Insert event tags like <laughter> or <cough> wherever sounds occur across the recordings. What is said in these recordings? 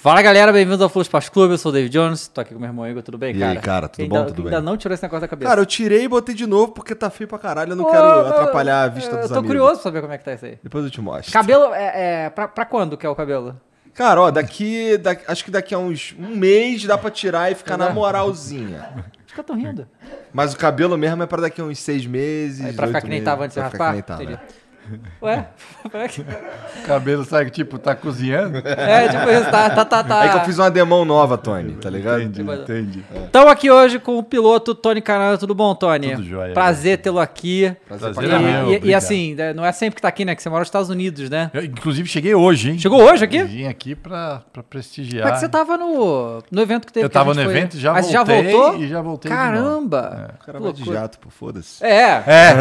Fala galera, bem-vindos ao Flow Sports Clube, eu sou o David Jones, tô aqui com meu irmão Igor, tudo bem, E cara? aí, cara, tudo ainda, bom? Tudo ainda bem? não tirou esse negócio da cabeça. Cara, eu tirei e botei de novo porque tá feio pra caralho. Eu não quero eu- atrapalhar a vista eu dos tô amigos. curioso pra saber como é que tá isso aí. Depois eu te mostro. Cabelo, é, é pra, pra quando que é o cabelo? Cara, ó, daqui, daqui- Acho que daqui a uns um mês dá pra tirar e ficar na moralzinha. Os caras tão rindo. Mas o cabelo mesmo é pra daqui a uns seis meses. Aí pra ficar que nem meses, tava antes de pra ficar raspar? que nem tava, Entendi. Ué? como é que- O cabelo, sabe, tipo, tá cozinhando? É, tipo isso, tá, tá, tá, tá. É que eu fiz uma demão nova, Tony, tá ligado? Entendi, entendi. Estamos aqui hoje com o piloto Tony Canal, tudo bom, Tony? Tudo jóia, Prazer tê-lo aqui. Prazer Prazer E, pra é meu, e- e obrigado. assim, né, não é sempre que tá aqui, né? Que você mora nos Estados Unidos, né? Eu, inclusive, cheguei hoje, hein? Chegou hoje aqui? Vim aqui pra, pra prestigiar. Como é que você tava no, no evento que teve? Eu que tava no foi- evento, já Mas você voltei já voltou? e já voltei de novo. Caramba! O cara vai de jato, pô, foda-se. É. É,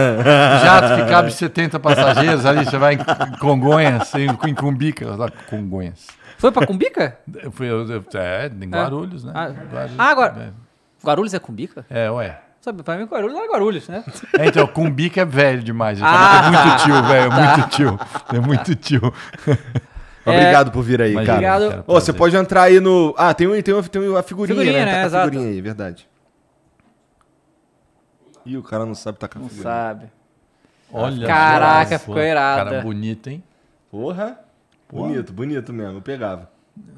jato que cabe 70 <laughs> passageiros ali, você vai em Congonhas, em, em Cumbica, lá, Congonhas. Foi pra Cumbica? Eu fui, eu, eu- é, em Guarulhos, né? Ah, Guarulhos, ah, agora- Guarulhos é Cumbica? É, é, ué. Sabe, pra mim Guarulhos era Guarulhos, né? É, então, Cumbica é velho demais. Ah, é muito tá. tio, velho, é <laughs> muito tio. É muito tio. <laughs> Obrigado por vir aí, cara. Obrigado. Ô, você pode entrar aí no. Ah, tem, um, tem, um, tem uma figurinha, Figurinha, né? né? Tá a figurinha aí, verdade. Ih, o cara não sabe tacar Não figurinha. sabe. Olha Caraca, só, ficou irada. Cara bonito, hein? Porra. Bonito, bonito mesmo. Eu pegava. <laughs>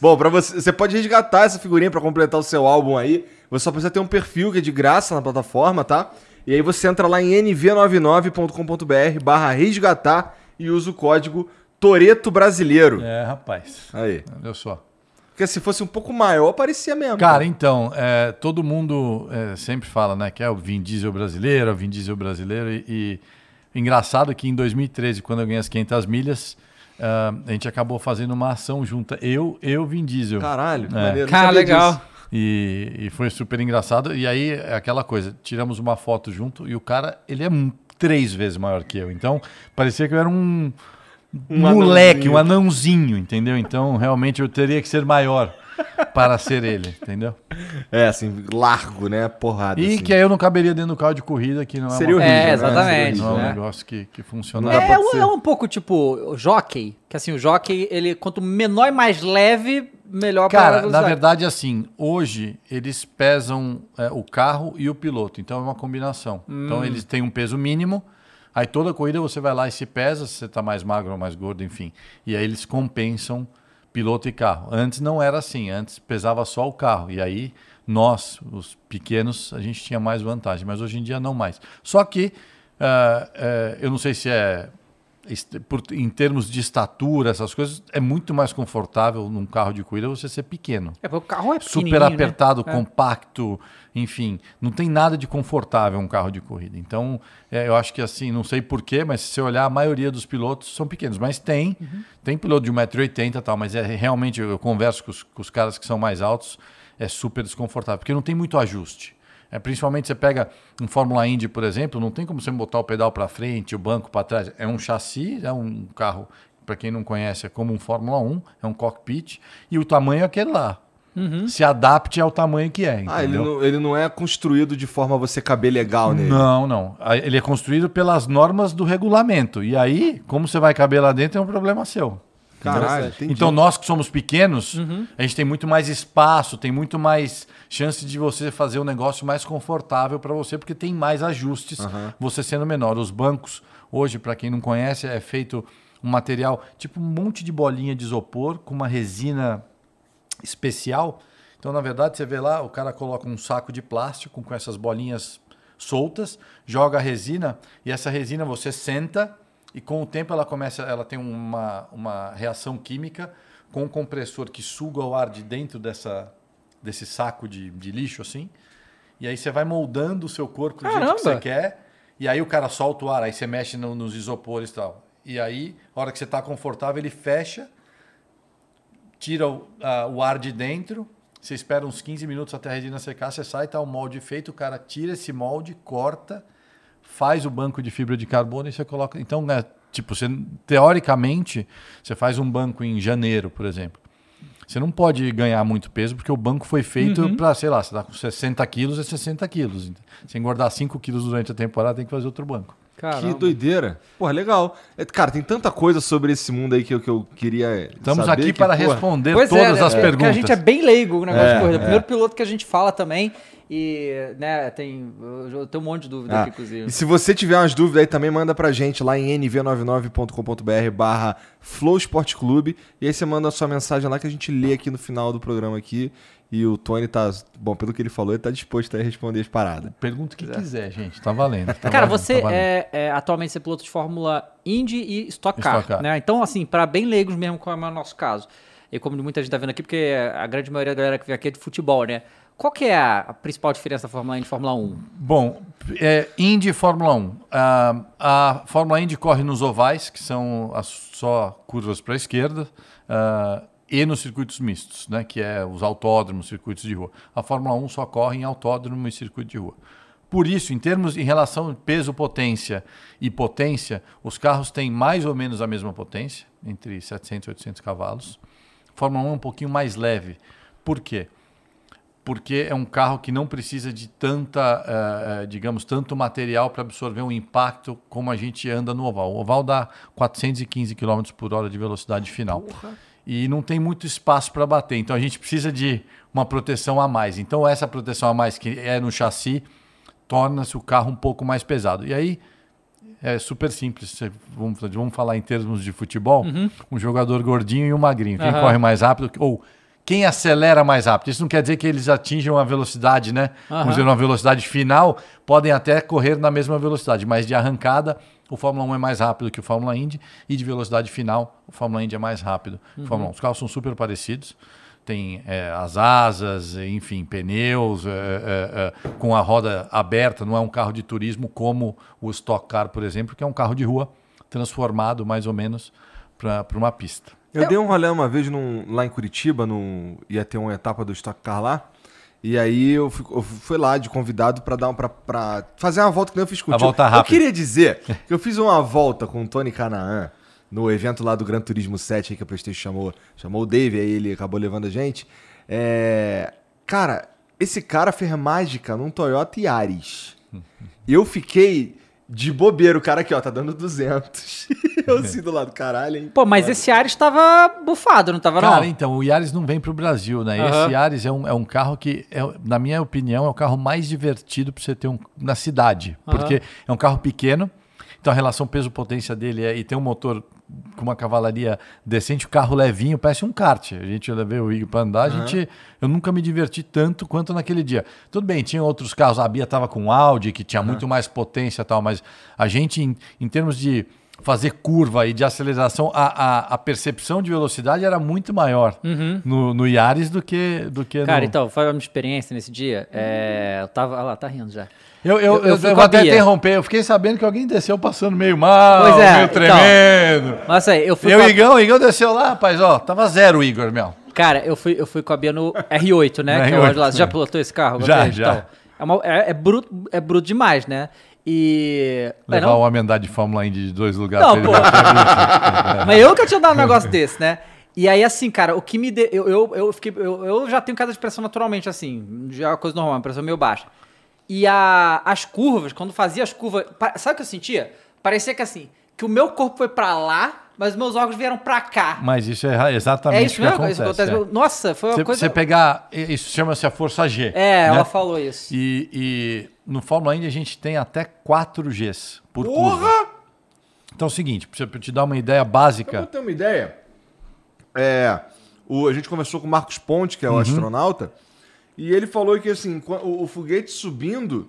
Bom, para você, você pode resgatar essa figurinha pra completar o seu álbum aí. Você só precisa ter um perfil que é de graça na plataforma, tá? E aí você entra lá em nv99.com.br barra resgatar e usa o código Toreto Brasileiro. É, rapaz. Aí. Olha só. Porque se fosse um pouco maior, parecia mesmo. Cara, então, é, todo mundo é, sempre fala, né, que é o Vin Diesel brasileiro, é o Vin Diesel brasileiro. E, e engraçado que em 2013, quando eu ganhei as 500 milhas, ah, a gente acabou fazendo uma ação junta. Eu, eu, Vin Diesel. Caralho, que É. maneiro. Cara, legal. disso. E, e foi super engraçado. E aí, é aquela coisa, tiramos uma foto junto e o cara, ele é três vezes maior que eu. Então, parecia que eu era um, Um moleque, anãozinho. um anãozinho, entendeu? Então, realmente, eu teria que ser maior para ser ele, entendeu? É, assim, largo, né? Porrada. E assim. que aí eu não caberia dentro do carro de corrida, que não é, Seria uma, horrível, É, né? exatamente. não é um né? negócio que, que funciona. É, pra um- ser. é um pouco tipo o jockey, que assim, o jockey, ele quanto menor e mais leve, melhor Cara, na velocidade. verdade, assim, hoje eles pesam é, o carro e o piloto, então é uma combinação. Hum. Então eles têm um peso mínimo, aí toda corrida você vai lá e se pesa, se você está mais magro ou mais gordo, enfim. E aí eles compensam piloto e carro. Antes não era assim, antes pesava só o carro, e aí nós, os pequenos, a gente tinha mais vantagem, mas hoje em dia não mais. Só que, ah, eh, eu não sei se é por- em termos de estatura, essas coisas, é muito mais confortável num carro de corrida você ser pequeno. É, porque o carro é Super né? apertado, É. enfim, não tem nada de confortável um carro de corrida. Então, é, eu acho que assim, não sei porquê, mas se você olhar, a maioria dos pilotos são pequenos, mas tem, Uhum. tem piloto de 1,80m e tal, mas é realmente, eu converso com os, com os caras que são mais altos, é super desconfortável, porque não tem muito ajuste. É, principalmente você pega um Fórmula Indy, por exemplo, não tem como você botar o pedal para frente, o banco para trás. É um chassi, é um carro, para quem não conhece, é como um Fórmula 1, é um cockpit, e o tamanho é aquele lá. Se adapte ao tamanho que é. Ah, ele entendeu? não, ele não é construído de forma a você caber legal nele. Não, não. Ele é construído pelas normas do regulamento. E aí, como você vai caber lá dentro, é um problema seu. Caralho, entendi. Então, nós que somos pequenos, a gente tem muito mais espaço, tem muito mais chance de você fazer um negócio mais confortável para você, porque tem mais ajustes, você sendo menor. Os bancos, hoje, para quem não conhece, é feito um material tipo um monte de bolinha de isopor com uma resina especial. Então, na verdade, você vê lá, o cara coloca um saco de plástico com essas bolinhas soltas, joga a resina e essa resina você senta e com o tempo ela começa, ela tem uma, uma reação química com um compressor que suga o ar de dentro dessa, desse saco de, de lixo assim. E aí você vai moldando o seu corpo do jeito Caramba! que você quer. E aí o cara solta o ar, aí você mexe no- nos isopores e tal. E aí, a hora que você está confortável, ele fecha tira o, a- o ar de dentro, você espera uns 15 minutos até a resina secar, você sai, tá o molde feito, o cara tira esse molde, corta, faz o banco de fibra de carbono e você coloca. Então, né, tipo, você, teoricamente, você faz um banco em janeiro, por exemplo. Você não pode ganhar muito peso porque o banco foi feito para, sei lá, você tá com 60 quilos, é 60 quilos. Se engordar 5 quilos durante a temporada, tem que fazer outro banco. Caramba. Que doideira. Porra, legal. É, Cara, tem tanta coisa sobre esse mundo aí que eu, que eu queria. Estamos saber aqui que, para porra, responder Pois todas é, as é, perguntas. Porque a gente é bem leigo no negócio É, de corrida. é. O primeiro piloto que a gente fala também. E, né, tem. Eu eu tenho um monte de dúvida Ah, aqui, inclusive. E se você tiver umas dúvidas aí, também manda pra gente lá em nv99.com.br barra Flow Esporte Clube. E aí você manda a sua mensagem lá que a gente lê aqui no final do programa aqui. E o Tony tá, bom, pelo que ele falou, ele tá disposto a responder as paradas. Pergunta o que quiser, gente. Tá valendo. tá Cara, valendo, você tá valendo. é, é atualmente você é piloto de Fórmula Indy e Stock Car, Stock Car. né? Então, assim, para bem leigos mesmo, como é o nosso caso, e como muita gente tá vendo aqui, porque a grande maioria da galera que vem aqui é de futebol, né? Qual que é a, principal diferença da Fórmula Indy e Fórmula 1? Bom, é, Indy e Fórmula 1. Ah, a Fórmula Indy corre nos ovais, que são as só curvas para a esquerda, ah, e nos circuitos mistos, né, que é os autódromos, circuitos de rua. A Fórmula 1 só corre em autódromo e circuito de rua. Por isso, em termos em relação a peso, potência e potência, os carros têm mais ou menos a mesma potência, entre 700 e 800 cavalos. Fórmula 1 é um pouquinho mais leve. Por quê? porque é um carro que não precisa de tanta, eh, digamos, tanto material para absorver um impacto como a gente anda no oval. O oval dá 415 km por hora de velocidade final. E não tem muito espaço para bater. Então a gente precisa de uma proteção a mais. Então essa proteção a mais que é no chassi torna-se o carro um pouco mais pesado. E aí é super simples. Vamos, vamos falar em termos de futebol. Um jogador gordinho e um magrinho. Quem Aham. corre mais rápido ou quem acelera mais rápido. Isso não quer dizer que eles atinjam a velocidade, né? Aham. Vamos dizer, uma velocidade final, podem até correr na mesma velocidade, mas de arrancada, o Fórmula 1 é mais rápido que o Fórmula Indy e de velocidade final, o Fórmula Indy é mais rápido. que o Fórmula 1. Os carros são super parecidos. Tem é, as asas, enfim, pneus, é, é, é, com a roda aberta. Não é um carro de turismo como o Stock Car, por exemplo, que é um carro de rua transformado mais ou menos para uma pista. Eu dei um rolê uma vez num- lá em Curitiba, num, ia ter uma etapa do Stock Car lá. E aí eu fui, eu fui lá de convidado pra dar pra fazer uma volta que nem eu fiz contigo. volta Eu rápida. queria dizer <laughs> que eu fiz uma volta com o Tony Canaan no evento lá do Gran Turismo 7 aí que a PlayStation chamou, chamou o Dave, aí ele acabou levando a gente. É, cara, esse cara fez mágica num Toyota Yaris. <laughs> Eu fiquei de bobeira, o cara aqui, ó, tá dando 200. <laughs> eu assim do lado, caralho, hein? Pô, mas esse Ares estava bufado, não tava Cara, não? então, o Yaris não vem para o Brasil, né? Aham. Esse Yaris é um, é um carro que, é, na minha opinião, é o carro mais divertido para você ter um, na cidade. Aham. Porque é um carro pequeno, então a relação peso-potência dele é. E tem um motor com uma cavalaria decente, o carro levinho, parece um kart. A gente levei o Igor para andar, a gente, eu nunca me diverti tanto quanto naquele dia. Tudo bem, tinha outros carros, a Bia estava com Audi, que tinha muito mais potência e tal, mas a gente, em, em termos de fazer curva e de aceleração, a, a, a percepção de velocidade era muito maior no, no Yaris do que, do que Cara, no... então, foi uma experiência nesse dia. É, eu tava. Olha lá, tá rindo já. Eu, eu, Eu- eu eu, eu vou até interromper. Eu fiquei sabendo que alguém desceu passando meio mal, Pois é, meio então. tremendo. Mas aí, eu fui E o com Igão, o Igão desceu lá, rapaz, ó, tava zero o Igor, meu. Cara, eu fui, eu fui com a Bia no R8, né? No que é o R8, de lá. Você já né? pilotou esse carro? Já, já. Então, é, uma- é, é bruto, é bruto demais, né? E. é, Levar não- o homem andar de Fórmula Indy de dois lugares Não, pô. é <laughs> Mas eu nunca tinha dado um negócio desse, né? E aí, assim, cara, o que me deu. Eu, eu, eu, fiquei, eu, eu já tenho de pressão naturalmente, assim. Já é uma coisa normal, uma pressão meio baixa. E a, as curvas, quando fazia as curvas. Sabe o que eu sentia? Parecia que assim, que o meu corpo foi pra lá, mas os meus órgãos vieram pra cá. Mas isso é exatamente é isso o que mesmo? acontece. Isso acontece. é. Nossa, foi uma Você, coisa. você pegar, isso chama-se a força G. É, né? ela falou isso. E, e no Fórmula Indy a gente tem até 4 Gs por curva. Porra! Então é o seguinte, pra você te dar uma ideia básica, Pra ter uma ideia, é, o, a gente conversou com o Marcos Ponte, Uhum. que é o astronauta, e ele falou que assim, o, o foguete subindo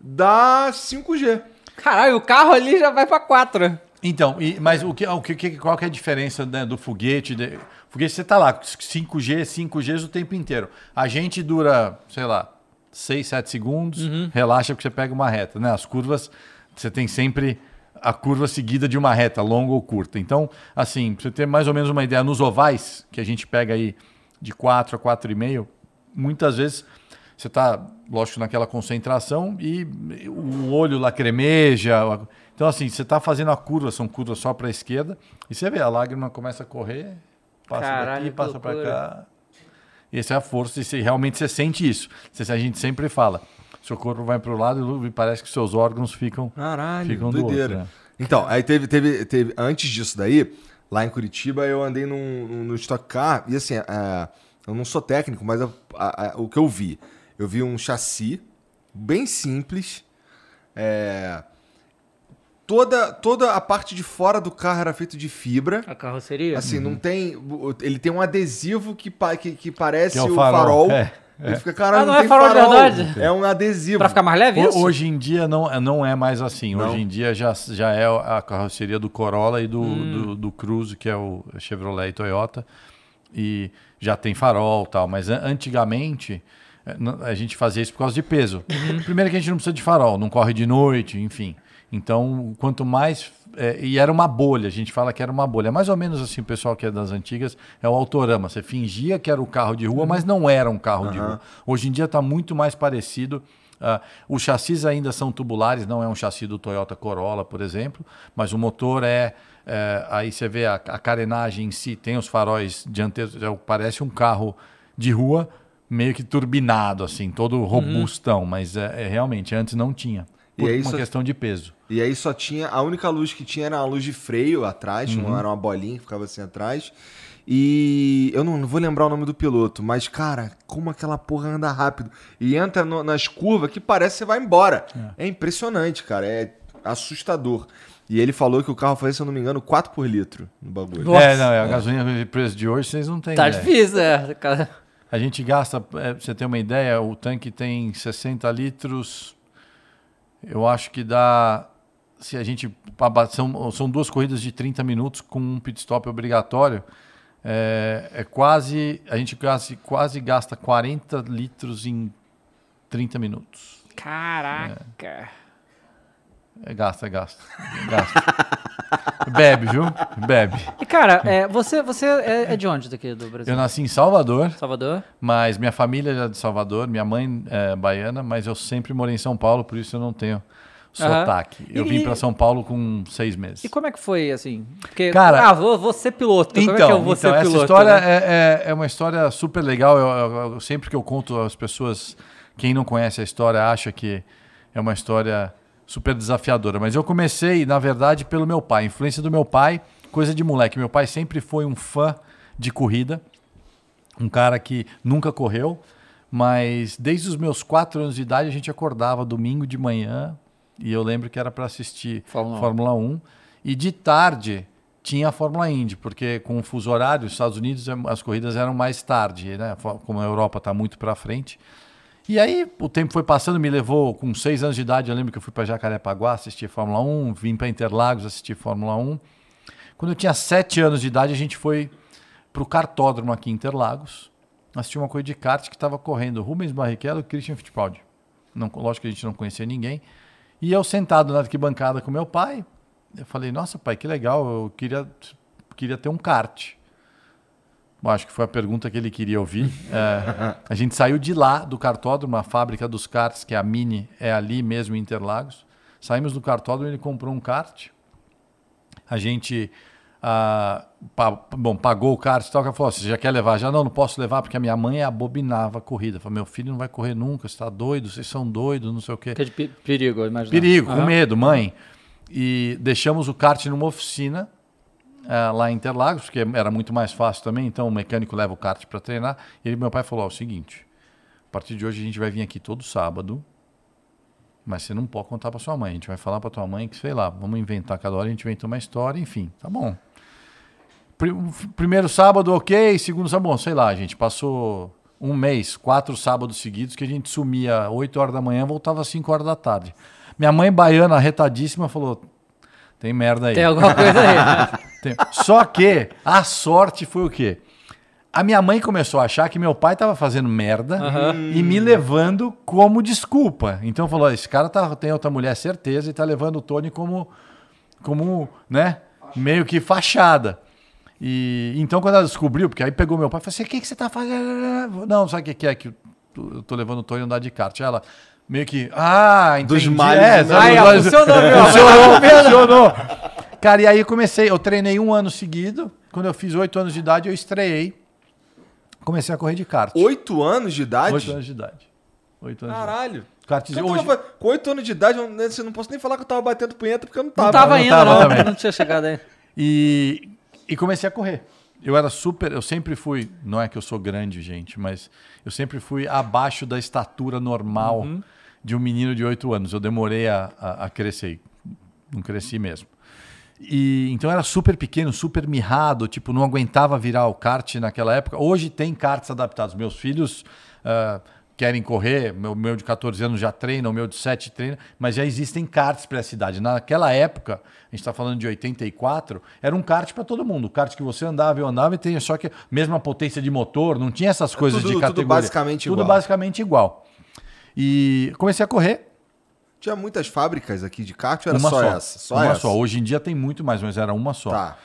dá 5G. Caralho, o carro ali já vai pra 4. Então, e- mas o que, o que, qual que é a diferença né, do foguete? De, foguete você tá lá, 5G, 5Gs o tempo inteiro. A gente dura, sei lá, 6, 7 segundos, relaxa porque você pega uma reta. Né? As curvas, você tem sempre a curva seguida de uma reta, longa ou curta. Então, assim, pra você ter mais ou menos uma ideia, nos ovais, que a gente pega aí de 4 a 4,5, muitas vezes você está, lógico, naquela concentração e o olho lacrimeja. Então, assim, você está fazendo a curva, são curvas só para a esquerda, e você vê, a lágrima começa a correr, passa Caralho, daqui, passa para cá. E essa é a força, e você, realmente você sente isso. Você- a gente sempre fala. seu corpo vai para o lado e parece que seus órgãos ficam, Caralho, ficam do outro. né? Então, aí teve, teve, teve. Antes disso daí, lá em Curitiba, eu andei num- no Stock Car, e assim, é, eu não sou técnico, mas eu- a- a- o que eu vi? Eu vi um chassi bem simples. é, toda, toda a parte de fora do carro era feito de fibra. A carroceria? Assim, não tem. Ele tem um adesivo que, que, que parece Que é o o farol, farol. é, Ele fica, caralho, Ah, não não, é tem farol de farol. verdade? É um adesivo. Pra ficar mais leve Ho- isso? Hoje em dia não, não é mais assim. Não? Hoje em dia já, já é a carroceria do Corolla e do, Hum. do, do Cruze, que é o Chevrolet e Toyota. E já tem farol e tal. Mas an- antigamente eh, a gente fazia isso por causa de peso. Uhum. Primeiro que a gente não precisa de farol, não corre de noite, enfim. Então, quanto mais. eh, e era uma bolha, a gente fala que era uma bolha. É Mais ou menos assim, o pessoal que é das antigas, é o autorama. Você fingia que era o carro de rua, mas não era um carro de rua. Hoje em dia está muito mais parecido. Ah, os chassis ainda são tubulares, não é um chassi do Toyota Corolla, por exemplo, mas o motor é. É, aí você vê a, a carenagem em si, tem os faróis dianteiros, é, parece um carro de rua meio que turbinado, assim, todo robustão, mas é, é, realmente antes não tinha. E Por aí uma só- questão de peso. E aí só tinha. A única luz que tinha era uma luz de freio atrás, Uhum. não era uma bolinha que ficava assim atrás. E eu não, não vou lembrar o nome do piloto, mas, cara, como aquela porra anda rápido. E entra no- nas curvas que parece que você vai embora. É. impressionante, cara. É assustador. E ele falou que o carro fazia, se eu não me engano, 4 por litro no bagulho. Nossa. É, não, é, a gasolina de preço de hoje vocês não têm Tá ideia. difícil, é. A gente gasta, é, pra você ter uma ideia, o tanque tem 60 litros. Eu acho que dá. Se a gente. São, são duas corridas de 30 minutos com um pit stop obrigatório. É, é quase. A gente quase, quase gasta 40 litros em 30 minutos. Caraca. É, gasta, gasta. gasta. Bebe, viu? Bebe. E, cara, é, você, você é, é de onde daqui do Brasil? Eu nasci em Salvador. Salvador? Mas minha família é de Salvador, minha mãe é baiana, mas eu sempre morei em São Paulo, por isso eu não tenho sotaque. Eu E- vim para São Paulo com seis meses. E como é que foi, assim? Porque, Cara- ah, vou, vou ser piloto. como é que eu Então, vou então ser essa piloto? história né? é, é, é uma história super legal. Eu, eu- eu- sempre que eu conto às pessoas, quem não conhece a história acha que é uma história super desafiadora. Mas eu comecei, na verdade, pelo meu pai. Influência do meu pai, coisa de moleque. Meu pai sempre foi um fã de corrida, um cara que nunca correu, mas desde os meus quatro anos de idade a gente acordava domingo de manhã e eu lembro que era para assistir Fórmula 1. Fórmula 1 e de tarde tinha a Fórmula Indy, porque com o fuso horário, os Estados Unidos as corridas eram mais tarde, né? Como a Europa está muito para frente. E aí o tempo foi passando, me levou com seis anos de idade. Eu lembro que eu fui para Jacarepaguá assistir Fórmula 1, vim para Interlagos assistir Fórmula 1. Quando eu tinha sete anos de idade, a gente foi para o cartódromo aqui em Interlagos, assistir uma corrida de kart que estava correndo Rubens Barrichello e Christian Fittipaldi. Não, lógico que a gente não conhecia ninguém. E eu sentado na arquibancada com meu pai, eu falei, nossa pai, que legal, eu queria, queria ter um kart. Bom, acho que foi a pergunta que ele queria ouvir. <laughs> É, a gente saiu de lá, do cartódromo, a fábrica dos karts, que é a Mini, é ali mesmo em Interlagos. Saímos do cartódromo, ele comprou um kart. A gente ah, pa- bom, pagou o kart e tal. Ela falou: você já quer levar? Já não, não posso levar, porque a minha mãe abominava a corrida. Falou: meu filho não vai correr nunca, você está doido, vocês são doidos, não sei o quê. Que é de pe- perigo, eu imagino. Perigo, com Aham. medo, mãe. E deixamos o kart numa oficina ah, lá em Interlagos, porque era muito mais fácil também. Então o mecânico leva o kart para treinar. E meu pai falou: ó, o seguinte, a partir de hoje a gente vai vir aqui todo sábado. Mas você não pode contar para sua mãe. A gente vai falar para tua mãe que, sei lá, vamos inventar cada hora, a gente inventa uma história, enfim, tá bom. Pri- Primeiro sábado, ok. Segundo sábado, bom, sei lá, gente passou um mês, quatro sábados seguidos, que a gente sumia 8 horas da manhã, voltava às 5 horas da tarde. Minha mãe baiana, retadíssima, falou: tem merda aí. Tem alguma coisa aí. <laughs> Tem- Só que a sorte foi o quê? A minha mãe começou a achar que meu pai estava fazendo merda Aham. e me levando como desculpa. Então falou: esse cara tá, tem outra mulher, certeza, e tá levando o Tony como, como né, meio que fachada. E então quando ela descobriu, porque aí pegou meu pai e falou assim: o que, que você tá fazendo? Não, sabe o que, que é que eu tô- levando o Tony a andar de kart? Ela meio que, ah, entendi. Dos males, é, né? sabe, Aí, ó, funcionou, meu. Funcionou, funcionou. Cara, e aí eu comecei, eu treinei um ano seguido. Quando eu fiz oito anos de idade, eu estreiei. Comecei a correr de kart. Oito anos de idade? Oito anos de idade. Oito anos de idade. Caralho. karts Eu hoje. tava- com 8 anos de idade, eu não, eu não posso nem falar que eu tava batendo punheta porque eu não tava. Não tava não ainda, tava não. também. Não tinha chegado aí. E, e comecei a correr. Eu era super. Eu sempre fui. Não é que eu sou grande, gente, mas eu sempre fui abaixo da estatura normal de um menino de 8 anos. Eu demorei a, a, a crescer. Não cresci mesmo. E, então era super pequeno, super mirrado, tipo, não aguentava virar o kart naquela época. Hoje tem karts adaptados. Meus filhos ah, querem correr, meu, meu de 14 anos já treina, o meu de 7 treina, mas já existem karts para a cidade. Naquela época, a gente está falando de 84, era um kart para todo mundo. O kart que você andava, eu andava, e tem só que mesma potência de motor, não tinha essas coisas É tudo- de tudo categoria. basicamente Tudo igual. basicamente igual. E comecei a correr, Tinha muitas fábricas aqui de kart ou era uma só, essa? Só uma essa. só. Hoje em dia tem muito mais, mas era uma só. Tá.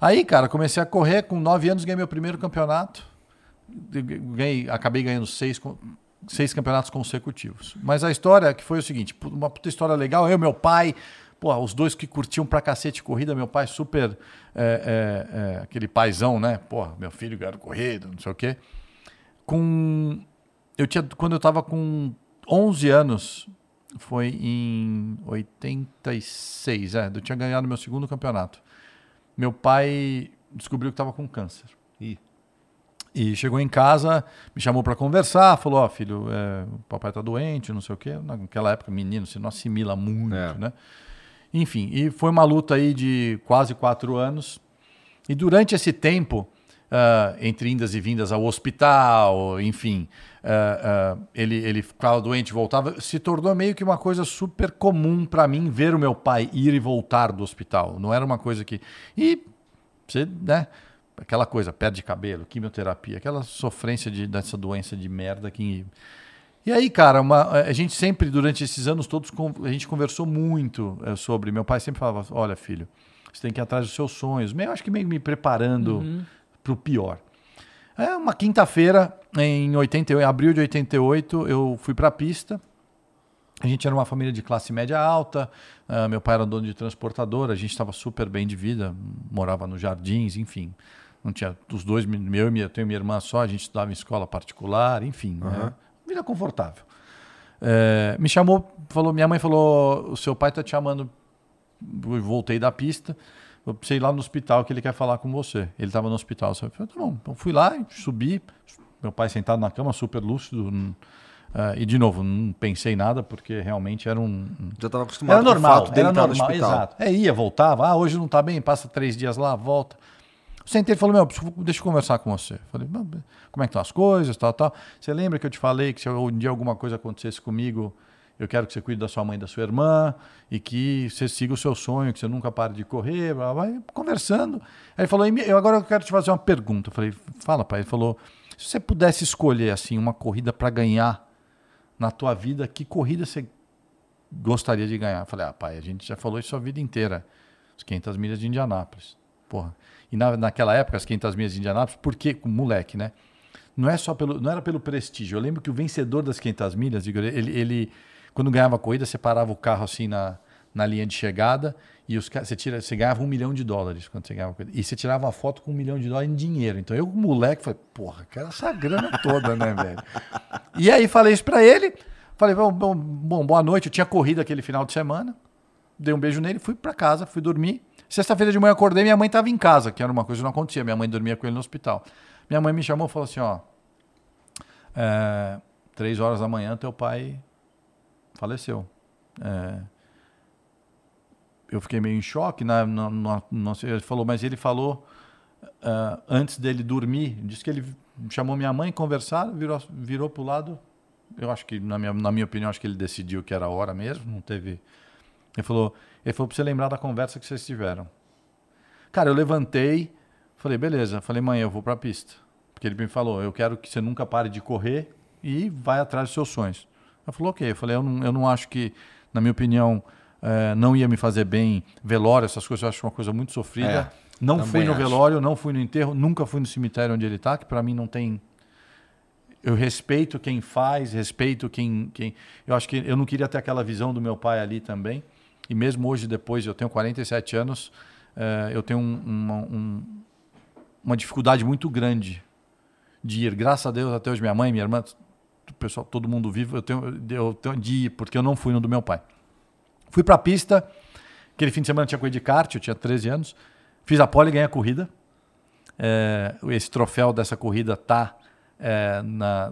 Aí, cara, comecei a correr, com 9 anos ganhei meu primeiro campeonato. Ganhei, acabei ganhando seis, seis campeonatos consecutivos. Mas a história que foi o seguinte, uma puta história legal, eu e meu pai, pô, os dois que curtiam pra cacete corrida, meu pai super, é, é, é, aquele paizão, né? Pô, meu filho ganhando corrida, não sei o quê. Com, eu tinha, quando eu tava com 11 anos, foi em 86, é, eu tinha ganhado meu segundo campeonato. Meu pai descobriu que estava com câncer. Ih. E chegou em casa, me chamou para conversar, falou: Ó, filho, é, o papai tá doente, não sei o quê. Naquela época, menino, você não assimila muito, É. né? Enfim, e foi uma luta aí de quase quatro anos. E durante esse tempo, ah, entre indas e vindas ao hospital, enfim, ah, ele, ele ficava doente, voltava, se tornou meio que uma coisa super comum para mim ver o meu pai ir e voltar do hospital. Não era uma coisa que. E você, né? Aquela coisa, perde cabelo, quimioterapia, aquela sofrência de, dessa doença de merda que. E aí, cara, uma- a gente sempre, durante esses anos todos, a gente conversou muito eh, sobre. Meu pai sempre falava: olha, filho, você tem que ir atrás dos seus sonhos. Meio, acho que meio me preparando para o pior. É uma quinta-feira, em 88, abril de 88, eu fui para a pista. A gente era uma família de classe média alta. ah, meu pai era dono de transportadora. A gente estava super bem de vida, morava nos jardins, enfim. Não tinha os dois, meu e minha, eu tenho minha irmã só. A gente estudava em escola particular, enfim. né? Vida confortável. É, me chamou, falou, minha mãe falou, o seu pai está te chamando. Eu voltei da pista, eu precisei ir lá no hospital que ele quer falar com você. Ele estava no hospital. Eu falei, tá bom. Então fui lá, subi, meu pai sentado na cama, super lúcido. ah, e de novo, não pensei nada porque realmente era um, Já tava acostumado era com normal, o fato dele estar no hospital. exato. É, ia, voltava. Ah, hoje não tá bem, passa três dias lá, volta. Sentei e falou, meu, deixa eu conversar com você. Falei, "Não, como é que estão as coisas, tal, tal. Você lembra que eu te falei que se um dia alguma coisa acontecesse comigo, eu quero que você cuide da sua mãe da sua irmã e que você siga o seu sonho, que você nunca pare de correr, blá, blá, blá. Conversando. Aí ele falou, "E me- eu agora eu quero te fazer uma pergunta. Eu falei, fala, pai. Ele falou, se você pudesse escolher, assim, uma corrida para ganhar na tua vida, que corrida você gostaria de ganhar? Eu falei, ah, pai, a gente já falou isso a vida inteira. As 500 milhas de Indianápolis. Porra. E na, naquela época, as 500 milhas de Indianápolis, porque, moleque, né? Não, é só pelo, não era pelo prestígio. Eu lembro que o vencedor das 500 milhas, ele, ele quando ganhava a corrida, separava o carro assim na, na linha de chegada e os, você, tira, você ganhava um milhão de dólares quando você ganhava a corrida. E você tirava uma foto com um milhão de dólares em dinheiro. Então eu, moleque, falei, porra, quero essa grana toda, né, velho? E aí falei isso pra ele. Falei, bom, bom, boa noite. Eu tinha corrido aquele final de semana. Dei um beijo nele, fui pra casa, fui dormir. Sexta-feira de manhã acordei, minha mãe estava em casa, que era uma coisa que não acontecia. Minha mãe dormia com ele no hospital. Minha mãe me chamou e falou assim: ó, é, três horas da manhã teu pai faleceu. É, eu fiquei meio em choque. Na, na, na- sei, ele falou, mas ele falou ah, antes dele dormir, disse que ele chamou minha mãe, conversaram, virou, virou pro lado. Eu acho que, na minha, na minha opinião, acho que ele decidiu que era a hora mesmo, não teve. Ele falou, ele falou pra você lembrar da conversa que vocês tiveram. Cara, eu levantei, falei, beleza. Falei, mãe, eu vou pra pista. Porque ele me falou, eu quero que você nunca pare de correr e vai atrás dos seus sonhos. Ela falou, ok. Eu falei, eu não, eu não acho que, na minha opinião, eh, não ia me fazer bem velório, essas coisas, eu acho uma coisa muito sofrida. É, não fui no acho. velório, não fui no enterro, nunca fui no cemitério onde ele está, que para mim não tem. Eu respeito quem faz, respeito quem, quem. Eu acho que eu não queria ter aquela visão do meu pai ali também. E mesmo hoje, depois, eu tenho 47 anos, eh, eu tenho um- uma, um- uma dificuldade muito grande de ir. Graças a Deus, até hoje, minha mãe, minha irmã, pessoal, todo mundo vivo, eu tenho, eu tenho de ir, porque eu não fui no do meu pai. Fui pra pista, aquele fim de semana tinha corrido de kart, eu tinha 13 anos, fiz a pole e ganhei a corrida. É, esse troféu dessa corrida tá é,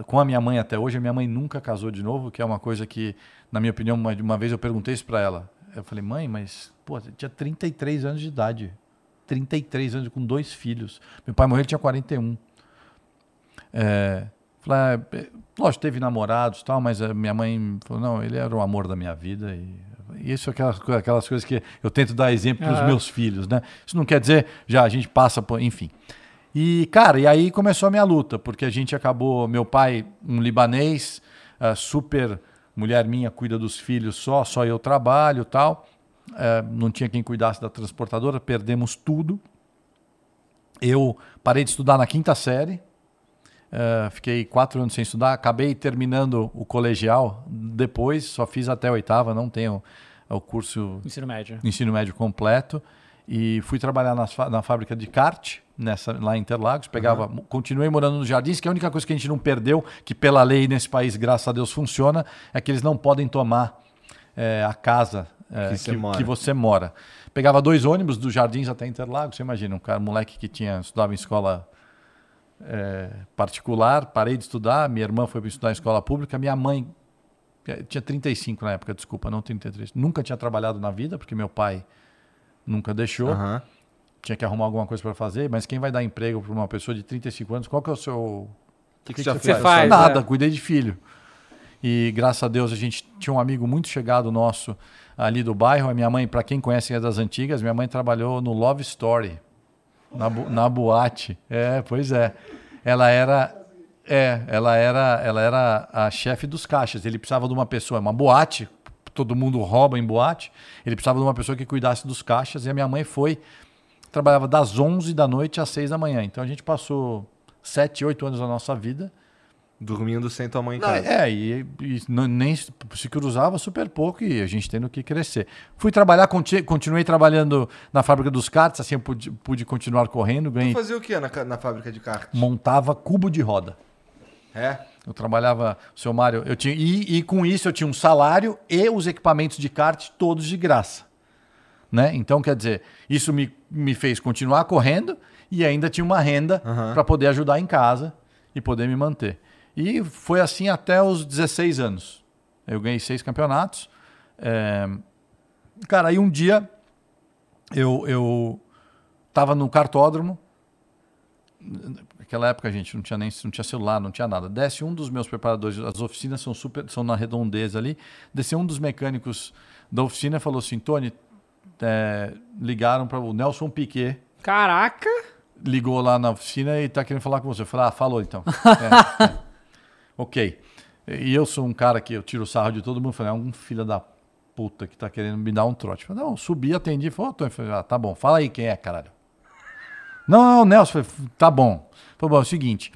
com a minha mãe até hoje. A minha mãe nunca casou de novo, que é uma coisa que, na minha opinião, uma, uma vez eu perguntei isso pra ela. Eu falei, mãe, mas pô, você tinha 33 anos de idade. 33 anos com dois filhos. Meu pai morreu, ele tinha 41. É, falei, ah, é, lógico, teve namorados e tal, mas a minha mãe falou, não, ele era o amor da minha vida. E, isso é aquelas, aquelas coisas que eu tento dar exemplo para os Aham. meus filhos, né? Isso não quer dizer, já a gente passa por, enfim. E, cara, e aí começou a minha luta, porque a gente acabou, meu pai, um libanês, ah, super mulher minha cuida dos filhos só, só eu trabalho tal. Eh, não tinha quem cuidasse da transportadora, perdemos tudo. Eu parei de estudar na quinta série, eh, fiquei quatro anos sem estudar, acabei terminando o colegial depois, só fiz até a oitava, não tenho o curso Ensino médio. ensino médio completo e fui trabalhar fa- na fábrica de kart nessa lá em Interlagos pegava continuei morando nos Jardins que a única coisa que a gente não perdeu que pela lei nesse país graças a Deus funciona é que eles não podem tomar eh, a casa eh, Que que, você mora. que você mora pegava dois ônibus dos Jardins até Interlagos você imagina um cara um moleque que tinha estudava em escola eh, particular parei de estudar minha irmã foi para estudar em escola pública minha mãe eh, tinha 35 na época, desculpa, não 33. Nunca tinha trabalhado na vida, porque meu pai nunca deixou. Aham. Tinha que arrumar alguma coisa para fazer, mas quem vai dar emprego para uma pessoa de 35 anos, qual que é o seu... O que que você Você faz, Nada, é. cuidei de filho. E graças a Deus a gente tinha um amigo muito chegado nosso ali do bairro. A minha mãe, para quem conhece é das antigas, minha mãe trabalhou no Love Story, na, na boate. É, pois é. Ela era é, ela era, ela era a chefe dos caixas. Ele precisava de uma pessoa, uma boate, todo mundo rouba em boate. Ele precisava de uma pessoa que cuidasse dos caixas e a minha mãe foi trabalhava das 11 da noite às 6 da manhã. Então a gente passou 7, 8 anos da nossa vida Dormindo sem tua mãe em não, casa. é, e, e não- nem se cruzava super pouco e a gente tendo que crescer. Fui trabalhar, conti- continuei trabalhando na fábrica dos karts, assim eu pude, pude continuar correndo, Tu ganhei, fazia o que na, na fábrica de kart? montava cubo de roda. É? Eu trabalhava, seu Mário, eu tinha, e, e com isso eu tinha um salário e os equipamentos de kart todos de graça. Né? Então, quer dizer, isso me, me fez continuar correndo e ainda tinha uma renda Aham. para poder ajudar em casa e poder me manter. E foi assim até os 16 anos. Eu ganhei seis campeonatos. É, Cara, aí um dia eu, eu tava no cartódromo. Naquela época, gente, não tinha nem não tinha celular, não tinha nada. Desce um dos meus preparadores, as oficinas são super, são na redondeza ali. Desceu um dos mecânicos da oficina e falou assim: Tony, é, ligaram para o Nelson Piquet, Caraca! ligou lá na oficina e tá querendo falar com você. Eu falei, ah, falou então. <laughs> É, é. Ok. E eu sou um cara que eu tiro sarro de todo mundo. Falei, é um filho da puta que tá querendo me dar um trote. Falei, não, subi, atendi. Falei, Tony, falei, ah, tá bom, fala aí quem é, caralho. <laughs> Não, não, Nelson, falei, tá bom. Falei, bom, é o seguinte,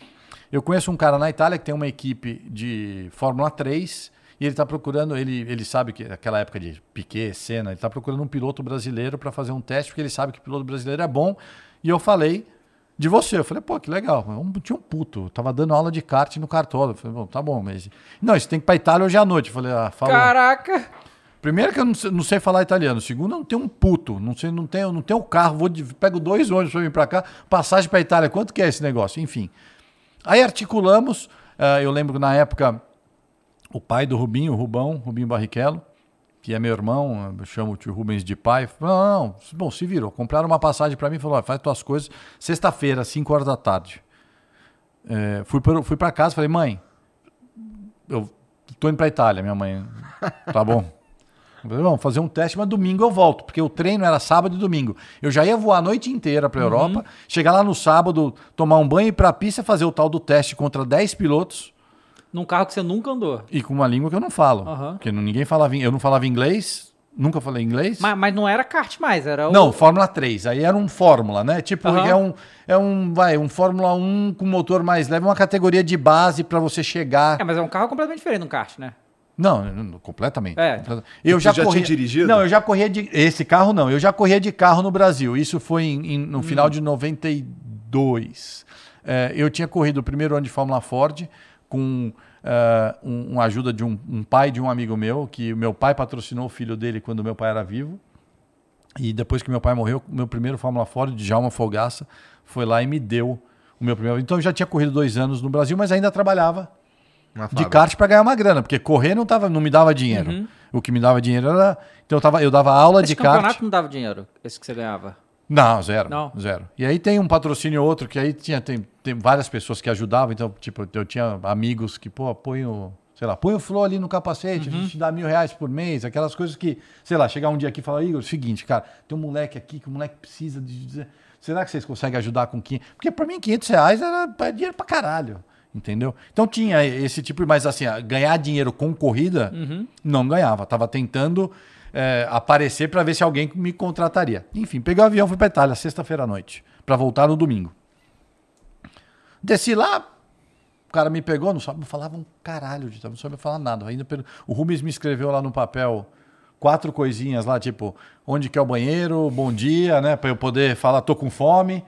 eu conheço um cara na Itália que tem uma equipe de Fórmula 3 e ele tá procurando, ele, ele sabe que naquela época de Piquet, Senna, ele tá procurando um piloto brasileiro para fazer um teste, porque ele sabe que piloto brasileiro é bom. E eu falei de você. Eu falei, pô, que legal. Eu tinha um puto. Eu tava dando aula de kart no cartódromo. Eu falei, bom, tá bom, mas. Não, você tem que ir pra Itália hoje à noite. Eu falei, ah, falou. Caraca! Primeiro que eu não sei, não sei falar italiano. Segundo, eu não tenho um puto. Não sei, não tenho, não tenho carro. Vou de- pego dois ônibus para vir para cá. Passagem para Itália. Quanto que é esse negócio? Enfim. Aí articulamos. eh, eu lembro que na época o pai do Rubinho, o Rubão, Rubinho Barrichello, que é meu irmão, eu chamo o tio Rubens de pai. Falou, não, não, bom, se virou. Compraram uma passagem para mim e falou: "Ó, faz tuas coisas. Sexta-feira, 5 horas da tarde. Eh, fui para fui pra casa falei, mãe, eu tô indo para Itália, minha mãe. <laughs> Tá bom. Eu falei, Vamos fazer um teste, mas domingo eu volto, porque o treino era sábado e domingo. Eu já ia voar a noite inteira para Europa, chegar lá no sábado, tomar um banho e ir para a pista fazer o tal do teste contra 10 pilotos Num carro que você nunca andou. e com uma língua que eu não falo. Aham. Porque ninguém falava, eu não falava inglês, nunca falei inglês. Mas, mas não era kart mais, era o. Não, Fórmula 3. Aí era um Fórmula, né? Tipo, Aham. é um é um, vai, um Fórmula 1 com motor mais leve, uma categoria de base para você chegar. É, mas é um carro completamente diferente de um kart, né? Não, não, completamente. É. Completamente. Eu Tu já, já tinha corria, dirigido? Não, eu já corria de esse carro não, eu já corria de carro no Brasil. Isso foi em- em- no final de 92. É, eu tinha corrido o primeiro ano de Fórmula Ford com eh, um, uma ajuda de um, um pai de um amigo meu, que o meu pai patrocinou o filho dele quando meu pai era vivo. E depois que meu pai morreu, o meu primeiro Fórmula Ford, de Djalma Fogaça, foi lá e me deu o meu primeiro. Então eu já tinha corrido dois anos no Brasil, mas ainda trabalhava de kart para ganhar uma grana, porque correr não, tava, não me dava dinheiro. O que me dava dinheiro era. Então eu, tava, eu dava aula Esse de kart. campeonato não dava dinheiro, esse que você ganhava. Não, zero. Não. Zero. E aí tem um patrocínio outro que aí tinha tem, tem várias pessoas que ajudavam. Então, tipo, eu tinha amigos que, pô, põe o. Sei lá, põe o Flow ali no capacete, a gente te dá mil reais por mês, aquelas coisas que, sei lá, chegar um dia aqui e falar, Igor, seguinte, cara, tem um moleque aqui que o moleque precisa de. Será que vocês conseguem ajudar com 500? Porque pra mim 500 reais era era dinheiro pra caralho. Entendeu? Então tinha esse tipo, mas assim, ganhar dinheiro com corrida, não ganhava. Tava tentando é, aparecer para ver se alguém me contrataria. Enfim, peguei o avião, fui pra Itália, sexta-feira à noite, para voltar no domingo. Desci lá, o cara me pegou, não sabe, falava um caralho de não sabia falar nada. Ainda pelo- o Rubens me escreveu lá no papel quatro coisinhas lá, tipo, onde que é o banheiro, bom dia, né, para eu poder falar, tô com fome.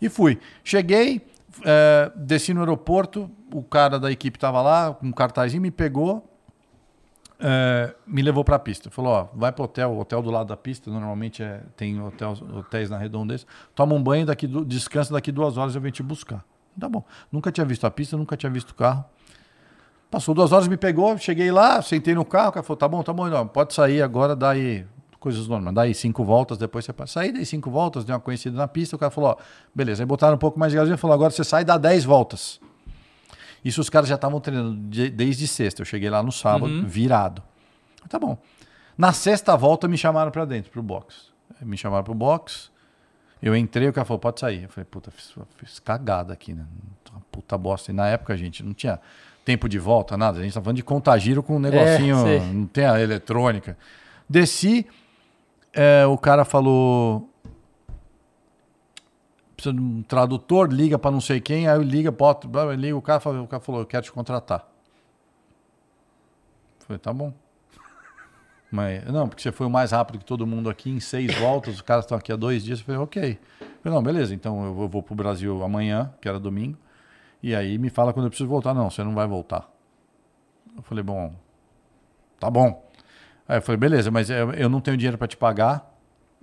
E fui. Cheguei, é, desci no aeroporto, o cara da equipe tava lá, com um cartazinho, me pegou, é, me levou para a pista. Falou, ó, vai pro hotel, o hotel do lado da pista, normalmente é, tem hotéis na redondeza. Toma um banho, daqui, descansa daqui duas horas eu venho te buscar. Tá bom. Nunca tinha visto a pista, nunca tinha visto o carro. Passou duas horas, me pegou, cheguei lá, sentei no carro, o cara falou, tá bom, tá bom, não, pode sair agora, dá aí coisas normais, dá aí cinco voltas, depois você passa. Saí, dei cinco voltas, dei uma conhecida na pista, o cara falou, ó, beleza, aí botaram um pouco mais de gasolina, falou, agora você sai dá 10 voltas. Isso os caras já estavam treinando de- desde sexta, eu cheguei lá no sábado, virado. Tá bom. Na sexta volta me chamaram pra dentro, pro box. Me chamaram pro box. Eu entrei, o cara falou, pode sair. Eu falei, puta, fiz, fiz cagada aqui, né? Uma puta bosta. E na época, gente, não tinha tempo de volta, nada. A gente tá falando de contagiro com um negocinho, sei. não tem a eletrônica. Desci, é, o cara falou. Precisa de um tradutor, liga pra não sei quem, aí liga, bota, liga, o cara, falou, o cara falou, eu quero te contratar. Eu Falei, tá bom. <laughs> Mas, não, porque você foi o mais rápido que todo mundo aqui, em seis voltas, os caras estão aqui há dois dias. Eu falei, ok. Eu falei, não, beleza, então eu vou, vou pro Brasil amanhã, que era domingo, e aí me fala quando eu preciso voltar. Não, você não vai voltar. Eu falei, bom, tá bom. Aí eu falei, beleza, mas eu não tenho dinheiro para te pagar,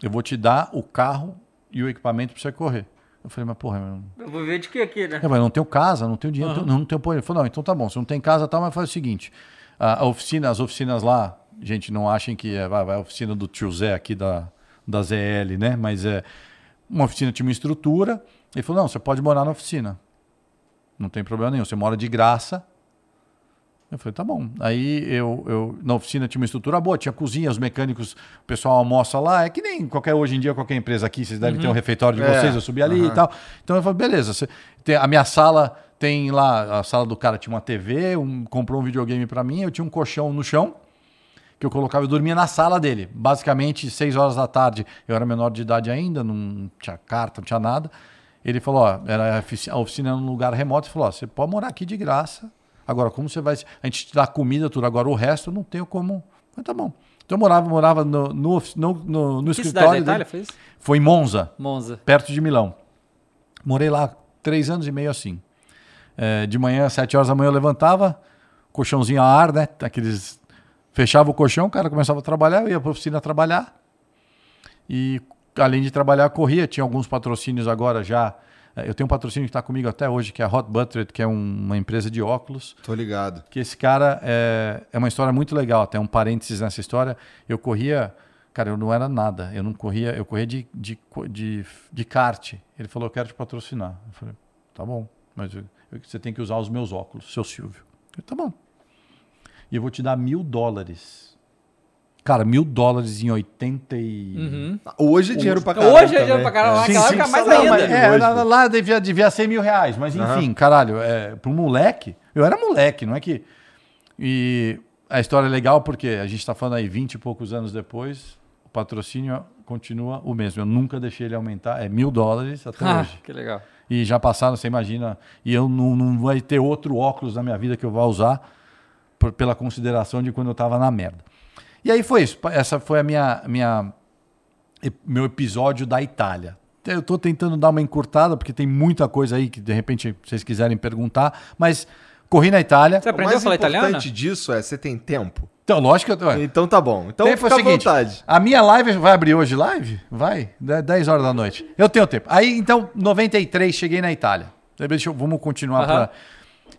eu vou te dar o carro e o equipamento para você correr. Eu falei, mas porra, eu Eu vou ver de que aqui, né? é, mas eu não tenho casa, não tenho dinheiro, não, não tenho apoio. Ele falou, não, então tá bom, você não tem casa tal, mas faz o seguinte, a, a oficina, as oficinas lá, gente, não achem que é, vai, vai a oficina do tio Zé aqui da, da ZL, né? Mas é, uma oficina tinha uma estrutura, ele falou, não, você pode morar na oficina, não tem problema nenhum, você mora de graça. Eu falei, tá bom. Aí eu, eu na oficina tinha uma estrutura boa, tinha cozinha, os mecânicos, o pessoal almoça lá. É que nem qualquer hoje em dia, qualquer empresa aqui, vocês devem ter um refeitório de É. vocês, eu subi ali e tal. Então eu falei, beleza, você, tem, a minha sala tem lá, a sala do cara tinha uma TV, um, comprou um videogame pra mim, eu tinha um colchão no chão que eu colocava, eu dormia na sala dele. Basicamente, seis horas da tarde, eu era menor de idade ainda, não tinha carta, não tinha nada. Ele falou, ó, era a ofici- a oficina num lugar remoto, ele falou, ó, você pode morar aqui de graça. Agora, como você vai... A gente te dá comida, tudo. Agora, o resto, eu não tenho como... Mas tá bom. Então, eu morava, morava no, no, no, no, Que cidade escritório da Itália foi isso? Foi em Monza Monza. perto de Milão. Morei lá três anos e meio assim. É, de manhã, às sete horas da manhã, eu levantava, colchãozinho a ar, né? Aqueles. Fechava o colchão, o cara começava a trabalhar, eu ia para a oficina trabalhar. E além de trabalhar, corria. Tinha alguns patrocínios agora já. É, Eu tenho um patrocínio que está comigo até hoje, que é a Hot Buttered, que é um- uma empresa de óculos Tô ligado. que esse cara é, é uma história muito legal, até um parênteses nessa história. Eu corria, cara, eu não era nada, eu não corria, eu corria de, de, de, de kart. Ele falou, eu quero te patrocinar. Eu falei, tá bom, mas eu- eu- você tem que usar os meus óculos, seu Silvio. Eu, tá bom. E eu vou te dar mil dólares. Cara, mil dólares em 80 e... Hoje é dinheiro pra caralho. Hoje é dinheiro também. pra caralho, Sim, naquela sim, época mais não, ainda. mas É, hoje, lá, lá devia, devia ser mil reais, mas enfim, caralho, é, para um moleque, eu era moleque, não é que. E a história é legal porque a gente está falando aí 20 e poucos anos depois, o patrocínio continua o mesmo. Eu nunca deixei ele aumentar, é mil dólares até Ah, hoje. que legal. E já passaram, você imagina, e eu não, não vai ter outro óculos na minha vida que eu vá usar por- pela consideração de quando eu estava na merda. E aí foi isso. Essa foi a minha, minha meu episódio da Itália. Eu estou tentando dar uma encurtada porque tem muita coisa aí que de repente vocês quiserem perguntar, mas Corri na Itália. Você O aprendeu a mais falar importante italiano? disso é você tem tempo. Então, lógico que eu. ué, Então tá bom. Então tempo é fica o à seguinte, vontade. a minha live vai abrir hoje live? Vai, De- 10 horas da noite. Eu tenho tempo. Aí, então, 93, cheguei na Itália. Deixa eu- vamos continuar pra...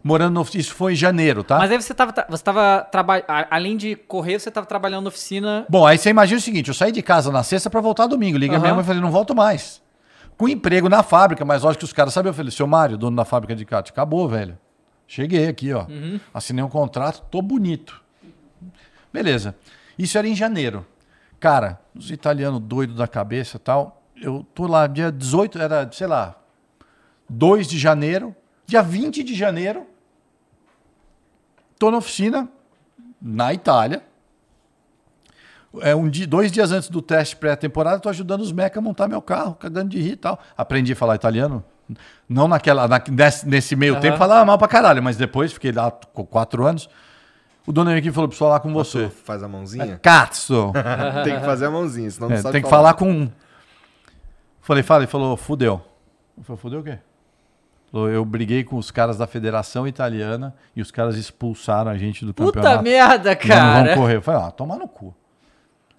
Morando no... Isso foi em janeiro, tá? Mas aí você tava, você tava trabalhando. Além de correr, você tava trabalhando na oficina. Bom, aí você imagina o seguinte, eu saí de casa na sexta pra voltar domingo. Liguei a minha mãe e falei, não volto mais. Com emprego na fábrica, mas lógico que os caras sabiam. Eu falei, seu Mário, dono da fábrica de kart, acabou, velho. Cheguei aqui, ó. Assinei um contrato, tô bonito. Beleza. Isso era em janeiro. Cara, os italianos doidos da cabeça e tal. Eu tô lá, dia 18, era, sei lá, 2 de janeiro. Dia 20 de janeiro, tô na oficina, na Itália. É um dia, dois dias antes do teste pré-temporada, tô ajudando os meca a montar meu carro, cagando de rir e tal. Aprendi a falar italiano. Não naquela, na- nesse, nesse meio Aham. tempo, falava mal pra caralho, mas depois, fiquei lá com quatro anos. O dono equipe falou, preciso falar com você. Tu faz a mãozinha? Cazzo! <laughs> tem que fazer a mãozinha, senão não É, sabe tem que falar com um. Falei, fala, ele falou, fudeu. Eu falei, fudeu o quê? Eu briguei com os caras da Federação Italiana e os caras expulsaram a gente do Puta campeonato. merda, Nós não cara. correr. Eu falei, ah, tomar no cu.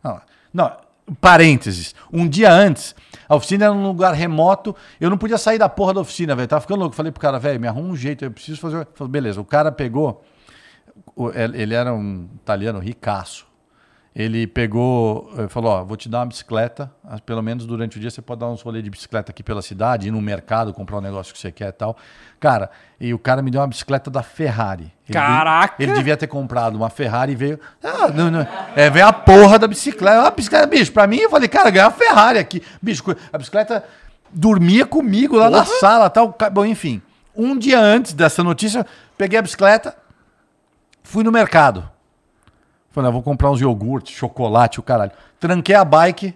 Ah, não, parênteses. Um dia antes, a oficina era num lugar remoto, eu não podia sair da porra da oficina, velho. Tava ficando louco. Falei pro cara, velho, me arruma um jeito, eu preciso fazer. Falei, beleza, o cara pegou. Ele era um italiano ricaço. Ele pegou, eh, falou: Ó, vou te dar uma bicicleta. ah, Pelo menos durante o dia você pode dar uns rolês de bicicleta aqui pela cidade, ir no mercado, comprar um negócio que você quer e tal. Cara, e o cara me deu uma bicicleta da Ferrari. Ele Caraca! Ele devia ter comprado uma Ferrari e veio. Ah, não, não. É, veio a porra da bicicleta. A bicicleta, bicho, pra mim, eu falei, cara, ganhar uma Ferrari aqui. Bicho, a bicicleta dormia comigo lá na sala tal. Bom, enfim. Um dia antes dessa notícia, peguei a bicicleta, fui no mercado. Falei, ah, vou comprar uns iogurte, chocolate, o caralho. Tranquei a bike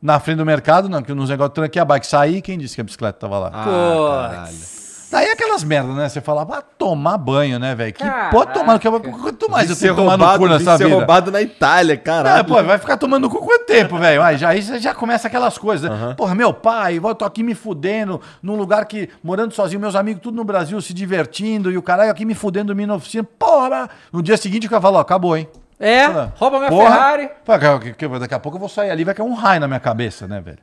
na frente do mercado, não, que nos negócios, tranquei a bike, saí, quem disse que a bicicleta tava lá? Ah, Pô. caralho. Daí aquelas merdas, né? Você fala, vai tomar banho, né, velho? Que pode tomar, que quanto mais eu Vi tenho ser que tomar no roubado, cu nessa ser vida? roubado na Itália, caralho. É, pô, vai ficar tomando no cu quanto tempo, velho? Aí já, aí já começa aquelas coisas. né? Porra, meu pai, eu tô aqui me fudendo, num lugar que, morando sozinho, meus amigos tudo no Brasil se divertindo, e o caralho aqui me fudendo dormindo na oficina. Porra! No dia seguinte o cara falou, ó, acabou, hein? É, Fala, rouba minha porra. Ferrari. Que- Daqui a pouco eu vou sair ali, vai cair um raio na minha cabeça, né, velho?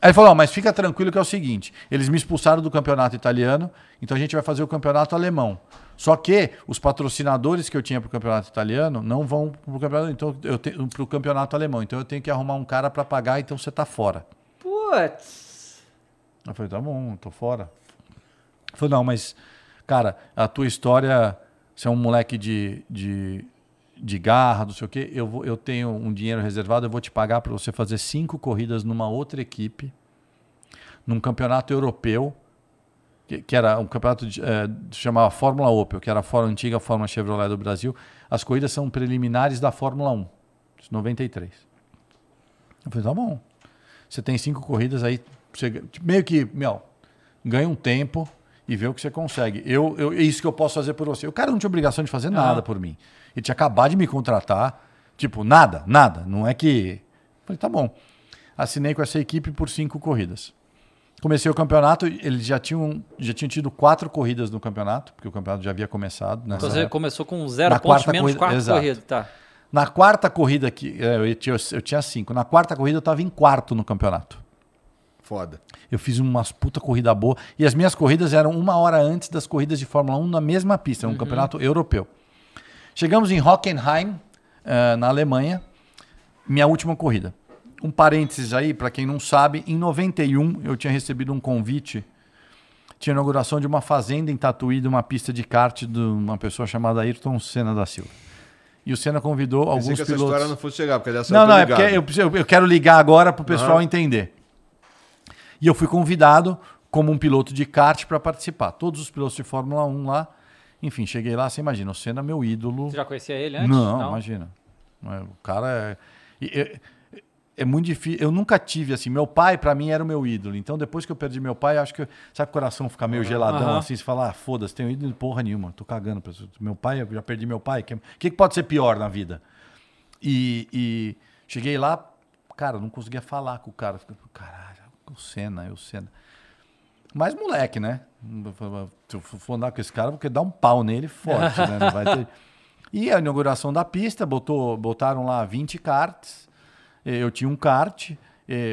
Aí ele falou, ó, mas fica tranquilo que é o seguinte, eles me expulsaram do campeonato italiano, então a gente vai fazer o campeonato alemão. Só que os patrocinadores que eu tinha pro campeonato italiano não vão pro campeonato, então eu tenho pro campeonato alemão, então eu tenho que arrumar um cara para pagar, então você tá fora. Putz. Eu falei, tá bom, tô fora. Ele falou, não, mas, cara, a tua história, você é um moleque de, de, de garra, não sei o quê, eu, vou, eu tenho um dinheiro reservado, eu vou te pagar para você fazer cinco corridas numa outra equipe, num campeonato europeu, que, que era um campeonato de, eh, chamava Fórmula Opel, que era a Fórmula antiga Fórmula Chevrolet do Brasil. As corridas são preliminares da Fórmula 1, de 93. Eu falei, tá bom. Você tem cinco corridas aí, você meio que, meu, ganha um tempo e vê o que você consegue. Eu, eu, é isso que eu posso fazer por você. O cara não tinha obrigação de fazer nada por mim. Ele tinha acabado de me contratar. Tipo, nada, nada. Não é que. Falei, tá bom. Assinei com essa equipe por cinco corridas. Comecei o campeonato, eles já tinham, já tinham tido quatro corridas no campeonato, porque o campeonato já havia começado. Nessa Então você época. começou com zero Na pontos quarta menos corrida, quatro exato. corridas. Tá. Na quarta corrida que é, eu tinha, eu tinha cinco. Na quarta corrida eu estava em quarto no campeonato. Foda. Eu fiz umas puta corrida boa. E as minhas corridas eram uma hora antes das corridas de Fórmula 1 na mesma pista, Uhum. um campeonato europeu. Chegamos em Hockenheim, eh, na Alemanha, minha última corrida. Um parênteses aí, para quem não sabe, em 91 eu tinha recebido um convite. Tinha inauguração de uma fazenda em Tatuí, de uma pista de kart de uma pessoa chamada Ayrton Senna da Silva. E o Senna convidou Pensei alguns que essa pilotos. história não fosse chegar, porque dessa Não, não, é porque eu, preciso- eu quero ligar agora para o pessoal Aham. entender. E eu fui convidado como um piloto de kart para participar. Todos os pilotos de Fórmula 1 lá. Enfim, cheguei lá, você imagina, o Senna é meu ídolo. Você já conhecia ele antes? Não, imagina. É, O cara é. é- é muito difícil. Eu nunca tive assim. Meu pai, para mim, era o meu ídolo. Então, depois que eu perdi meu pai, acho que. Sabe, o coração fica meio geladão Aham. assim. Você fala, ah, foda-se, tenho ídolo de porra nenhuma. Tô cagando. pra isso. Meu pai, eu já perdi meu pai. O que, que pode ser pior na vida? E, e cheguei lá, cara, não conseguia falar com o cara. Caralho, o Senna, é o Senna. Mas moleque, né? Se eu for andar com esse cara, porque dar um pau nele forte, né? Não vai ter... <laughs> E a inauguração da pista, botou, botaram lá 20 karts. Eu tinha um kart,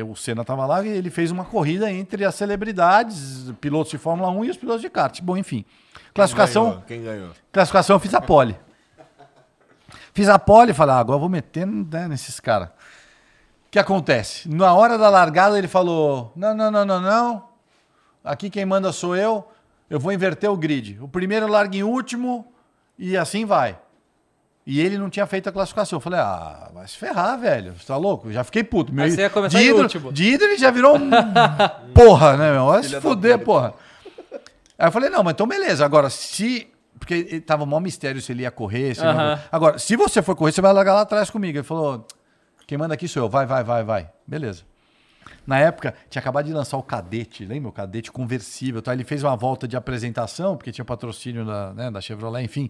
o Senna estava lá e ele fez uma corrida entre as celebridades, pilotos de Fórmula 1 e os pilotos de kart. Bom, enfim. Classificação, Quem ganhou? classificação eu fiz a pole. Fiz a pole e falei, ah, agora eu vou meter né, nesses caras. O que acontece? Na hora da largada ele falou: não, não, não, não, não. Aqui quem manda sou eu. Eu vou inverter o grid. O primeiro larga em último e assim vai. E ele não tinha feito a classificação. Eu falei, ah, vai se ferrar, velho. Você tá louco? Eu já fiquei puto. Meu, Aí você ia começar de em ídolo, último. de ídolo ele já virou um <laughs> porra, né, meu? Vai se fuder, porra. Aí eu falei, não, mas então beleza. Agora, se. Porque ele tava mó mistério se ele ia correr. Se ele não Aham. ia correr. Agora, se você for correr, você vai largar lá atrás comigo. Ele falou, quem manda aqui sou eu. Vai, vai, vai, vai. Beleza. Na época, tinha acabado de lançar o Cadete, lembra? O Cadete conversível. Então, ele fez uma volta de apresentação, porque tinha patrocínio da, né, da Chevrolet, enfim.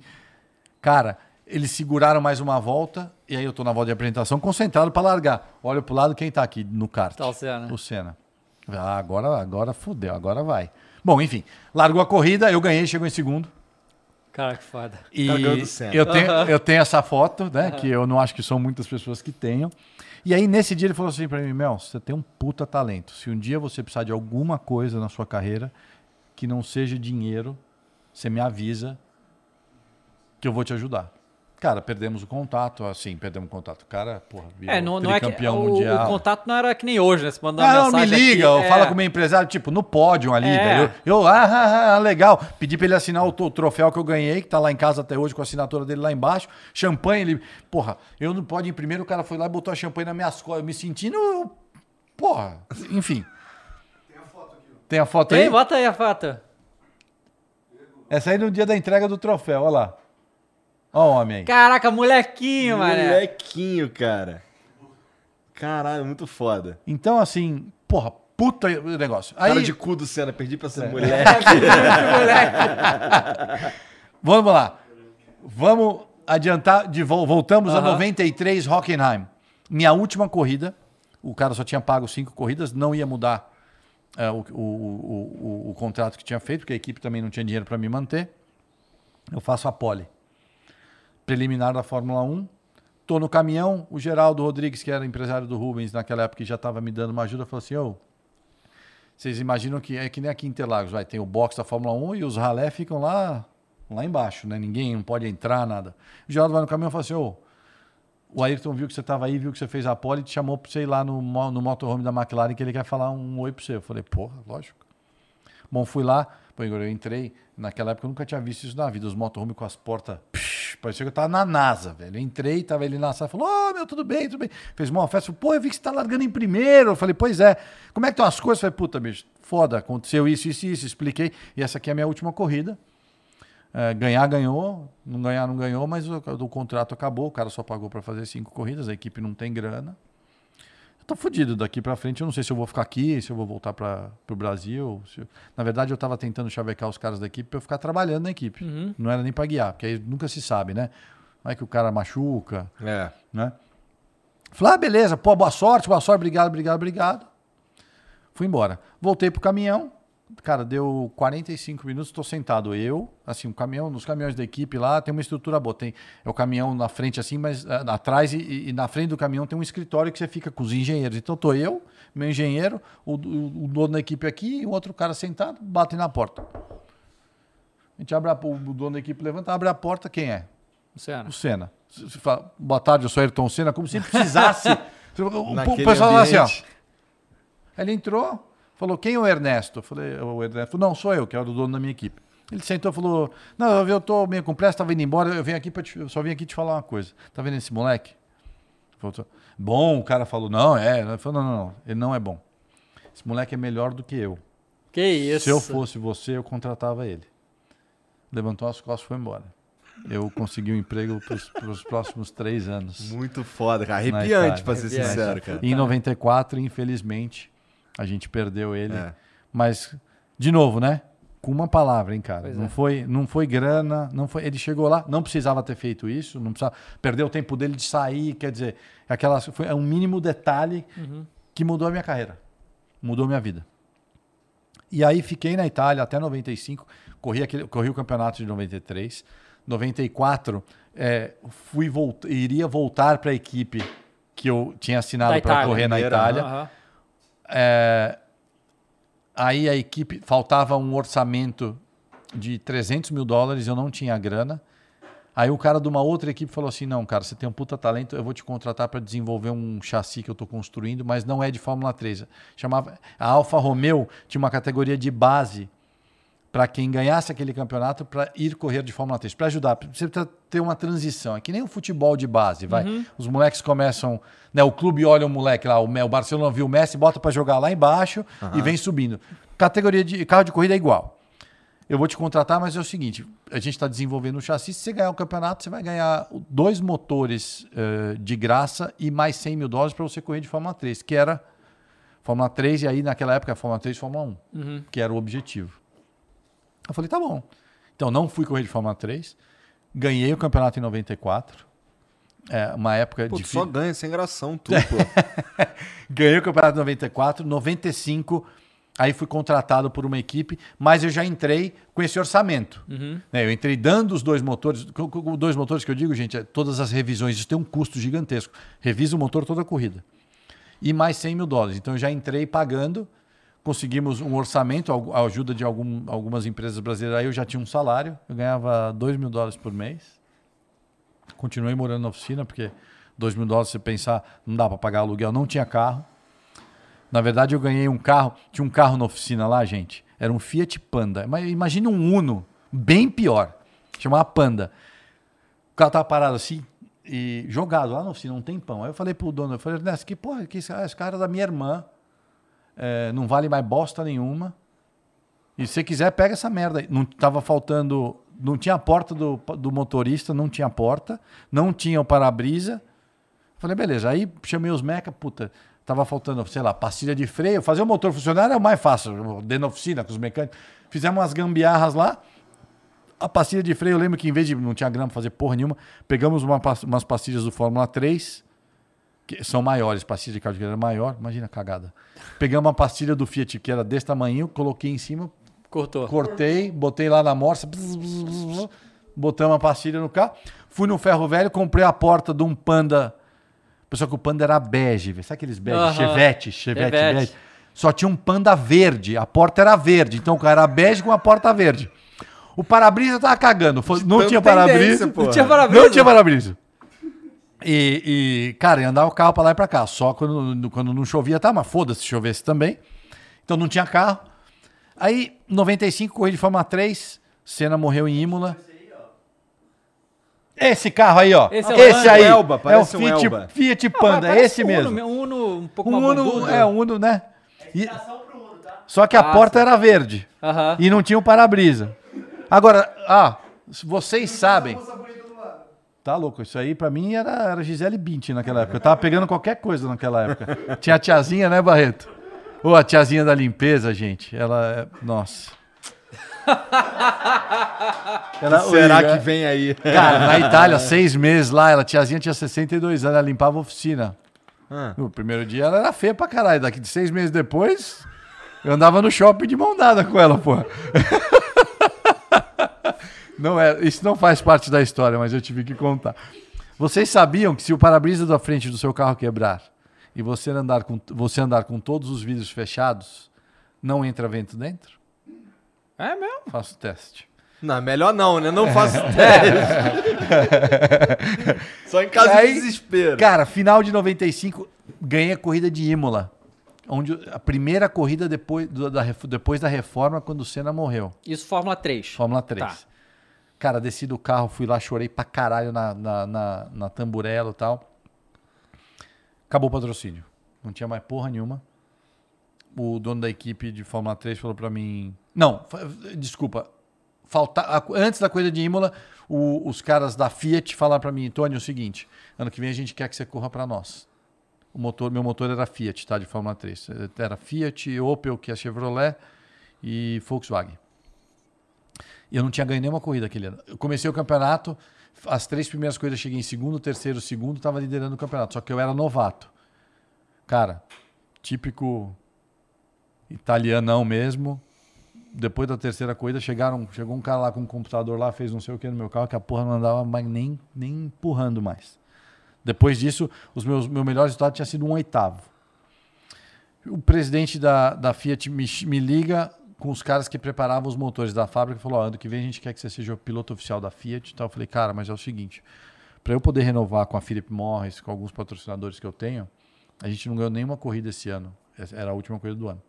Cara, eles seguraram mais uma volta, e aí eu tô na volta de apresentação, concentrado para largar. Olha pro lado, quem tá aqui no kart? Tá o Senna. O Senna. Ah, agora, agora fudeu, agora vai. Bom, enfim, largou a corrida, eu ganhei, chegou em segundo. Cara, que foda. E Senna. eu tenho, Aham. eu tenho essa foto, né? Que eu não acho que são muitas pessoas que tenham. E aí, nesse dia, ele falou assim pra mim: Mel, você tem um puta talento. Se um dia você precisar de alguma coisa na sua carreira que não seja dinheiro, você me avisa que eu vou te ajudar. Cara, perdemos o contato, assim, perdemos o contato. O cara, porra, É, não, não é que o, mundial. o contato não era que nem hoje, né? Você manda uma Ah, não, me liga, aqui, é. fala com o meu empresário, tipo, no pódio ali, É. velho. Eu, eu, ah, ah, ah, legal. Pedi pra ele assinar o, troféu que eu ganhei, que tá lá em casa até hoje com a assinatura dele lá embaixo. Champanhe, ele. Porra, eu não pode ir primeiro, o cara foi lá e botou a champanhe nas minhas costas. Eu me sentindo. Porra, enfim. Tem a foto Tem, aí? bota aí a foto. Essa aí no dia da entrega do troféu, olha lá. Ó o homem aí. Caraca, molequinho, mané. Molequinho, cara. Caralho, muito foda. Então, assim, porra, puta negócio. Aí, Cara de cu do Senna, perdi pra essa É. mulher. <laughs> Vamos lá. Vamos adiantar. De vol- voltamos a Aham. 93 Hockenheim. Minha última corrida. O cara só tinha pago cinco corridas, não ia mudar é, o, o, o, o- o contrato que tinha feito, porque a equipe também não tinha dinheiro para me manter. Eu faço a pole. Preliminar da Fórmula 1. Tô no caminhão. O Geraldo Rodrigues, que era empresário do Rubens naquela época, que já estava me dando uma ajuda, falou assim: Ô, vocês imaginam que é que nem aqui em Interlagos, vai, tem o box da Fórmula 1 e os ralé ficam lá, lá embaixo, né? Ninguém não pode entrar, nada. O Geraldo vai no caminhão e fala assim, ô, o Ayrton viu que você estava aí, viu que você fez a pole e te chamou para você ir lá no, no motorhome da McLaren que ele quer falar um oi para você. Eu falei, porra, lógico. Bom, fui lá, pô, Igor, eu entrei, naquela época eu nunca tinha visto isso na vida, os motorhome com as portas, psh, parecia que eu tava na NASA, velho. Eu entrei, tava ele na sala, falou, ô, meu, tudo bem, tudo bem. Fez uma festa, pô, eu vi que você tá largando em primeiro. Eu falei, pois é, como é que estão as coisas? Eu falei, puta, bicho, foda, aconteceu isso, isso, isso, expliquei. E essa aqui é a minha última corrida. É, ganhar, ganhou. Não ganhar, não ganhou, mas o, o contrato acabou. O cara só pagou para fazer cinco corridas, a equipe não tem grana. Tô fodido daqui para frente. Eu não sei se eu vou ficar aqui, se eu vou voltar para o Brasil. eu- Na verdade, eu tava tentando chavecar os caras da equipe para eu ficar trabalhando na equipe. Não era nem para guiar, porque aí nunca se sabe, né? Vai que o cara machuca, É. né? Falei, ah, beleza, pô, boa sorte, boa sorte, obrigado, obrigado, obrigado. Fui embora. Voltei pro caminhão. Cara, deu 45 minutos, estou sentado. Eu, assim, o caminhão, nos caminhões da equipe lá tem uma estrutura boa. Tem, é o caminhão na frente, assim, mas ah, atrás e, e- na frente do caminhão tem um escritório que você fica com os engenheiros. Então tô eu, meu engenheiro, o, o- o dono da equipe aqui e o outro cara sentado, batem na porta. A gente abre a, o dono da equipe levanta, abre a porta, quem é? Luciano. O Senna. Você fala, boa tarde, eu sou Ayrton Senna, como se precisasse. <laughs> o, o pessoal fala assim, ó. ele entrou, falou, quem é o Ernesto? Eu falei, o Ernesto, não, sou eu, que era o dono da minha equipe. Ele sentou e falou, não, eu tô meio com pressa, tava indo embora, eu venho aqui pra te, eu só vim aqui te falar uma coisa. Tá vendo esse moleque? Falou, bom, o cara falou, não, é. Ele falou, não, não, não, ele não é bom. Esse moleque é melhor do que eu. Que isso. Se eu fosse você, eu contratava ele. Levantou as costas e foi embora. Eu consegui um emprego para os próximos três anos. Muito foda, cara. Arrepiante, pra ser Arrepiante. sincero, cara. E em 94, infelizmente, a gente perdeu ele. É. Mas, de novo, né? Com uma palavra, hein, cara. Pois não, é. foi, não foi grana, não foi. Ele chegou lá, não precisava ter feito isso, não precisava. Perdeu o tempo dele de sair, quer dizer, aquela, foi um mínimo detalhe Uhum. que mudou a minha carreira. Mudou a minha vida. E aí fiquei na Itália até 95, corri, aquele, corri o campeonato de 93. 94, é, fui volt, iria voltar para a equipe que eu tinha assinado para correr na Itália. Aham. É, aí a equipe faltava um orçamento de 300 mil dólares, eu não tinha grana. Aí o cara de uma outra equipe falou assim: não, cara, você tem um puta talento, eu vou te contratar para desenvolver um chassi que eu estou construindo, mas não é de Fórmula 3. Chamava a Alfa Romeo tinha uma categoria de base para quem ganhasse aquele campeonato para ir correr de Fórmula 3, para ajudar. Você precisa ter uma transição. É que nem o futebol de base, vai. Os moleques começam, né, o clube olha o moleque lá, o, Barcelona viu o Messi, bota para jogar lá embaixo e vem subindo. Categoria de carro de corrida é igual. Eu vou te contratar, mas é o seguinte: a gente está desenvolvendo um chassi. Se você ganhar o campeonato, você vai ganhar dois motores eh, de graça e mais 100 mil dólares para você correr de Fórmula 3, que era Fórmula 3 e aí naquela época Fórmula 3 e Fórmula 1, que era o objetivo. Eu falei, tá bom. Então não fui correr de Fórmula 3, ganhei o campeonato em 94. É, uma época Pô, difícil. só ganha sem gração, tu, pô. <laughs> Ganhei o campeonato em 94, 95. Aí fui contratado por uma equipe, mas eu já entrei com esse orçamento. Né, Eu entrei dando os dois motores. Dois motores que eu digo, gente, é todas as revisões. Isso tem um custo gigantesco. Revisa o motor toda a corrida. E mais 100 mil dólares. Então eu já entrei pagando. Conseguimos um orçamento, a ajuda de algum- algumas empresas brasileiras. Aí eu já tinha um salário. Eu ganhava 2 mil dólares por mês. Continuei morando na oficina, porque 2 mil dólares, você pensar, não dá para pagar aluguel. Não tinha carro. Na verdade, eu ganhei um carro. Tinha um carro na oficina lá, gente. Era um Fiat Panda. Mas imagina um Uno, bem pior. Chamava Panda. O carro tava parado assim e jogado lá na oficina um tempão. Aí eu falei pro dono, eu falei, Ernesto, que porra, que esse, esse cara é da minha irmã. É, não vale mais bosta nenhuma. E se você quiser, pega essa merda. Não tava faltando. Não tinha a porta do, do motorista, não tinha porta, não tinha o para-brisa. Falei, beleza. Aí chamei os meca, puta, tava faltando, sei lá, pastilha de freio. Fazer o motor funcionar é o mais fácil, dentro da oficina, com os mecânicos. Fizemos umas gambiarras lá. A pastilha de freio, eu lembro que em vez de não tinha grama pra fazer porra nenhuma, pegamos uma, umas pastilhas do Fórmula 3, que são maiores, pastilha de carro de era maior, imagina a cagada. Pegamos uma pastilha do Fiat que era desse tamanho, coloquei em cima, Cortou. Cortei, botei lá na morsa, bzz, bzz, bzz, botamos a pastilha no carro. Fui no ferro velho, comprei a porta de um Panda. Pessoal que o Panda era bege, sabe aqueles bege? Aham. Chevette, Chevette, Chevette. bege. Só tinha um Panda verde, a porta era verde. Então o cara era bege com a porta verde. O para-brisa tava cagando. foi- Não tinha para-brisa. Não tinha para-brisa. Não tinha para-brisa. E, e, cara, ia andar o carro pra lá e pra cá. Só quando, quando não chovia, tá, mas foda-se se chovesse também. Então não tinha carro. Aí, 95, corri de Fórmula 3. Senna morreu em Imola. Esse carro aí, ó. Esse é o esse aí. Elba, é o um Fiat, Elba. Fiat Ah, Panda, é parece esse um mesmo. Uno, um Uno um pouco Um mais Uno, bundudo. é, um Uno, né? E- só que a Ah, porta sim. era verde. Aham. E não tinha o para-brisa. Agora, ah, vocês sabem. Tá louco, isso aí pra mim era, era Gisele Bündchen naquela época. Eu tava pegando qualquer coisa naquela época. Tinha a tiazinha, né, Barreto? Ô, a tiazinha da limpeza, gente. Ela é. Nossa. Ela- Será Oi, que vem aí? Cara, na Itália, seis meses lá, ela tiazinha tinha 62 anos, ela limpava a oficina. Ah. No primeiro dia ela era feia pra caralho. Daqui de seis meses depois, eu andava no shopping de mão dada com ela, porra. Não é, isso não faz parte da história, mas eu tive que contar. Vocês sabiam que se o para-brisa da frente do seu carro quebrar e você andar com, você andar com todos os vidros fechados, não entra vento dentro? É mesmo? Faça o teste. Não, melhor não, né? Não faço teste. <laughs> Só em caso Aí, de desespero. Cara, final de 95, ganhei a corrida de Imola. Onde a primeira corrida depois, do- da, depois da reforma, quando o Senna morreu. Isso, Fórmula 3. Fórmula 3. Tá. Cara, desci do carro, fui lá, chorei pra caralho na, na, na, na tamburela e tal. Acabou o patrocínio. Não tinha mais porra nenhuma. O dono da equipe de Fórmula 3 falou pra mim. Não, desculpa. Falta, antes da coisa de Imola, o- os caras da Fiat falaram pra mim, Tony, é o seguinte: ano que vem a gente quer que você corra pra nós. O motor, meu motor era Fiat, tá? De Fórmula 3. Era Fiat, Opel, que é Chevrolet e Volkswagen. E eu não tinha ganho nenhuma corrida aquele ano. Eu comecei o campeonato, as três primeiras corridas cheguei em segundo, terceiro, segundo, estava liderando o campeonato. Só que eu era novato. Cara, típico italianão mesmo. depois da terceira corrida, chegaram, chegou um cara lá com um computador lá, fez não sei o que no meu carro, que a porra não andava mais nem, nem empurrando mais. Depois disso, os meus meu melhor resultado tinha sido um oitavo. O presidente da, da Fiat me, me liga com os caras que preparavam os motores da fábrica e falou: oh, ano que vem a gente quer que você seja o piloto oficial da Fiat. Então eu falei, cara, mas é o seguinte: para eu poder renovar com a Philip Morris, com alguns patrocinadores que eu tenho, a gente não ganhou nenhuma corrida esse ano. Era a última corrida do ano.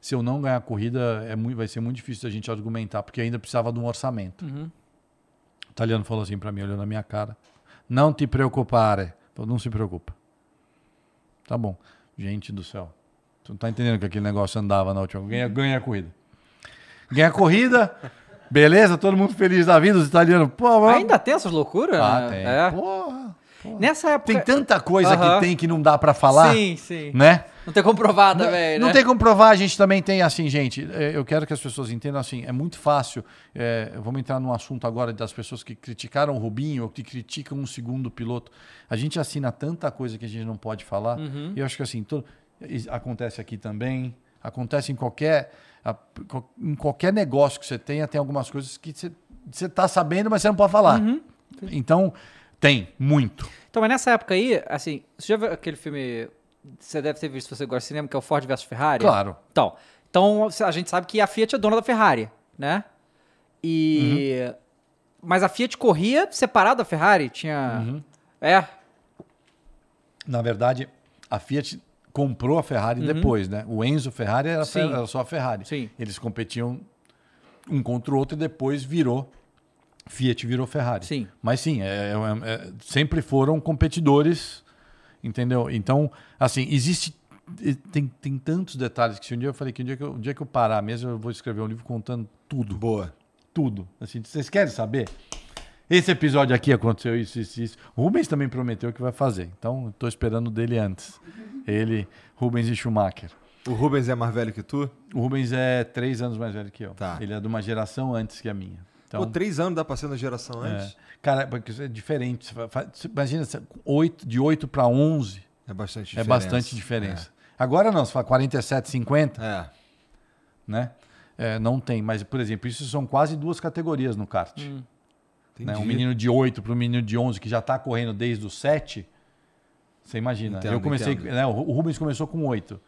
Se eu não ganhar a corrida, é muito, vai ser muito difícil a gente argumentar, porque ainda precisava de um orçamento. Uhum. O italiano falou assim para mim, olhando na minha cara: Não te preocupare. Falei, não se preocupa. Tá bom. Gente do céu. Tu não tá entendendo que aquele negócio andava na última. Ganha, ganha a corrida. Ganha a corrida. Beleza, todo mundo feliz da vida, os italianos. Pô, mano. Ainda tem essas loucuras? Ah, né? tem. É. Porra, porra. Nessa época. Tem tanta coisa que tem que não dá pra falar, Sim, sim. né? Não tem comprovado também, Não né? tem como provar, a gente também tem assim, gente. é, Eu quero que as pessoas entendam assim, é muito fácil. é, vamos entrar num assunto agora das pessoas que criticaram o Rubinho ou que criticam um segundo piloto. A gente assina tanta coisa que a gente não pode falar. Uhum. E eu acho que assim, to- is- acontece aqui também, acontece em qualquer, em qualquer negócio que você tenha, tem algumas coisas que você você está sabendo, mas você não pode falar. Uhum. Então, tem, muito. Então, mas nessa época aí, assim, você já viu aquele filme. Você deve ter visto se você gosta de cinema, que é o Ford vs Ferrari? Claro. Então, então a gente sabe que a Fiat é dona da Ferrari, né? E. Uhum. Mas a Fiat corria separada da Ferrari? Tinha. Uhum. É. Na verdade, a Fiat comprou a Ferrari depois, né? O Enzo Ferrari era, Uhum. Sim. era só a Ferrari. Sim. Eles competiam um contra o outro e depois virou. Fiat virou Ferrari. Sim. Mas sim, é- é- é- sempre foram competidores, entendeu? Então, assim, existe. Tem, tem tantos detalhes que se um dia eu falei que um dia que eu, um dia que eu parar mesmo, eu vou escrever um livro contando tudo. Boa. Tudo. Assim, vocês querem saber? Esse episódio aqui aconteceu isso, isso, isso. O Rubens também prometeu que vai fazer. Então, estou esperando dele antes. Ele, Rubens e Schumacher. O Rubens é mais velho que tu? O Rubens é três anos mais velho que eu. Tá. Ele é de uma geração antes que a minha. Então, Pô, três anos dá pra ser na geração é. antes? Cara, porque isso é diferente. Imagina, de 8 para 11 É, bastante é diferença. bastante diferença. Agora não, se fala 47, 50, É. é. né? É, não tem. Mas, por exemplo, isso são quase duas categorias no kart. Hum. Né? Um menino de 8 para um menino de 11 que já está correndo desde os 7. Você imagina. Entendo, eu comecei, né, o Ru- o Rubens começou com 8.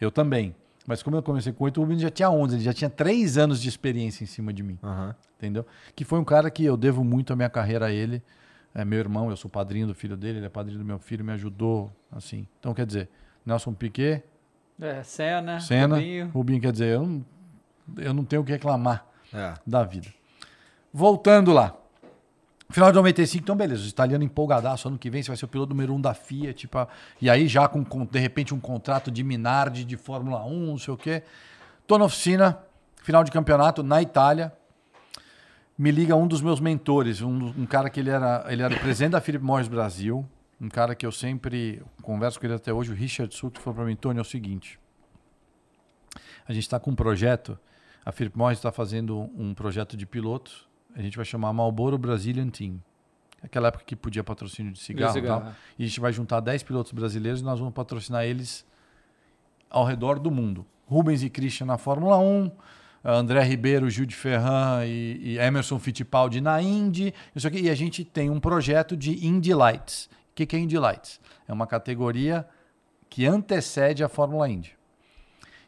Eu também. Mas como eu comecei com 8, o Rubens já tinha 11. Ele já tinha 3 anos de experiência em cima de mim. Aham. Entendeu? Que foi um cara que eu devo muito a minha carreira a ele. É meu irmão, eu sou padrinho do filho dele, ele é padrinho do meu filho, me ajudou, assim. Então, quer dizer, Nelson Piquet, É, Senna. Senna, Rubinho. Rubinho, quer dizer, eu não, eu não tenho o que reclamar É. da vida. Voltando lá. Final de 95, então beleza, os italianos empolgadaço, ano que vem você vai ser o piloto número um da Fiat, tipo, e aí já com, de repente um contrato de Minardi de Fórmula 1, não sei o quê. Tô na oficina, final de campeonato na Itália. Me liga um dos meus mentores, um, um cara que ele era, ele era o presidente da Philip Morris Brasil, um cara que eu sempre converso com ele até hoje, o Richard Suto, falou para mim, Tony, é o seguinte, a gente está com um projeto, a Philip Morris está fazendo um projeto de pilotos, a gente vai chamar Marlboro Brazilian Team. Aquela época que podia patrocínio de cigarro, De e tal. cigarro. E a gente vai juntar 10 pilotos brasileiros e nós vamos patrocinar eles ao redor do mundo. Rubens e Christian na Fórmula 1, André Ribeiro, Gil de Ferran e, e Emerson Fittipaldi na Indy. Isso aqui. E a gente tem um projeto de Indy Lights. O que, que é Indy Lights? É uma categoria que antecede a Fórmula Indy.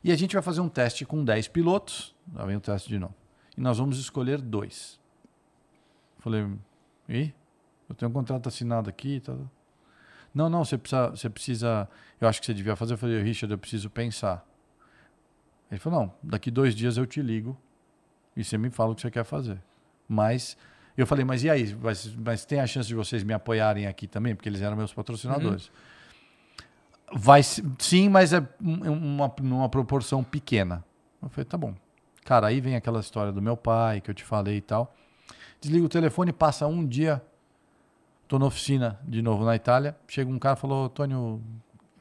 E a gente vai fazer um teste com 10 pilotos. Lá vem o teste de novo. E nós vamos escolher dois. Falei, e? Eu tenho um contrato assinado aqui. Tá? Não, não, você precisa, você precisa. Eu acho que você devia fazer. Eu falei, Richard, eu preciso pensar. Ele falou, não, daqui dois dias eu te ligo e você me fala o que você quer fazer. Mas eu falei, mas e aí? Mas, mas tem a chance de vocês me apoiarem aqui também? Porque eles eram meus patrocinadores. Vai, se- sim, mas é um- uma, numa proporção pequena. Eu falei, tá bom. Cara, aí vem aquela história do meu pai que eu te falei e tal. Desliga o telefone, passa um dia, tô na oficina de novo na Itália. Chega um cara e falou, Tônio,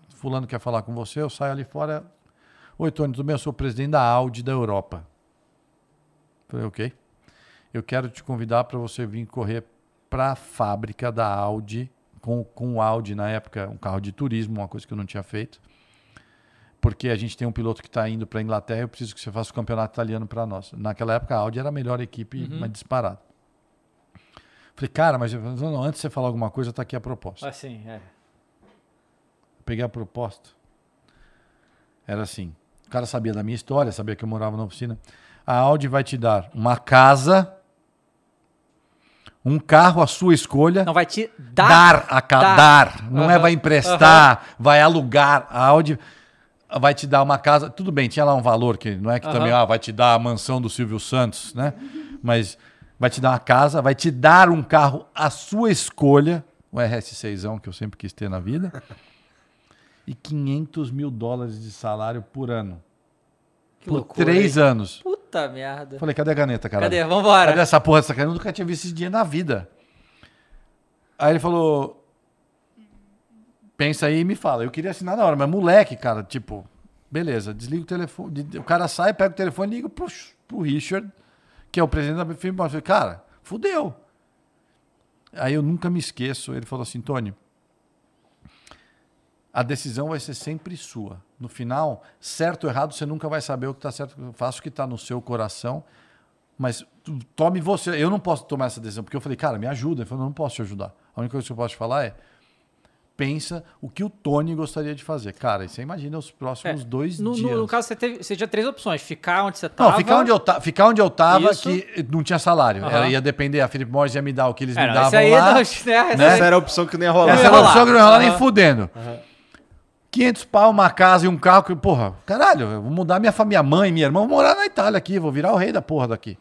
fulano quer falar com você, eu saio ali fora. Oi, Tônio, tudo bem? Eu sou o presidente da Audi da Europa. Falei, ok. Eu quero te convidar para você vir correr para a fábrica da Audi, com, com o Audi na época, um carro de turismo, uma coisa que eu não tinha feito, porque a gente tem um piloto que está indo para a Inglaterra, eu preciso que você faça o campeonato italiano para nós. Naquela época a Audi era a melhor equipe, Uhum. mas disparada. Falei, cara, mas não, antes de você falar alguma coisa, tá aqui a proposta. Assim, é. Peguei a proposta. Era assim. O cara sabia da minha história, sabia que eu morava na oficina. A Audi vai te dar uma casa, um carro à sua escolha. Não vai te dar. dar, a ca... Dar. dar. Não é Aham. vai emprestar, vai alugar. A Audi vai te dar uma casa. Tudo bem, tinha lá um valor que não é que também Aham. ah, vai te dar a mansão do Silvio Santos, né? Mas vai te dar uma casa, vai te dar um carro à sua escolha, o RS6 que eu sempre quis ter na vida, e 500 mil dólares de salário por ano. Que por loucura, três hein? anos. Puta merda. Falei, cadê a caneta, cara? Cadê? Vambora. Cadê essa porra dessa caneta? Eu nunca tinha visto esse dinheiro na vida. Aí ele falou: pensa aí e me fala. Eu queria assinar na hora, mas moleque, cara, tipo, beleza, desliga o telefone. O cara sai, pega o telefone e liga pro, pro Richard, que é o presidente da firma. Eu falei, cara, fudeu. Aí eu nunca me esqueço. Ele falou assim: Tony, a decisão vai ser sempre sua. No final, certo ou errado, você nunca vai saber o que está certo. Faça o que está no seu coração, mas tome você. Eu não posso tomar essa decisão, porque eu falei, cara, me ajuda. Ele falou, não posso te ajudar. A única coisa que eu posso te falar é pensa o que o Tony gostaria de fazer. Cara, você imagina os próximos É, dois no, dias. no, no caso, você, teve, você tinha três opções: ficar onde você tava. não, ficar onde eu, ta, ficar onde eu tava, Isso. que não tinha salário. Aham. Era, ia depender, a Philip Morris ia me dar o que eles É, me davam aí lá. não, <laughs> né? Essa Essa era a opção que não ia rolar. Essa era a opção que não ia rolar nem Aham. fudendo. 500 pau, uma casa e um carro. Que, porra, caralho, eu vou mudar minha família, minha mãe, minha irmã, vou morar na Itália aqui, vou virar o rei da porra daqui.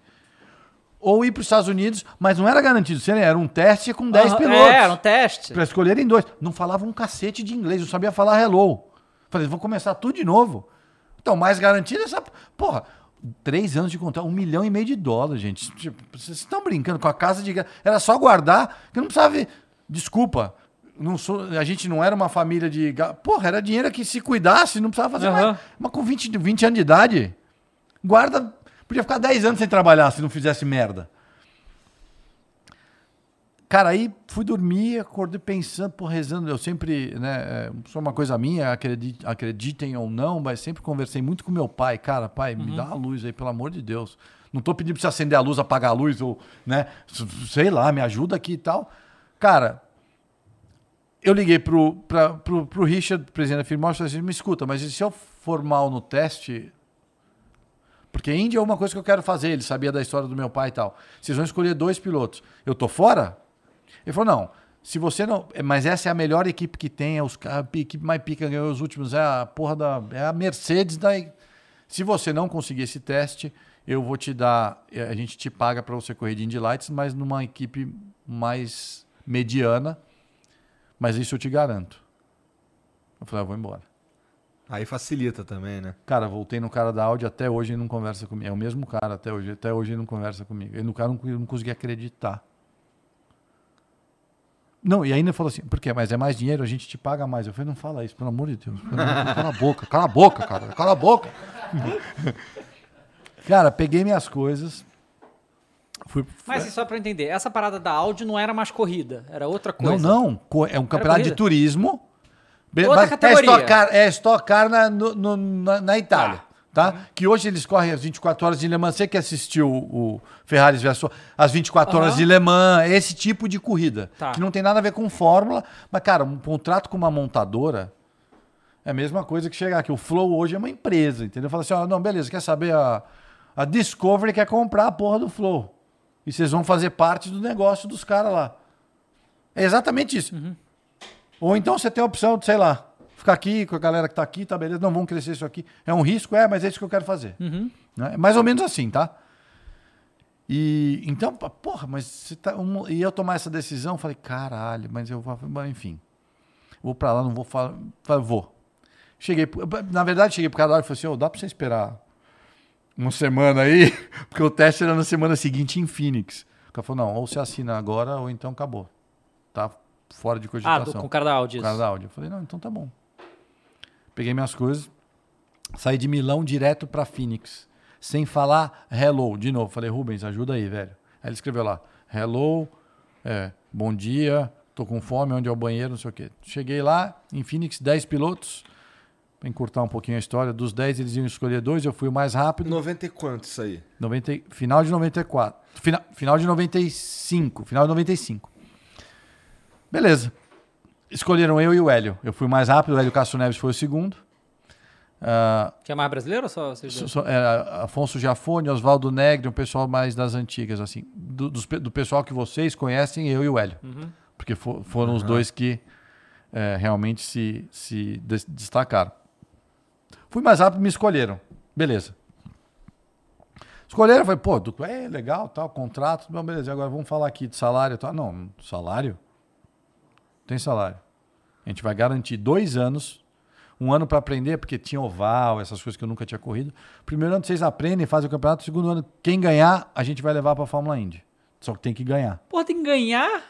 Ou ir para os Estados Unidos, mas não era garantido. Era um teste com 10 Aham, pilotos. É, era um teste. Para escolherem dois. Não falava um cacete de inglês, não sabia falar hello. Falei, vou começar tudo de novo. Então, mais garantido essa. Porra, três anos de contrato, um milhão e meio de dólares, gente. Tipo, vocês estão brincando com a casa de. Era só guardar, que não precisava. Desculpa. Não sou, a gente não era uma família de. Porra, era dinheiro que se cuidasse, não precisava fazer Aham. mais. Mas com 20, de- 20 anos de idade, guarda. Podia ficar 10 anos sem trabalhar se não fizesse merda. Cara, aí fui dormir, acordei pensando, pô, rezando. Eu sempre, né, é, só uma coisa minha, acredi- acreditem ou não, mas sempre conversei muito com meu pai. Cara, pai, me dá uma luz aí, pelo amor de Deus. Não tô pedindo pra você acender a luz, apagar a luz, ou, né, sei lá, me ajuda aqui e tal. Cara, eu liguei pro, pra, pro, pro Richard, presidente da firma, e falei assim, me escuta, mas se eu for mal no teste, porque Índia é uma coisa que eu quero fazer, ele sabia da história do meu pai e tal. Vocês vão escolher dois pilotos. Eu tô fora? Ele falou, não, se você não... Mas essa é a melhor equipe que tem, é os, a equipe mais pica ganhou os últimos, é a porra da... É a Mercedes da... Se você não conseguir esse teste, eu vou te dar... eh, A gente te paga para você correr de Indy Lights, mas numa equipe mais mediana. Mas isso eu te garanto. Eu falei, ah, vou embora. Aí facilita também, né? Cara, voltei no cara da Audi, até hoje ele não conversa comigo. É o mesmo cara até hoje, até hoje ele não conversa comigo. Ele, no cara não, eu não consegui acreditar. Não, e ainda falou assim, por quê? Mas é mais dinheiro, a gente te paga mais. Eu falei, não fala isso, pelo amor de Deus. Pelo amor de Deus, Cala a boca, cala a boca, cara, cala a boca. <laughs> cara, peguei minhas coisas, fui... Mas só pra eu entender, essa parada da áudio não era mais corrida, era outra Não, coisa. não, co- é um campeonato de turismo. Outra mas categoria. É Stock Car, é Stock Car na, no- na, na Itália. Tá? Que hoje eles correm as 24 horas de Le Mans. Você que assistiu o Ferrari versus as 24 horas Aham. de Le Mans, esse tipo de corrida. Tá. Que não tem nada a ver com fórmula. Mas, cara, um contrato com uma montadora é a mesma coisa que chegar aqui. O Flow hoje é uma empresa, entendeu? Fala assim, ó, não, beleza, quer saber? A, a Discovery quer comprar a porra do Flow. E vocês vão fazer parte do negócio dos caras lá. É exatamente isso. Ou então você tem a opção de, sei lá, ficar aqui com a galera que tá aqui, tá beleza, não vão crescer isso aqui. É um risco, é, mas é isso que eu quero fazer. Uhum. É mais ou menos assim, tá? E então, porra, mas você tá. um- e eu tomar essa decisão, falei, caralho, mas eu vou, enfim. Vou pra lá, não vou falar. Vou. Cheguei, na verdade, cheguei pro cara lá e falei assim: ô, dá pra você esperar uma semana aí? <laughs> Porque o teste era na semana seguinte em Phoenix. O cara falou: não, ou você assina agora, ou então acabou. Tá fora de Ah, cogitação. do, com o cara da áudio. O cara da áudio. Eu falei, não, então tá bom. Peguei minhas coisas, saí de Milão direto pra Phoenix, sem falar hello. De novo, falei, Rubens, ajuda aí, velho. Aí ele escreveu lá, hello, é, bom dia, tô com fome, onde é o banheiro, não sei o quê. Cheguei lá, em Phoenix, 10 pilotos, Pra encurtar um pouquinho a história, dos 10 eles iam escolher dois, eu fui o mais rápido. 90 e quanto isso aí? 90, e- final de 94. Final, final de 95. Final de 95. Beleza. Escolheram eu e o Hélio. Eu fui mais rápido, o Hélio Castro Neves foi o segundo. Ah, Tinha mais brasileiro ou só so- so- era Afonso Giafone, Oswaldo Negri, um pessoal mais das antigas, assim. Do, pe- do pessoal que vocês conhecem, eu e o Hélio. Porque fo- foram os dois que eh, realmente se, se des- destacaram. Fui mais rápido, me escolheram. Beleza. Escolheram, falei, pô, é legal, tal, contrato. Não, beleza, agora vamos falar aqui de salário. e Tal. Não, salário? Tem salário. A gente vai garantir dois anos, um ano para aprender, porque tinha oval, essas coisas que eu nunca tinha corrido. Primeiro ano vocês aprendem, fazem o campeonato. Segundo ano, quem ganhar, a gente vai levar para a Fórmula Indy. Só que tem que ganhar. Porra, tem que ganhar?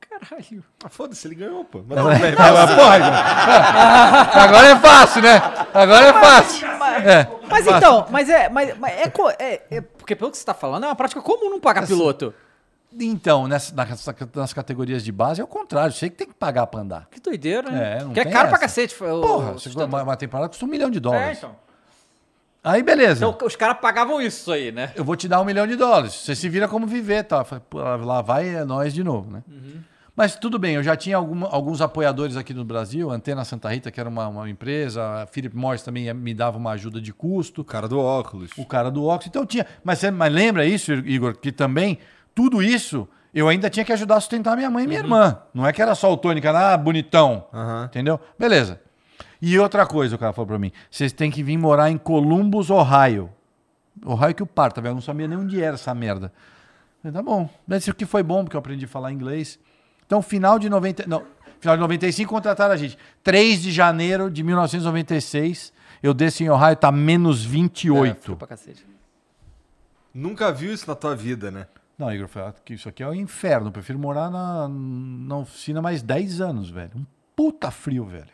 Caralho. Ah, foda-se, ele ganhou, pô. Mas Não, não, é, mas, <laughs> Igor. agora é fácil, né? Agora é fácil. É, Mas fácil. então, mas é, mas, mas é, é- é- Porque pelo que você tá falando, é uma prática comum não pagar piloto. Então, nessa, nessa- nas categorias de base é o contrário. Você que tem que pagar pra andar. Que doideira, né? É, Porque é caro pra essa. cacete. o- Porra, o você- uma, uma temporada custa um milhão de É, dólares. então. Aí, beleza. Então os caras pagavam isso aí, né? eu vou te dar um milhão de dólares. Você se vira como viver, tá? Lá vai é nós de novo, né? Mas tudo bem, eu já tinha alguma- alguns apoiadores aqui no Brasil, Antena Santa Rita, que era uma, uma empresa, a Philip Morris também me dava uma ajuda de custo, O cara do óculos. o cara do Ox. Então tinha. Mas, mas lembra isso, Igor, que também tudo isso eu ainda tinha que ajudar a sustentar minha mãe e minha irmã. Não é que era só o era ah, bonitão. Aham. Entendeu? Beleza. E outra coisa, o cara falou pra mim: vocês têm que vir morar em Columbus, Ohio. Ohio que o parta, velho. Eu não sabia nem onde era essa merda. Eu falei, tá bom. Mas isso que foi bom, porque eu aprendi a falar inglês. Então, final de 90. Não, final de 95 contrataram a gente. 3 de janeiro de 1996, eu desço em Ohio, tá menos É, 28. frio pra cacete. Nunca viu isso na tua vida, né? Não, Igor, que isso aqui é o inferno. Eu prefiro morar na, na oficina mais 10 anos, velho. Um puta frio, velho.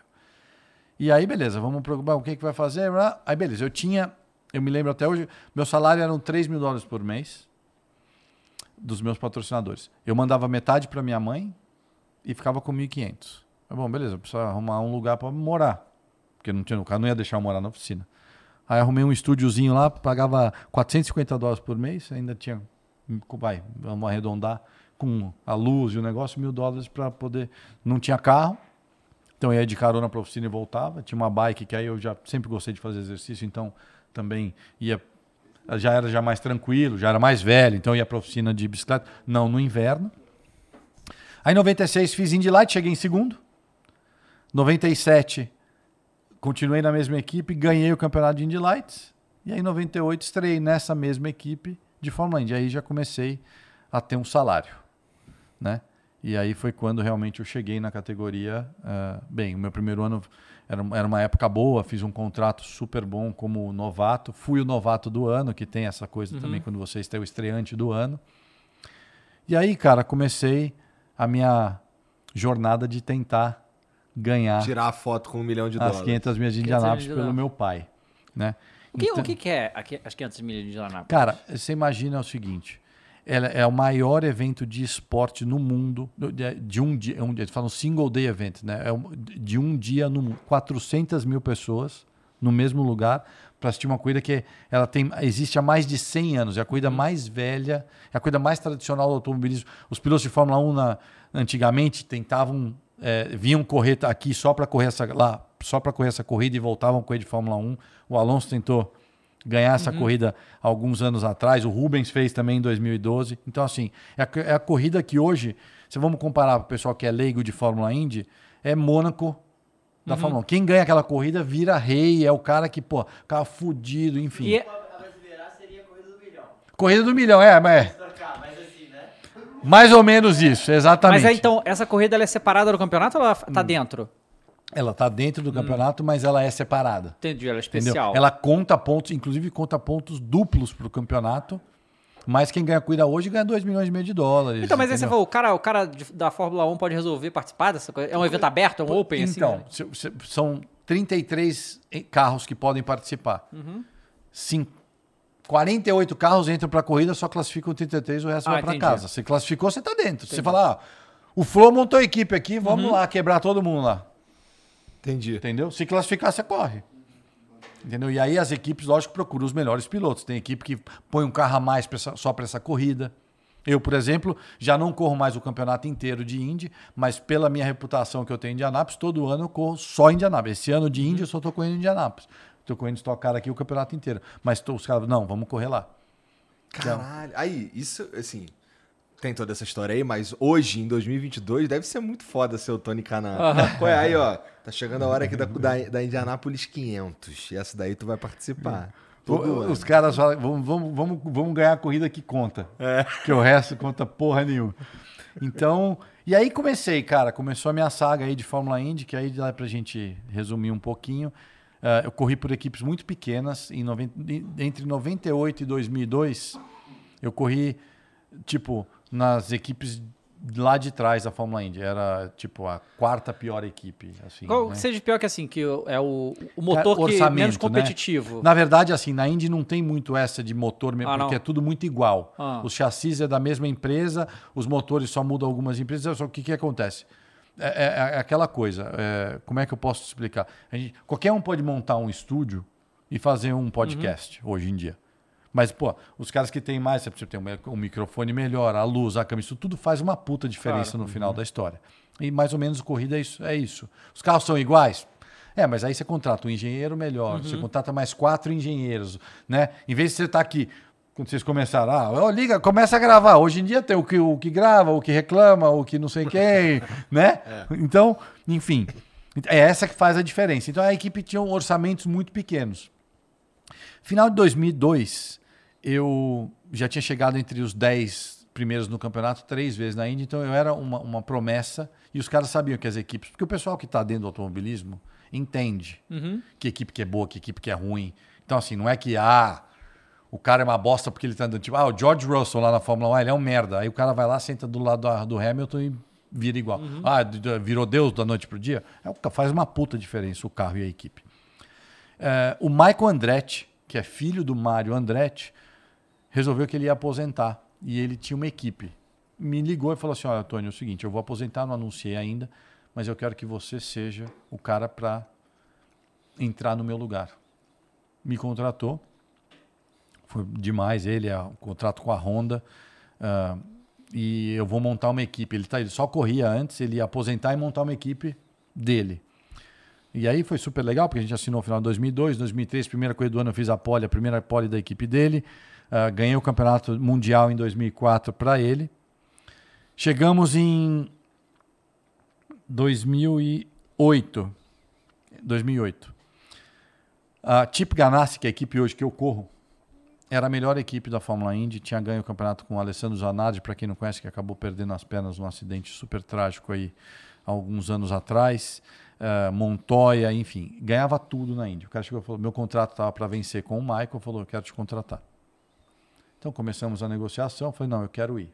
E aí, beleza, vamos preocupar o que, que vai fazer. Aí, beleza, eu tinha, eu me lembro até hoje, meu salário eram 3 mil dólares por mês dos meus patrocinadores. Eu mandava metade para minha mãe e ficava com 1.500. Mas, bom, beleza, eu precisava arrumar um lugar para morar. Porque não tinha, o cara não ia deixar eu morar na oficina. Aí arrumei um estúdiozinho lá, pagava 450 dólares por mês, ainda tinha, vai, vamos arredondar, com a luz e o negócio, mil dólares para poder. Não tinha carro, então ia de carona para a oficina e voltava. Tinha uma bike que aí eu já sempre gostei de fazer exercício, então também ia. Já era já mais tranquilo, já era mais velho, então ia para a oficina de bicicleta. Não no inverno. Aí em 96 fiz Indy Light, cheguei em segundo. 97 continuei na mesma equipe, ganhei o campeonato de Indy Lights. E aí em 98 estreiei nessa mesma equipe de Fórmula Indy. Aí já comecei a ter um salário, né? E aí foi quando realmente eu cheguei na categoria. ah, bem, o meu primeiro ano era, era uma época boa, fiz um contrato super bom como novato. Fui o novato do ano, que tem essa coisa também quando você está o estreante do ano. E aí, cara, comecei a minha jornada de tentar ganhar Tirar a foto com um milhão de as dólares. 500 milhas de 500 Indianápolis pelo meu pai, né? O que, Então- o que, que é aqui, as 500 milhas de Indianápolis? Cara, você imagina o seguinte: ela é o maior evento de esporte no mundo, de, de um dia, um dia, eles falam single day event, né? É um- de um dia no mundo, 400 mil pessoas no mesmo lugar para assistir uma corrida que ela tem, existe há mais de 100 anos, é a corrida mais velha, é a corrida mais tradicional do automobilismo. Os pilotos de Fórmula 1 na- antigamente tentavam, é, vinham correr aqui só para correr essa lá, só para correr essa corrida e voltavam a correr de Fórmula 1. O Alonso tentou ganhar essa corrida alguns anos atrás. O Rubens fez também em 2012. Então, assim, é a, é a corrida que hoje, se vamos comparar para o pessoal que é leigo de Fórmula Indy, é Mônaco da Fórmula 1. Quem ganha aquela corrida vira rei, é o cara que, pô, cara fudido, enfim. E é- corrida do milhão. Corrida do milhão, é, mas é mais ou menos isso, exatamente. Mas aí, então, essa corrida ela é separada do campeonato ou ela Hum. tá dentro? Ela tá dentro do campeonato, mas ela é separada. Entendi, ela é Entendeu? especial. Ela conta pontos, inclusive conta pontos duplos pro campeonato. Mas quem ganha a corrida hoje ganha 2 milhões e meio de dólares. Então, mas aí você entendeu? falou, o cara, o cara da Fórmula 1 pode resolver participar dessa coisa? É um evento aberto, é um open, assim? Então, né? se- se- são 33 carros que podem participar. Uhum. Sim, 48 carros entram para a corrida, só classificam 33, o resto Ah, vai para entendi. casa. Você classificou, você está dentro. Você fala, ah, o Flow montou a equipe aqui, vamos Uhum. lá quebrar todo mundo lá. Entendi. Entendeu? Se classificar, você corre. Entendeu? E aí as equipes, lógico, procuram os melhores pilotos. Tem equipe que põe um carro a mais só para essa corrida. Eu, por exemplo, já não corro mais o campeonato inteiro de Indy, mas pela minha reputação que eu tenho em Indianápolis, todo ano eu corro só em Indianápolis. Esse ano de Indy eu só estou correndo em Indianápolis. Estou correndo Stock Car aqui o campeonato inteiro. Mas tô- os caras, não, vamos correr lá. Caralho. Aí, isso, assim, tem toda essa história aí, mas hoje, em 2022, deve ser muito foda ser o Tony Canan. Pô, aí, ó, tá chegando a hora aqui da, da, da Indianápolis 500. E essa daí tu vai participar. Todo O- ano. Os caras falam, vamos, vamos, vamos, vamos ganhar a corrida que conta. É. Que o resto conta porra nenhuma. Então, e aí comecei, cara. Começou a minha saga aí de Fórmula Indy, que aí dá pra gente resumir um pouquinho. Ah, eu corri por equipes muito pequenas. Em 90 entre 98 e 2002, eu corri, tipo, nas equipes lá de trás da Fórmula Indy. Era, tipo, a quarta pior equipe. Assim, Qual né? que seja pior que assim, que é o, o motor que Orçamento, menos né? competitivo. Na verdade, assim, na Indy não tem muito essa de motor, mesmo, Ah, não? porque é tudo muito igual. Ah. Os chassis é da mesma empresa, os motores só mudam algumas empresas. Só que o que, que acontece? É, é- é aquela coisa, é, como é que eu posso te explicar? A gente- qualquer um pode montar um estúdio e fazer um podcast Uhum. hoje em dia. Mas, pô, os caras que têm mais, você precisa ter um, um microfone melhor, a luz, a câmera, isso tudo faz uma puta diferença no final da história. E mais ou menos corrida é isso, é isso. Os carros são iguais? É, mas aí você contrata um engenheiro melhor, você contrata mais quatro engenheiros, né? Em vez de você estar aqui, quando vocês começaram, ah, ó, liga, começa a gravar. Hoje em dia tem o que, o que grava, o que reclama, o que não sei <laughs> quem, né? Então, enfim, é essa que faz a diferença. Então a equipe tinha orçamentos muito pequenos. Final de 2002, eu já tinha chegado entre os 10 primeiros no campeonato três vezes na Indy, então eu era uma, uma promessa e os caras sabiam que as equipes, porque o pessoal que está dentro do automobilismo entende que equipe que é boa, que equipe que é ruim. Então, assim, não é que, ah, o cara é uma bosta porque ele tá andando, tipo, ah, o George Russell lá na Fórmula 1, ele é um merda. Aí o cara vai lá, senta do lado do, Hamilton e vira igual. Ah, d- d- virou Deus da noite pro dia? É, faz uma puta diferença o carro e a equipe. É, o Michael Andretti, que é filho do Mário Andretti, resolveu que ele ia aposentar. E ele tinha uma equipe. Me ligou e falou assim: Olha, Antônio, é o seguinte, eu vou aposentar, não anunciei ainda, mas eu quero que você seja o cara para entrar no meu lugar. Me contratou. Foi demais ele, é, contrato com a Honda. ah, e eu vou montar uma equipe. Ele, tá, ele só corria antes, ele ia aposentar e montar uma equipe dele. E aí foi super legal, porque a gente assinou no final de 2002, 2003, primeira corrida do ano eu fiz a pole, a primeira pole da equipe dele. Ah, ganhei o campeonato mundial em 2004 para ele. Chegamos em 2008. 2008. A Chip Ganassi, que é a equipe hoje que eu corro, era a melhor equipe da Fórmula Indy, tinha ganho o campeonato com o Alessandro Zanardi, para quem não conhece, que acabou perdendo as pernas num acidente super trágico aí há alguns anos atrás. Ah, Montoya, enfim, ganhava tudo na Indy. O cara chegou e falou: meu contrato estava para vencer com o Michael, falou: eu quero te contratar. Então começamos a negociação, falei: não, eu quero ir.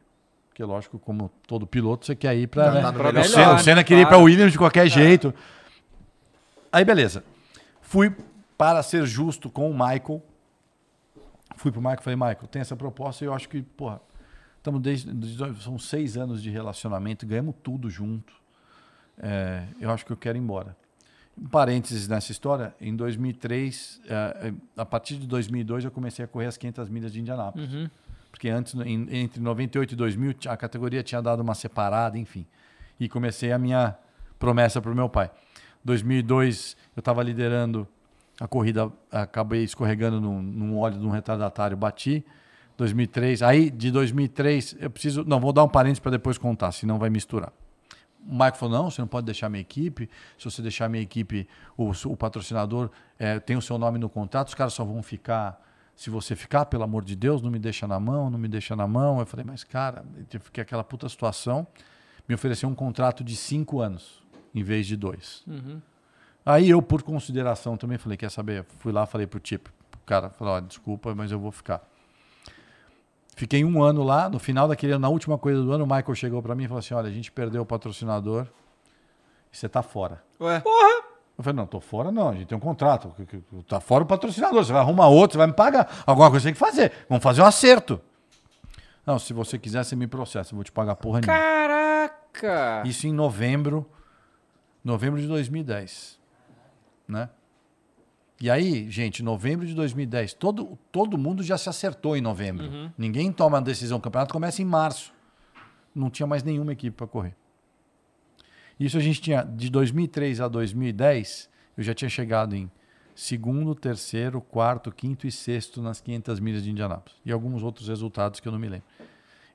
Porque, lógico, como todo piloto, você quer ir para. Né? tá o Senna, o? Senna queria ir para Claro. Williams de qualquer jeito. Aí, beleza. Fui para ser justo com o Michael. Fui pro Michael e falei, Michael, tem essa proposta e eu acho que, porra, estamos desde, desde- são seis anos de relacionamento, ganhamos tudo junto. É, eu acho que eu quero ir embora. Um parênteses nessa história, em 2003, eh, a partir de 2002 eu comecei a correr as 500 milhas de Indianápolis. Porque antes, entre 98 e 2000, a categoria tinha dado uma separada, enfim. E comecei a minha promessa para o meu pai. 2002, eu estava liderando a corrida, acabei escorregando num, num óleo de um retardatário, bati. 2003, aí de 2003, eu preciso. Não, vou dar um parênteses para depois contar, senão vai misturar. O Michael falou: não, você não pode deixar minha equipe. Se você deixar minha equipe, o, o patrocinador eh, tem o seu nome no contrato, os caras só vão ficar. Se você ficar, pelo amor de Deus, não me deixa na mão, não me deixa na mão. Eu falei, mas cara, eu fiquei aquela puta situação. Me ofereceu um contrato de cinco anos, em vez de dois. Aí eu, por consideração, também falei, quer saber? Fui lá, falei pro tipo, o cara falou, ó, desculpa, mas eu vou ficar. Fiquei um ano lá, no final daquele ano, na última coisa do ano, o Michael chegou para mim e falou assim, olha, a gente perdeu o patrocinador e você tá fora. Ué, Eu falei, não, tô fora não, a gente tem um contrato. Tá fora o patrocinador, você vai arrumar outro, você vai me pagar. Alguma coisa tem que fazer. Vamos fazer um acerto. Não, se você quiser, você me processa, eu vou te pagar porra nenhuma. Caraca! Isso em novembro, novembro de 2010. né? E aí, gente, novembro de 2010, todo, todo mundo já se acertou em novembro. Ninguém toma a decisão. O campeonato começa em março. Não tinha mais nenhuma equipe para correr. Isso a gente tinha de 2003 a 2010, eu já tinha chegado em segundo, terceiro, quarto, quinto e sexto nas 500 milhas de Indianápolis. E alguns outros resultados que eu não me lembro.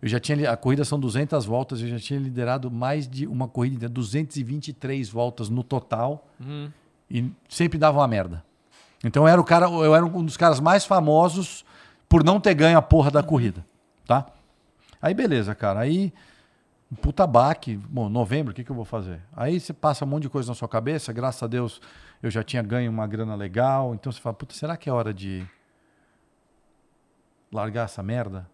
Eu já tinha a corrida são 200 voltas, eu já tinha liderado mais de uma corrida, 223 voltas no total. E sempre dava uma merda. Então eu era o cara, eu era um dos caras mais famosos por não ter ganho a porra da corrida, tá? Aí beleza, cara. Aí puta baque. Bom, novembro, o que, que eu vou fazer? Aí você passa um monte de coisa na sua cabeça. Graças a Deus eu já tinha ganho uma grana legal. Então você fala, puta, será que é hora de largar essa merda?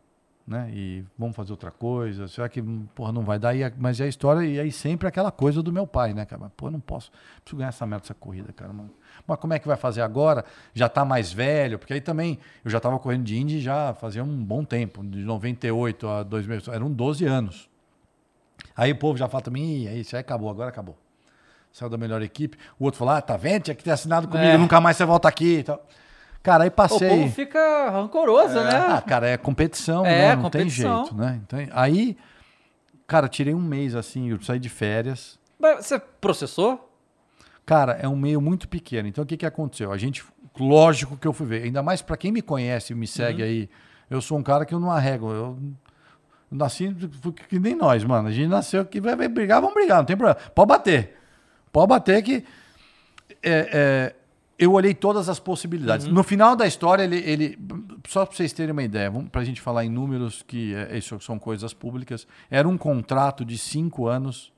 Né? E vamos fazer outra coisa? Será que, porra, não vai dar? E mas é a história, e aí sempre aquela coisa do meu pai, né, cara? Pô, não posso, preciso ganhar essa merda dessa corrida, cara. Mas, mas como é que vai fazer agora? Já tá mais velho, porque aí também eu já tava correndo de Indy já fazia um bom tempo, de 98 a 2000, eram 12 anos. Aí o povo já fala também, Ih, aí isso aí acabou, agora acabou. Saiu da melhor equipe. O outro falou, ah, tá vendo? Tinha que ter assinado comigo, É. nunca mais você volta aqui e tal. Cara, aí O passei. povo fica rancoroso, né? Ah, cara, é competição, É, né? Não competição. tem jeito, né? Então, aí, cara, tirei um mês assim, eu saí de férias. Mas Você processou? Cara, é um meio muito pequeno. Então, o que, que aconteceu? A gente, lógico que eu fui ver. Ainda mais pra quem me conhece e me segue aí, eu sou um cara que eu não arrego. Eu nasci que nem nós, mano. A gente nasceu vai, vai brigar, vamos brigar, não tem problema. Pode bater. Pode bater que. é, é, eu olhei todas as possibilidades. No final da história, ele. ele só para vocês terem uma ideia, para a gente falar em números, que é, isso são coisas públicas, era um contrato de cinco anos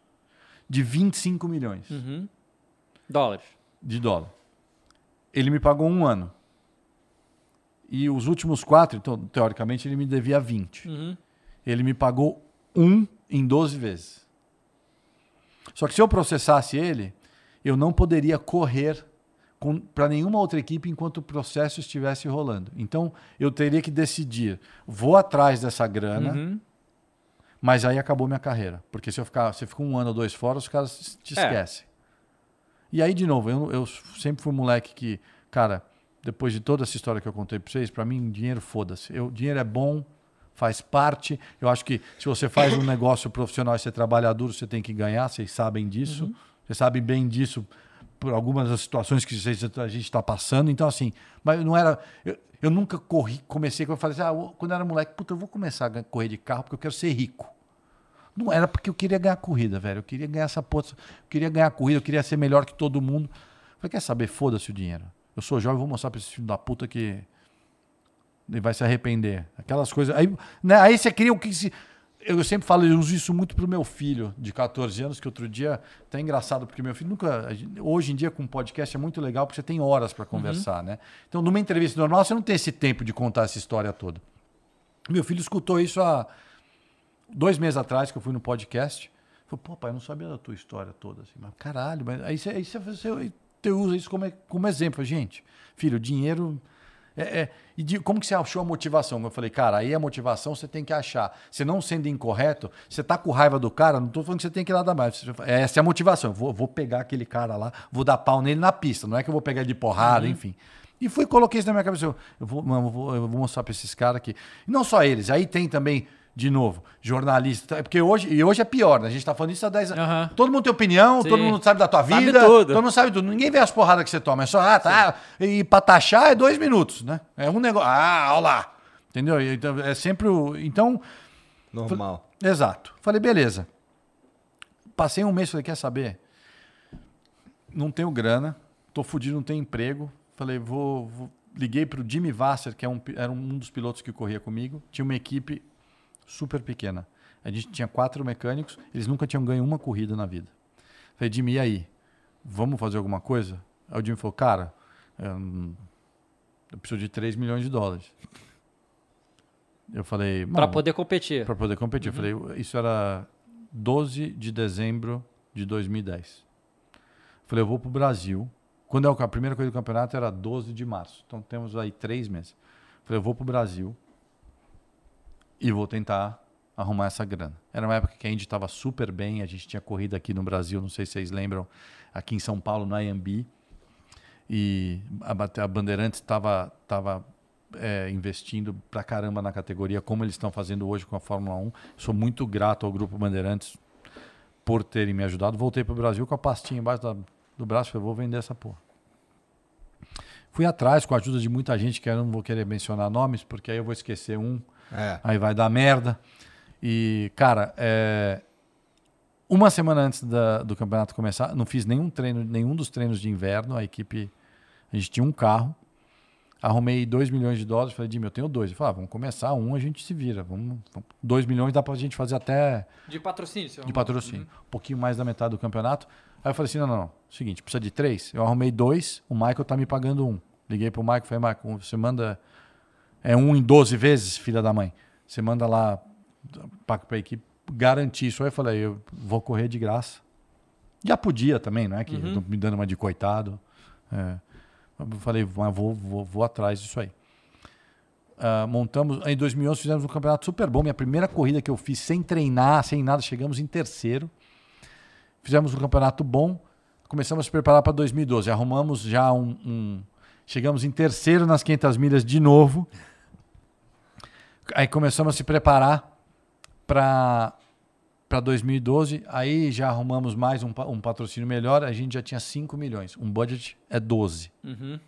de 25 milhões Dólares. de dólar. Ele me pagou um ano. E os últimos quatro, então, teoricamente, ele me devia 20. Ele me pagou um em 12 vezes. Só que se eu processasse ele, eu não poderia correr para nenhuma outra equipe enquanto o processo estivesse rolando. Então, eu teria que decidir: vou atrás dessa grana, Uhum. mas aí acabou minha carreira. Porque se eu ficar, se eu ficar um ano ou dois fora, os caras te É. esquecem. E aí, de novo, eu, eu sempre fui um moleque que, cara, depois de toda essa história que eu contei pra vocês, pra mim, dinheiro foda-se. Dinheiro é bom, faz parte. Eu acho que se você faz um <coughs> negócio profissional e você trabalha duro, você tem que ganhar, vocês sabem disso. Vocês sabem bem disso por algumas das situações que a gente está passando. Então, assim, mas não era. Eu, eu nunca corri, comecei, eu falei assim, ah, quando eu era moleque, puta, eu vou começar a correr de carro porque eu quero ser rico. Não era porque eu queria ganhar corrida, velho. Eu queria ganhar essa porra. Eu queria ganhar corrida, eu queria ser melhor que todo mundo. Falei, quer saber? Foda-se o dinheiro. Eu sou jovem, vou mostrar pra esse filho da puta que ele vai se arrepender. Aquelas coisas. Aí, né, aí você cria o que se. Eu sempre falo, eu uso isso muito pro meu filho de 14 anos, que outro dia tá engraçado, porque meu filho nunca. Hoje em dia, com podcast, é muito legal, porque você tem horas para conversar, né? Então, numa entrevista normal, você não tem esse tempo de contar essa história toda. Meu filho escutou isso há dois meses atrás, que eu fui no podcast. Falei, pô, pai, eu não sabia da tua história toda. Assim, mas caralho, mas aí você, aí você, você, você usa isso como, como exemplo. Gente, filho, dinheiro. É, é- e de- como que você achou a motivação? Eu falei, cara, aí a motivação você tem que achar. Você não sendo incorreto, você tá com raiva do cara, não tô falando que você tem que ir lá dar mais. Essa é a motivação. Eu Vou, vou pegar aquele cara lá, vou dar pau nele na pista. Não é que eu vou pegar ele de porrada, enfim. E fui coloquei isso na minha cabeça. Eu, vou, eu vou, eu vou mostrar para esses caras aqui. E não só eles, aí tem também, de novo, jornalista. É Porque hoje, e hoje é pior, né? A gente tá falando isso há 10 anos. Aham. Todo mundo tem opinião, Sim. todo mundo sabe da tua Sabe vida. tudo. Todo mundo sabe tudo. Ninguém vê as porradas que você toma. É só, ah, tá. E pra taxar é dois minutos, né? É um negócio. Ah, olha lá. Entendeu? Então, é sempre o. Então, Normal. Exato. Falei, beleza. Passei um mês, falei, quer saber? Não tenho grana, tô fudido, não tenho emprego. Falei, vou. vou- Liguei pro Jimmy Vasser, que é um, era um dos pilotos que corria comigo. Tinha uma equipe super pequena. A gente tinha quatro mecânicos, eles nunca tinham ganho uma corrida na vida. Falei, Jimmy, e aí? Vamos fazer alguma coisa? Aí o Jimmy falou, cara, eu, eu preciso de 3 milhões de dólares. Eu falei, "Mano, poder competir. para poder competir. Eu falei, isso era 12 de dezembro de 2010. Falei, eu vou para o Brasil. Quando é a primeira coisa do campeonato era 12 de março. Então temos aí três meses. Falei, eu vou para o Brasil e vou tentar arrumar essa grana. Era uma época que a Indy estava super bem. A gente tinha corrida aqui no Brasil, não sei se vocês lembram, aqui em São Paulo, no IMB. e a, Bandeirantes estava tava, é, investindo pra caramba na categoria, como eles estão fazendo hoje com a Fórmula 1. Sou muito grato ao Grupo Bandeirantes por terem me ajudado. Voltei pro Brasil com a pastinha embaixo da- do braço, falei, vou vender essa porra. Fui atrás com a ajuda de muita gente, que eu não vou querer mencionar nomes, porque aí eu vou esquecer um, É. aí vai dar merda. E, cara, é, uma semana antes da- do campeonato começar, não fiz nenhum treino, nenhum dos treinos de inverno. A equipe, a gente tinha um carro, arrumei 2 milhões de dólares. Falei, Jimmy, eu tenho dois. Ele falou, ah, vamos começar, um a gente se vira. Vamos, 2 milhões dá pra gente fazer até De patrocínio, seu de patrocínio. Um pouquinho mais da metade do campeonato. Aí eu falei assim: não, não, não. Seguinte, precisa de três. Eu arrumei dois, o Michael tá me pagando um. Liguei pro Michael e falei, Michael, você manda. É um em 12 vezes, filha da mãe. Você manda lá pra, pra equipe garantir isso. Aí eu falei, eu vou correr de graça. Já podia também, não é que tô me dando uma de coitado. É. Eu falei, mas vou, vou, vou atrás disso aí. Ah, montamos, em 2011 fizemos um campeonato super bom. Minha primeira corrida que eu fiz sem treinar, sem nada, chegamos em terceiro. Fizemos um campeonato bom. Começamos a se preparar para 2012. Arrumamos já um, um- Chegamos em terceiro nas 500 milhas de novo. Aí começamos a se preparar para para 2012. Aí já arrumamos mais um, um patrocínio melhor. A gente já tinha 5 milhões. Um budget é 12. Uhum.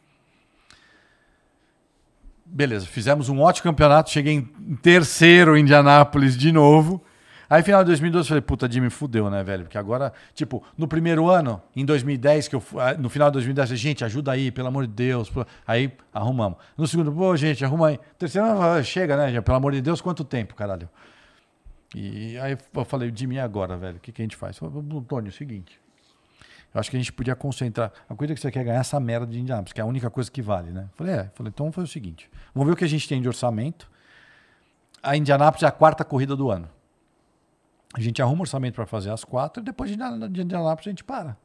Beleza, fizemos um ótimo campeonato, cheguei em em terceiro em Indianápolis de novo. Aí, final de 2012, falei, puta, Jimmy, fudeu, né, velho? Porque agora, tipo, no primeiro ano, em 2010, que eu, ah, no final de 2010, eu falei, gente, ajuda aí, pelo amor de Deus. Aí, arrumamos. No segundo, pô, gente, arruma aí. Terceiro, ah, chega, né, pelo amor de Deus, quanto tempo, caralho? E aí eu falei, Jimmy, e agora, velho? O que, que a gente faz? Eu falei, Antônio, é o seguinte, eu acho que a gente podia concentrar. A coisa que você quer é ganhar essa merda de Indianápolis, que é a única coisa que vale, né? Falei, é. Falei, então vamos fazer o seguinte: vamos ver o que a gente tem de orçamento. A Indianápolis é a quarta corrida do ano. A gente arruma orçamento para fazer as quatro e depois de Indianápolis a gente para.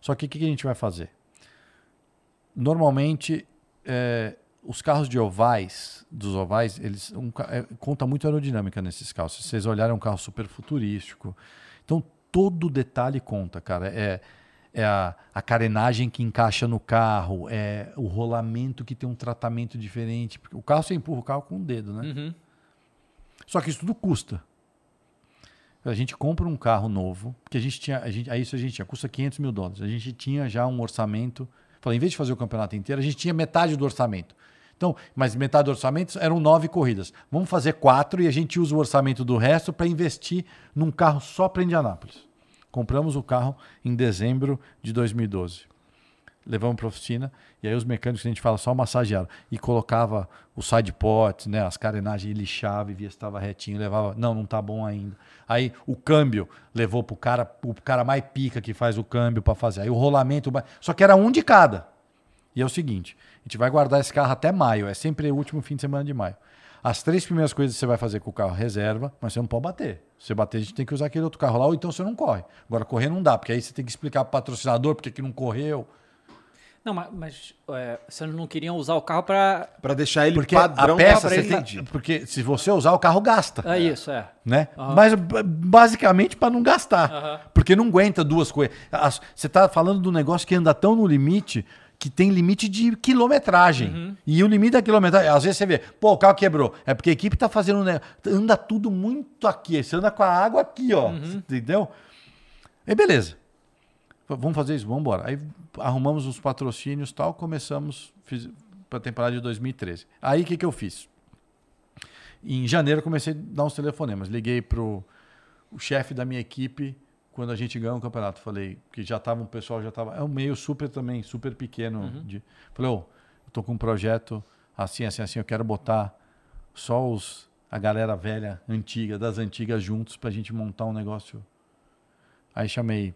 Só que o que, que a gente vai fazer? Normalmente, é, os carros de ovais, dos ovais, eles um, é, conta muito aerodinâmica nesses carros. Se vocês olharem, é um carro super futurístico. Então, todo detalhe conta, cara. É, é a, a carenagem que encaixa no carro, é o rolamento que tem um tratamento diferente. Porque o carro, você empurra o carro com o dedo, né? Uhum. Só que isso tudo custa. A gente compra um carro novo, porque a gente tinha, a gente, isso a gente tinha, custa 500 mil dólares. A gente tinha já um orçamento. Falei, em vez de fazer o campeonato inteiro, a gente tinha metade do orçamento. Então, mas metade do orçamento eram nove corridas. Vamos fazer quatro e a gente usa o orçamento do resto para investir num carro só para Indianápolis. Compramos o carro em dezembro de 2012 levamos para oficina e aí os mecânicos a gente fala só massagearam e colocava o side pot, né, as carenagens lixava e via se estava retinho, levava, não, não tá bom ainda. Aí o câmbio levou pro cara, o cara mais pica que faz o câmbio para fazer. Aí o rolamento, só que era um de cada. E é o seguinte, a gente vai guardar esse carro até maio, é sempre o último fim de semana de maio. As três primeiras coisas você vai fazer com o carro reserva, mas você não pode bater. Se você bater, a gente tem que usar aquele outro carro lá, ou então você não corre. Agora, correr não dá, porque aí você tem que explicar pro patrocinador porque que não correu. Não, mas, mas é, vocês não queriam usar o carro pra. Pra deixar ele Porque padrão a peça, você ele. tem, porque se você usar, o carro gasta. É isso, é. Né? Mas b- basicamente para não gastar. Aham. Porque não aguenta duas coisas. As- Você está falando de um negócio que anda tão no limite que tem limite de quilometragem. E o limite da quilometragem, às vezes você vê, pô, o carro quebrou. É porque a equipe está fazendo. um Anda tudo muito aqui. Você anda com a água aqui, ó. Entendeu? E beleza. Vamos fazer isso, vamos embora. Aí arrumamos os patrocínios e tal, começamos para a temporada de 2013. Aí o que, que eu fiz? Em janeiro comecei a dar uns telefonemas. Liguei pro o chefe da minha equipe quando a gente ganhou o campeonato. Falei que já tava um pessoal já tava é um meio super também, super pequeno. De, falei, ô, eu tô com um projeto assim, assim, assim. Eu quero botar só os a galera velha, antiga, das antigas juntos pra gente montar um negócio. Aí chamei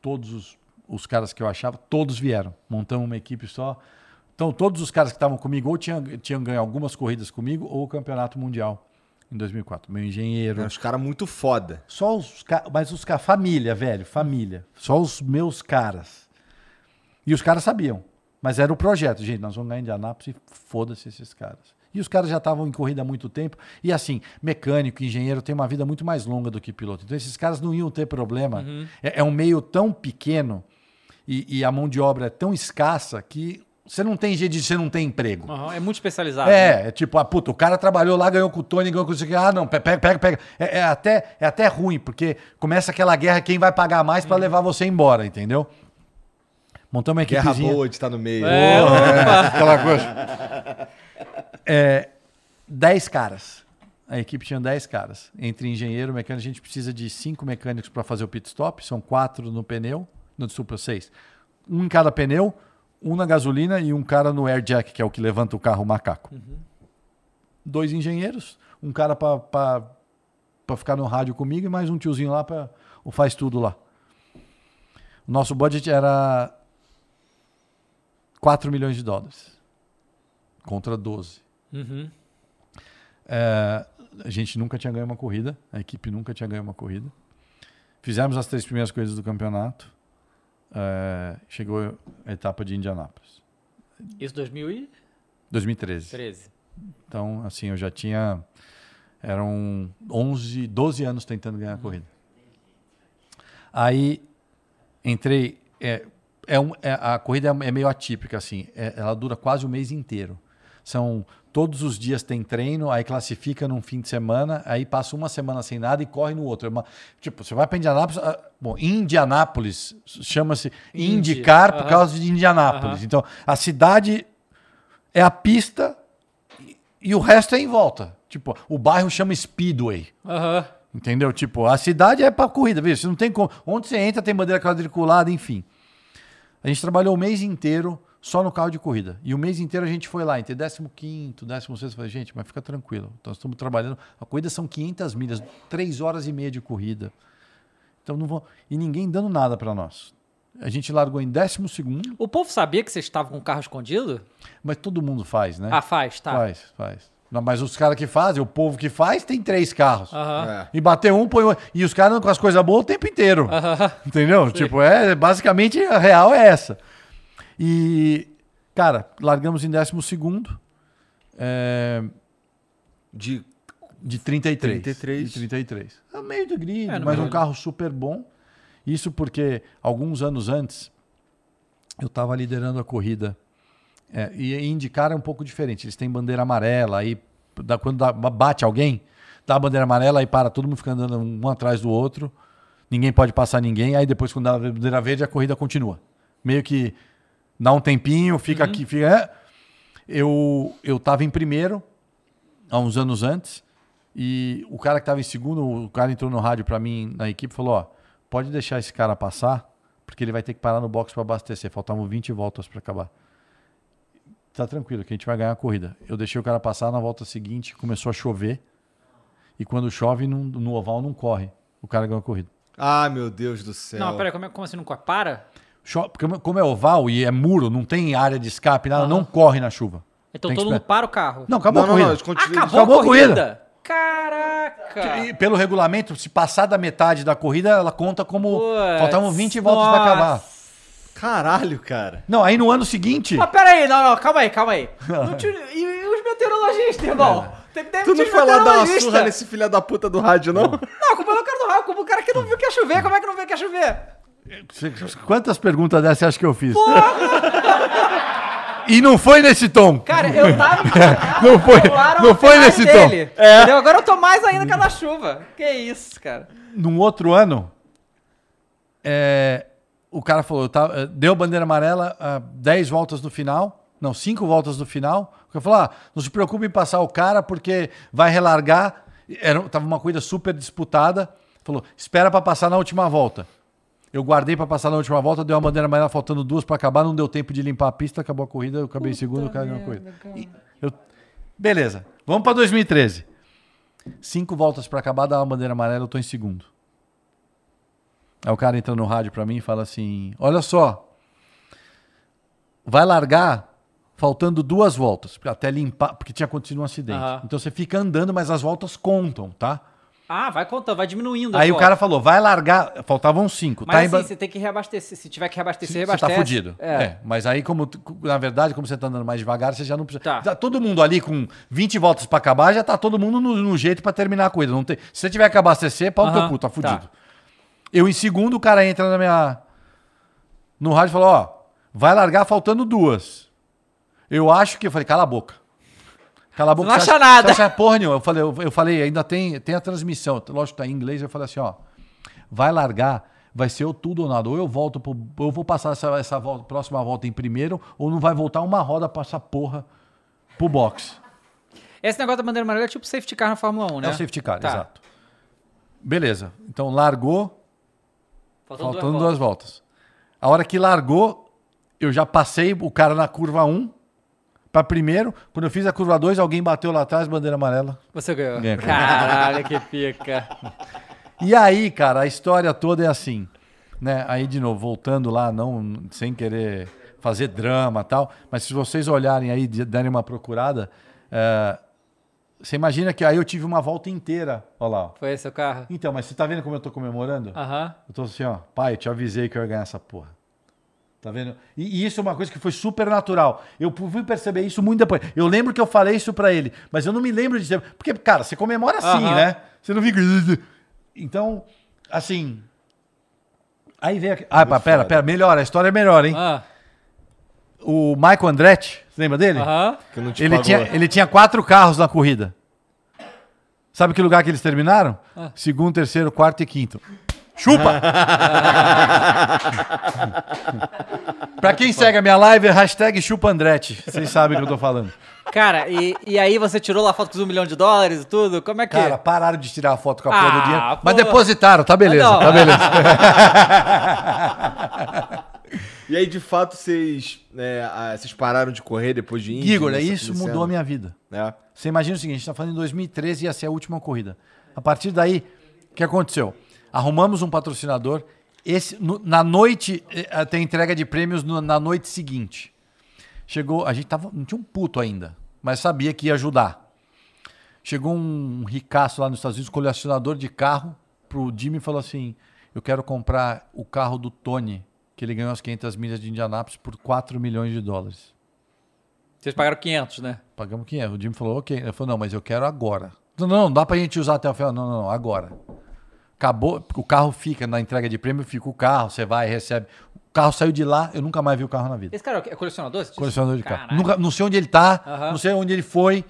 todos os, os caras que eu achava, todos vieram. Montamos uma equipe só. Então, todos os caras que estavam comigo ou tinham, tinham ganho algumas corridas comigo ou o campeonato mundial em 2004. Meu engenheiro. É, Os caras muito foda. Só os caras. Mas os caras. Família, velho, família. Só os meus caras. E os caras sabiam. Mas era o projeto. Gente, nós vamos ganhar Indianápolis e foda-se esses caras. E os caras já estavam em corrida há muito tempo. E assim, mecânico, engenheiro tem uma vida muito mais longa do que piloto. Então esses caras não iam ter problema. É, é um meio tão pequeno. e, e a mão de obra é tão escassa que você não tem jeito de você não ter emprego. Aham, É muito especializado. né? É, é tipo, ah, puta, o cara trabalhou lá, ganhou com o Tony, ganhou com isso aqui. Ah, não, pe- pega, pega, pega. É, é até, é até ruim, porque começa aquela guerra quem vai pagar mais pra levar você embora, entendeu? Montamos uma Guerra equipezinha. boa de estar no meio. É, Aquela coisa. <laughs> É, 10 caras. A equipe tinha 10 caras. Entre engenheiro e mecânico, a gente precisa de 5 mecânicos para fazer o pit stop. São 4 no pneu. No, desculpa, 6. Um em cada pneu, um na gasolina e um cara no air jack, que é o que levanta o carro o macaco. Dois engenheiros, um cara para ficar no rádio comigo e mais um tiozinho lá para faz tudo lá. O nosso budget era 4 milhões de dólares contra 12. Uhum. É, a gente nunca tinha ganho uma corrida, a equipe nunca tinha ganho uma corrida. Fizemos as três primeiras corridas do campeonato. É, chegou a etapa de Indianápolis, Isso 2013. 2013. Então, assim, eu já tinha. Eram 11, 12 anos tentando ganhar a corrida. Aí entrei. É, é um, é- a corrida é meio atípica, assim. É- ela dura quase o mês inteiro. São todos os dias tem treino, aí classifica num fim de semana, aí passa uma semana sem nada e corre no outro. É uma- tipo, você vai para Indianápolis. ah, Bom, Indianápolis chama-se Indy, indicar por aham. causa de Indianápolis. Aham. Então, a cidade é a pista e, o resto é em volta. Tipo, o bairro chama Speedway. Aham. Entendeu? Tipo, a cidade é pra corrida, viu? Você não tem como. Onde você entra tem bandeira quadriculada, enfim. A gente trabalhou o mês inteiro só no carro de corrida. E o mês inteiro a gente foi lá, entre 15º, 16º, falei, gente, mas fica tranquilo. Nós estamos trabalhando. A corrida são 500 milhas, 3 horas e meia de corrida. Então não vão. E ninguém dando nada pra nós. A gente largou em 12º, O povo sabia que vocês estavam com o carro escondido? mas todo mundo faz, né? Ah, faz, tá. Faz, faz. Não, mas os caras que fazem, o povo que faz, tem três carros. Aham. É. E bater um, põe outro. E os caras andam com as coisas boas o tempo inteiro. Aham. Entendeu? Tipo, é basicamente a real é essa. E, cara, largamos em 12 segundo. É, De de 33. 33. De 33. É meio de grid, É, mas um carro super bom. Isso porque alguns anos antes eu estava liderando a corrida. É, e indicar é um pouco diferente. Eles têm bandeira amarela, aí dá- quando dá- bate alguém, dá a bandeira amarela, aí para todo mundo fica andando um atrás do outro. Ninguém pode passar ninguém. Aí depois, quando dá a bandeira verde, a corrida continua. Meio que dá um tempinho, fica aqui, fica. é. Eu, eu tava em primeiro, há uns anos antes, e o cara que estava em segundo, o cara entrou no rádio para mim na equipe e falou: Ó, pode deixar esse cara passar, porque ele vai ter que parar no box para abastecer. Faltavam 20 voltas para acabar. Tá tranquilo, que a gente vai ganhar a corrida. Eu deixei o cara passar na volta seguinte, começou a chover. E quando chove no, no oval não corre. O cara ganhou a corrida. Ah, meu Deus do céu. Não, peraí, como, é- como assim não corre? Para? Porque como é oval e é muro, não tem área de escape, nada, não corre na chuva. Então Tem todo mundo para o carro. Não, acabou não, a não, corrida. não, continuam- Acabou, Acabou a a corrida? corrida. Caraca! E pelo regulamento, se passar da metade da corrida, ela conta como. Puts, faltavam 20 voltas para acabar. Caralho, cara. Não, aí no ano seguinte. Mas peraí, não, não, calma aí, calma aí. <laughs> Não te- e, e os meteorologistas, irmão? Tem que ter Tu não foi lá dar uma surra nesse filho da puta do rádio, não? Não, culpa não é o cara do a culpa é o cara que não viu que ia chover. Como é que não viu que ia chover? Quantas perguntas dessas você acha que eu fiz? e não foi nesse tom. Cara, eu tava. <laughs> Não foi- não foi nesse tom. dele, Entendeu? Agora eu tô mais ainda que a da chuva. Que isso, cara. Num outro ano, é, o cara falou, eu tava- deu bandeira amarela, 10 voltas no final, não, 5 voltas no final. Cara falou, ah, não se preocupe em passar o cara porque vai relargar. Era, tava uma corrida super disputada. Falou, espera para passar na última volta. Eu guardei para passar na última volta, deu uma bandeira amarela faltando duas para acabar, não deu tempo de limpar a pista, acabou a corrida, eu acabei em segundo, o cara ganhou a corrida. E eu- beleza, vamos para 2013. Cinco voltas para acabar, dá uma bandeira amarela, eu tô em segundo. Aí o cara entra no rádio para mim e fala assim: Olha só, vai largar faltando duas voltas, até limpar, porque tinha acontecido um acidente. Aham. Então você fica andando, mas as voltas contam, tá? Ah, vai contando, vai diminuindo. Aí o cara falou: vai largar, faltavam cinco. Mas tá assim, você tem que reabastecer. Se tiver que reabastecer, você reabastece. tá fudido. É. É. mas aí, como na verdade, como você tá andando mais devagar, você já não precisa. Tá. Tá todo mundo ali com 20 voltas pra acabar, já tá todo mundo no, no jeito pra terminar a corrida. Não tem... Se você tiver que abastecer, pau no teu Aham, cu, tá tá. fudido. Eu em segundo, o cara entra na minha. No rádio falou, ó, vai largar faltando duas. Eu acho que eu falei, cala a boca. Cala a boca. Não você acha nada. Acha porra nenhuma. Eu falei, eu, eu falei, ainda tem, tem a transmissão. Lógico que tá em inglês. Eu falei assim, ó, vai largar, vai ser ou tudo ou nada. Ou eu volto, pro, eu vou passar essa, essa volta, próxima volta em primeiro, ou não vai voltar uma roda pra essa porra pro box. Esse negócio da bandeira amarela é tipo safety car na Fórmula 1, né? É o safety car, Tá. exato. Beleza. Então largou, Faltando, duas duas voltas. A hora que largou, eu já passei o cara na curva 1 para primeiro. Quando eu fiz a curva 2, alguém bateu lá atrás, bandeira amarela. Você ganhou. Ganhei. Caralho, que pica. E aí, cara, a história toda é assim, né? Aí de novo, voltando lá, não sem querer fazer drama, tal, mas se vocês olharem aí, de- derem uma procurada, é, você imagina que aí eu tive uma volta inteira, olha lá. ó. Foi esse o carro? Então, mas você tá vendo como eu tô comemorando? Aham. Eu tô assim, ó, pai, eu te avisei que eu ia ganhar essa porra. Tá vendo? E, e isso é uma coisa que foi super natural. Eu fui perceber isso muito depois. Eu lembro que eu falei isso pra ele, mas eu não me lembro de dizer. Porque, cara, você comemora assim, Aham. né? Você não fica. <laughs> Então, assim. Aí vem aqui. Ah, pá, pera, pera, melhor, a história é melhor, hein? Ah, O Michael Andretti, você lembra dele? Não te Ele pagou. tinha, ele tinha quatro carros na corrida. Sabe que lugar que eles terminaram? Ah. Segundo, terceiro, quarto e quinto. Chupa! <laughs> pra quem segue a minha live, é hashtag chupa Andretti. Vocês sabem o que eu tô falando. Cara, e, e aí você tirou lá a foto com os um milhão de dólares e tudo? Como é que... Cara, pararam de tirar a foto com a porra Ah, do dinheiro. Mas depositaram, tá beleza, Ah, não. tá beleza. <laughs> E aí, de fato, vocês, né, ah, vocês pararam de correr depois de Indy? Igor, é nessa- isso mudou ano? a minha vida. É. Você imagina o seguinte, a gente tá falando em 2013 ia ser a última corrida. A partir daí, o que aconteceu? Arrumamos um patrocinador. Esse, no- na noite, eh, tem entrega de prêmios no- na noite seguinte. Chegou, a gente tava, não tinha um puto ainda, mas sabia que ia ajudar. Chegou um ricaço lá nos Estados Unidos, colecionador de carro, pro Jimmy e falou assim: Eu quero comprar o carro do Tony, que ele ganhou as 500 milhas de Indianápolis por 4 milhões de dólares. Vocês pagaram 500, né? Pagamos 500. O Jimmy falou, ok. Ele falou, não, mas eu quero agora. Não, não, dá pra gente usar até o final. Não, não, não, agora. Acabou, o carro fica na entrega de prêmio, fica o carro, você vai, recebe. O carro saiu de lá, eu nunca mais vi o carro na vida. Esse cara é colecionador? Você disse? Colecionador de carro. Caralho. Nunca, não sei onde ele tá, Aham. não sei onde ele foi,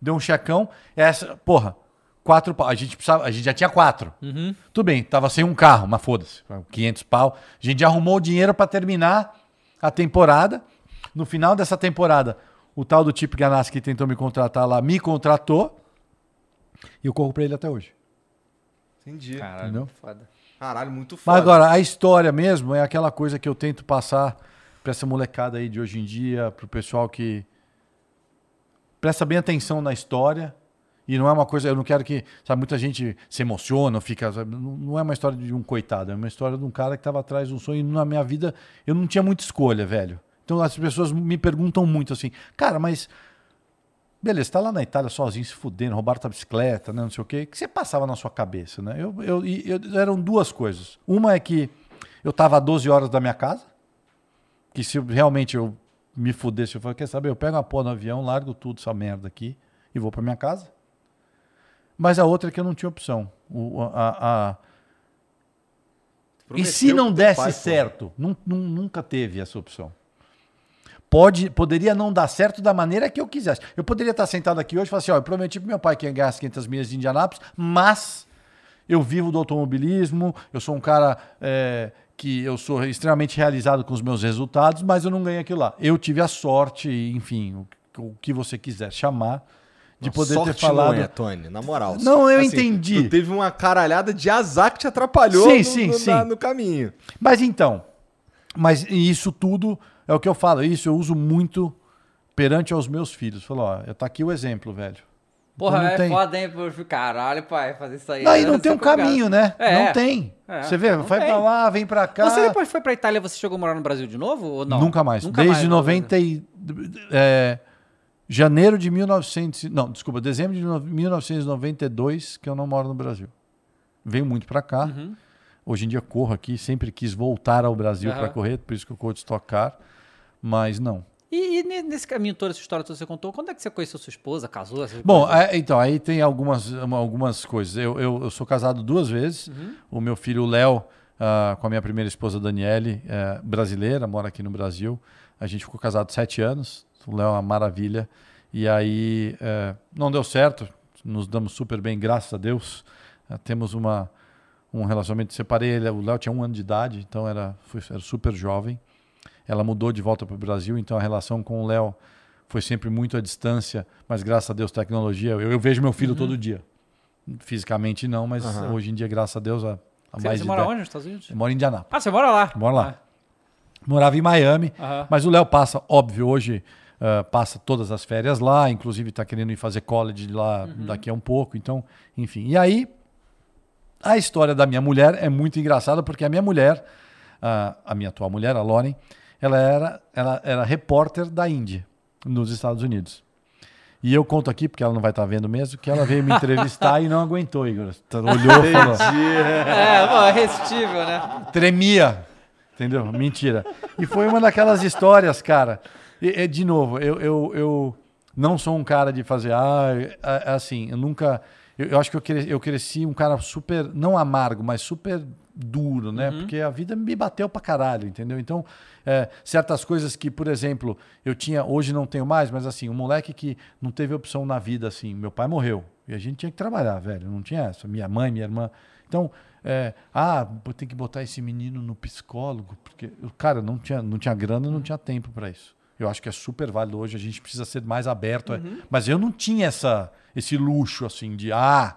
deu um checão. Essa, porra, quatro pau. A gente precisava, a gente já tinha quatro. Uhum. Tudo bem, tava sem um carro, mas foda-se, 500 pau. A gente arrumou o dinheiro pra terminar a temporada. No final dessa temporada, o tal do Chip Ganassi que tentou me contratar lá me contratou. E eu corro pra ele até hoje. Entendi. Caralho, Entendeu? foda. Caralho, muito foda. Mas agora, a história mesmo é aquela coisa que eu tento passar pra essa molecada aí de hoje em dia, pro pessoal que presta bem atenção na história. E não é uma coisa, eu não quero que, sabe, muita gente se emociona, fica, sabe, não, não é uma história de um coitado, é uma história de um cara que estava atrás de um sonho. E na minha vida eu não tinha muita escolha, velho. Então as pessoas me perguntam muito assim, cara, mas beleza, você tá lá na Itália sozinho, se fudendo, roubaram tua bicicleta, né, não sei o quê. O que você passava na sua cabeça, né? Eu, eu, eu- eram duas coisas. Uma é que eu estava a 12 horas da minha casa, que se realmente eu me fudesse, eu falei, quer saber, eu pego uma porra no avião, largo tudo, essa merda aqui, e vou para minha casa. Mas a outra é que eu não tinha opção. O, a, a- E se não desse pai, certo? Nun- nun- nunca teve essa opção. Pode, poderia não dar certo da maneira que eu quisesse. Eu poderia estar sentado aqui hoje e falar assim: ó, eu prometi pro meu pai que ia ganhar as 500 milhas de Indianápolis, mas eu vivo do automobilismo, eu sou um cara é, que eu sou extremamente realizado com os meus resultados, mas eu não ganhei aquilo lá. Eu tive a sorte, enfim, o, o que você quiser chamar, de poder sorte ter falado. Não, é, Tony, na moral. Não, eu Assim, entendi. Tu teve uma caralhada de azar que te atrapalhou Sim, no, sim, no- sim. na- no caminho. Mas então, mas isso tudo é o que eu falo, isso eu uso muito perante aos meus filhos. Falou, ó, tá aqui o exemplo, velho. Porra, Então é tem- foda, hein? Caralho, pai, fazer isso aí. Não, e é não tem um caminho, né? É. Não tem. É, Você vê, vai tem. pra lá, vem pra cá. Você depois foi pra Itália, você chegou a morar no Brasil de novo ou não? Nunca mais. Nunca Desde mais, 90 e, é, janeiro de 1900, não, desculpa, dezembro de no- 1992 que eu não moro no Brasil. Venho muito pra cá. Uhum. Hoje em dia corro aqui, sempre quis voltar ao Brasil Aham. pra correr, por isso que eu corro de Stock Car, mas não. E, e ne- nesse caminho todo, essa história toda que você contou, quando é que você conheceu sua esposa, casou? Bom, é, então, aí tem algumas, uma- algumas coisas. Eu, eu, eu sou casado duas vezes. Uhum. O meu filho, o Léo, ah, com a minha primeira esposa, Daniele, eh, brasileira, mora aqui no Brasil. A gente ficou casado sete anos. O Léo é uma maravilha. E aí eh, não deu certo. Nos damos super bem, graças a Deus. Ah, temos uma, um relacionamento. Separei ele. O Léo tinha um ano de idade, então era, foi, era super jovem. Ela mudou de volta para o Brasil, então a relação com o Léo foi sempre muito à distância, mas graças a Deus tecnologia. Eu, eu vejo meu filho todo dia. Fisicamente não, mas Aham. hoje em dia, graças a Deus, há, há Você, mais você de mora dez- onde nos Estados Unidos? Eu moro em Indianápolis. Ah, você mora lá. Moro lá. Morava em Miami, Aham. mas o Léo passa, óbvio, hoje ah, passa todas as férias lá, inclusive está querendo ir fazer college lá daqui a um pouco, então, enfim. E aí, a história da minha mulher é muito engraçada, porque a minha mulher, ah, a minha atual mulher, a Lauren, ela era, ela era repórter da Índia, nos Estados Unidos. E eu conto aqui, porque ela não vai estar vendo mesmo, que ela veio me entrevistar e não aguentou, Igor. Olhou e falou É, pô, é irresistível, né? tremia. Entendeu? Mentira. E foi uma daquelas histórias, cara. E, e, de novo, eu, eu, eu não sou um cara de fazer. Ah, é- é assim, eu nunca. Eu, eu acho que eu cresci, eu cresci um cara super. Não amargo, mas super duro, né? Porque a vida me bateu pra caralho, entendeu? Então, é, certas coisas que, por exemplo, eu tinha. Hoje não tenho mais, mas assim, um moleque que não teve opção na vida, assim. Meu pai morreu. E a gente tinha que trabalhar, velho. Não tinha essa. Minha mãe, minha irmã. Então, é, ah, vou ter que botar esse menino no psicólogo, porque, cara, não tinha, não tinha grana, não tinha tempo para isso. Eu acho que é super válido hoje, a gente precisa ser mais aberto. é. Mas eu não tinha essa, esse luxo, assim, de, ah,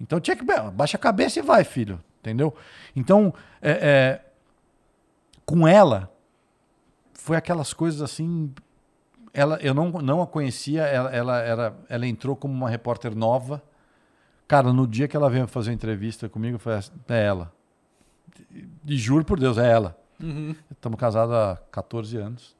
então tinha que, baixa a cabeça e vai, filho, entendeu? Então, é, é, com ela, foi aquelas coisas assim, ela, eu não, não a conhecia, ela, ela, era, ela entrou como uma repórter nova, Cara, no dia que ela veio fazer uma entrevista comigo, eu falei, é ela. E juro por Deus, é ela. Estamos casados há 14 anos.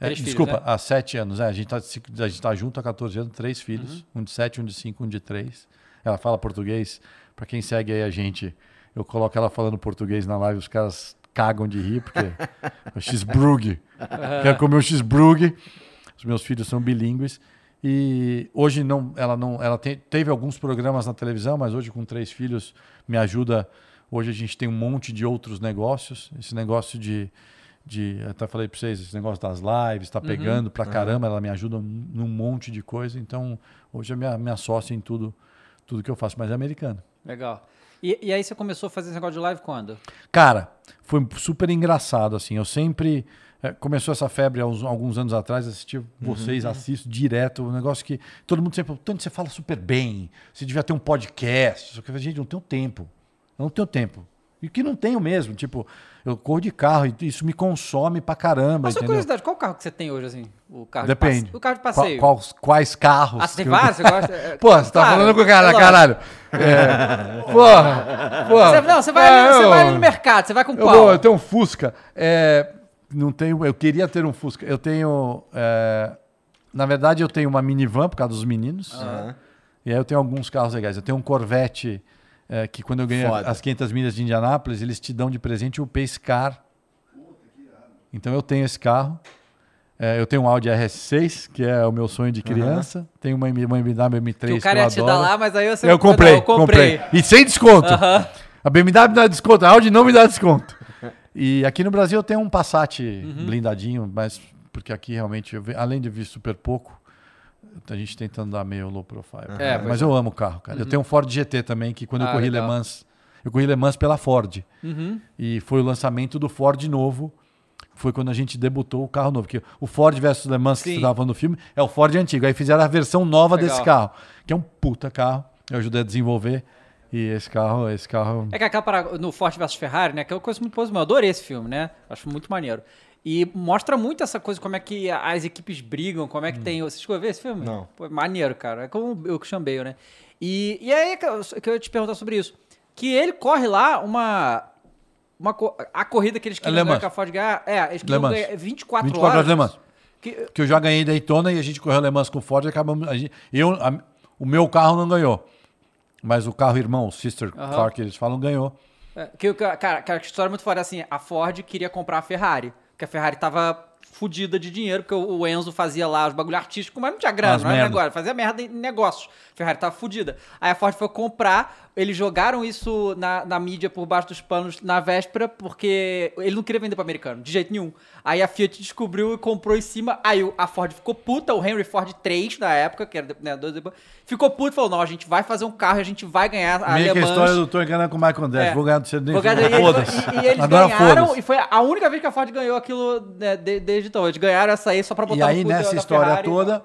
É, Três filhos, desculpa, né? há 7 anos. É, a gente está tá junto há 14 anos, três filhos. Uhum. Um de 7, um de 5, um de 3. Ela fala português. Para quem segue aí a gente, eu coloco ela falando português na live, os caras cagam de rir, porque <laughs> o cheeseburger. Quero comer um cheeseburger. Os meus filhos são bilíngues. E hoje não, ela não, ela te- teve alguns programas na televisão, mas hoje com três filhos me ajuda. Hoje a gente tem um monte de outros negócios. Esse negócio de, de até falei para vocês, esse negócio das lives está pegando pra caramba. Ela me ajuda num monte de coisa. Então hoje é minha, minha sócia em tudo, tudo que eu faço, mas é americana. Legal. E, e aí você começou a fazer esse negócio de live quando? Cara, foi super engraçado, assim. Eu sempre. eh, começou essa febre há uns- alguns anos atrás, assisti vocês, assisto direto. Um negócio que todo mundo sempre. Tanto você fala super bem, você devia ter um podcast. Só que eu falei, gente, não tenho tempo. Eu não tenho tempo. E que não tenho mesmo. Tipo, eu corro de carro e isso me consome pra caramba. Mas só entendeu? curiosidade, qual carro que você tem hoje, assim? O carro Depende. de passeio? O carro de Qual- passeio. quais, quais carros? Ah, você tem que eu- vários? <laughs> Você gosta? Pô, você tá claro, falando com o cara, caralho. É, porra, porra. Você, não, você vai, É, ali, você eu- vai ali no mercado, você vai com Eu, qual? vou, eu tenho um Fusca. É, não tenho, eu queria ter um Fusca. Eu tenho. é, na verdade, eu tenho uma minivan por causa dos meninos. E aí eu tenho alguns carros legais. Eu tenho um Corvette é, que quando eu ganhei Foda. as 500 milhas de Indianápolis, eles te dão de presente o Pace Car. Então eu tenho esse carro. É, eu tenho um Audi RS6, que é o meu sonho de criança. Tenho uma, uma BMW M3 que o cara ia te adoro. dar lá, mas aí você Eu não- comprei, não, eu comprei. comprei. E sem desconto. A BMW me dá desconto, a Audi não me dá desconto. E aqui no Brasil eu tenho um Passat Uhum. blindadinho, mas porque aqui realmente, eu além de vir super pouco, a gente tentando dar meio low profile. É, pois mas eu amo o carro, cara. Eu tenho um Ford GT também, que quando Ah, eu corri legal. Le Mans, eu corri Le Mans pela Ford. Uhum. E foi o lançamento do Ford novo. Foi quando a gente debutou o carro novo. Porque o Ford versus Le Mans que Sim. você estava falando no filme é o Ford antigo. Aí fizeram a versão nova Legal. desse carro, que é um puta carro. Eu ajudei a desenvolver. E esse carro, esse carro. É que aquela parada no Ford vs Ferrari, né? Que é uma coisa muito positiva. Eu adorei esse filme, né? Acho muito maneiro. E mostra muito essa coisa, como é que as equipes brigam, como é que tem. Você chegou a ver esse filme? Não. Pô, é maneiro, cara. É como o Christian Bale, né? E, e aí que eu, que eu ia te perguntar sobre isso. Que ele corre lá uma. uma a corrida que eles queriam Le ganhar com a Ford ganhar. É, eles queriam ganhar 24, 24 horas. horas Le Mans. Que, Que eu já ganhei Daytona e a gente correu Le Mans com Ford e acabamos. a gente- eu, a- o meu carro não ganhou. Mas o carro irmão, o sister Aham. car que eles falam, ganhou. É, que, que- cara, cara, que história muito foda. Assim, a Ford queria comprar a Ferrari. Porque a Ferrari tava fudida de dinheiro, porque o Enzo fazia lá os bagulho artístico, mas não tinha grana, não era merda. negócio. Fazia merda em negócios. A Ferrari tava fudida. Aí a Ford foi comprar eles jogaram isso na, na mídia por baixo dos panos na véspera, porque ele não queria vender para americano, de jeito nenhum. Aí a Fiat descobriu e comprou em cima. Aí a Ford ficou puta, o Henry Ford 3 na época, que era né, dois depois, ficou puto e falou: não, a gente vai fazer um carro e a gente vai ganhar a Meio que a história do Tô enganando com o Michael Andretti. É. Vou ganhar do CD. E, Foda-se. e- e eles Agora ganharam, e foi a única vez que a Ford ganhou aquilo né, de- desde então. Eles ganharam essa aí só pra botar E aí, no cu da- nessa história Ferrari. toda,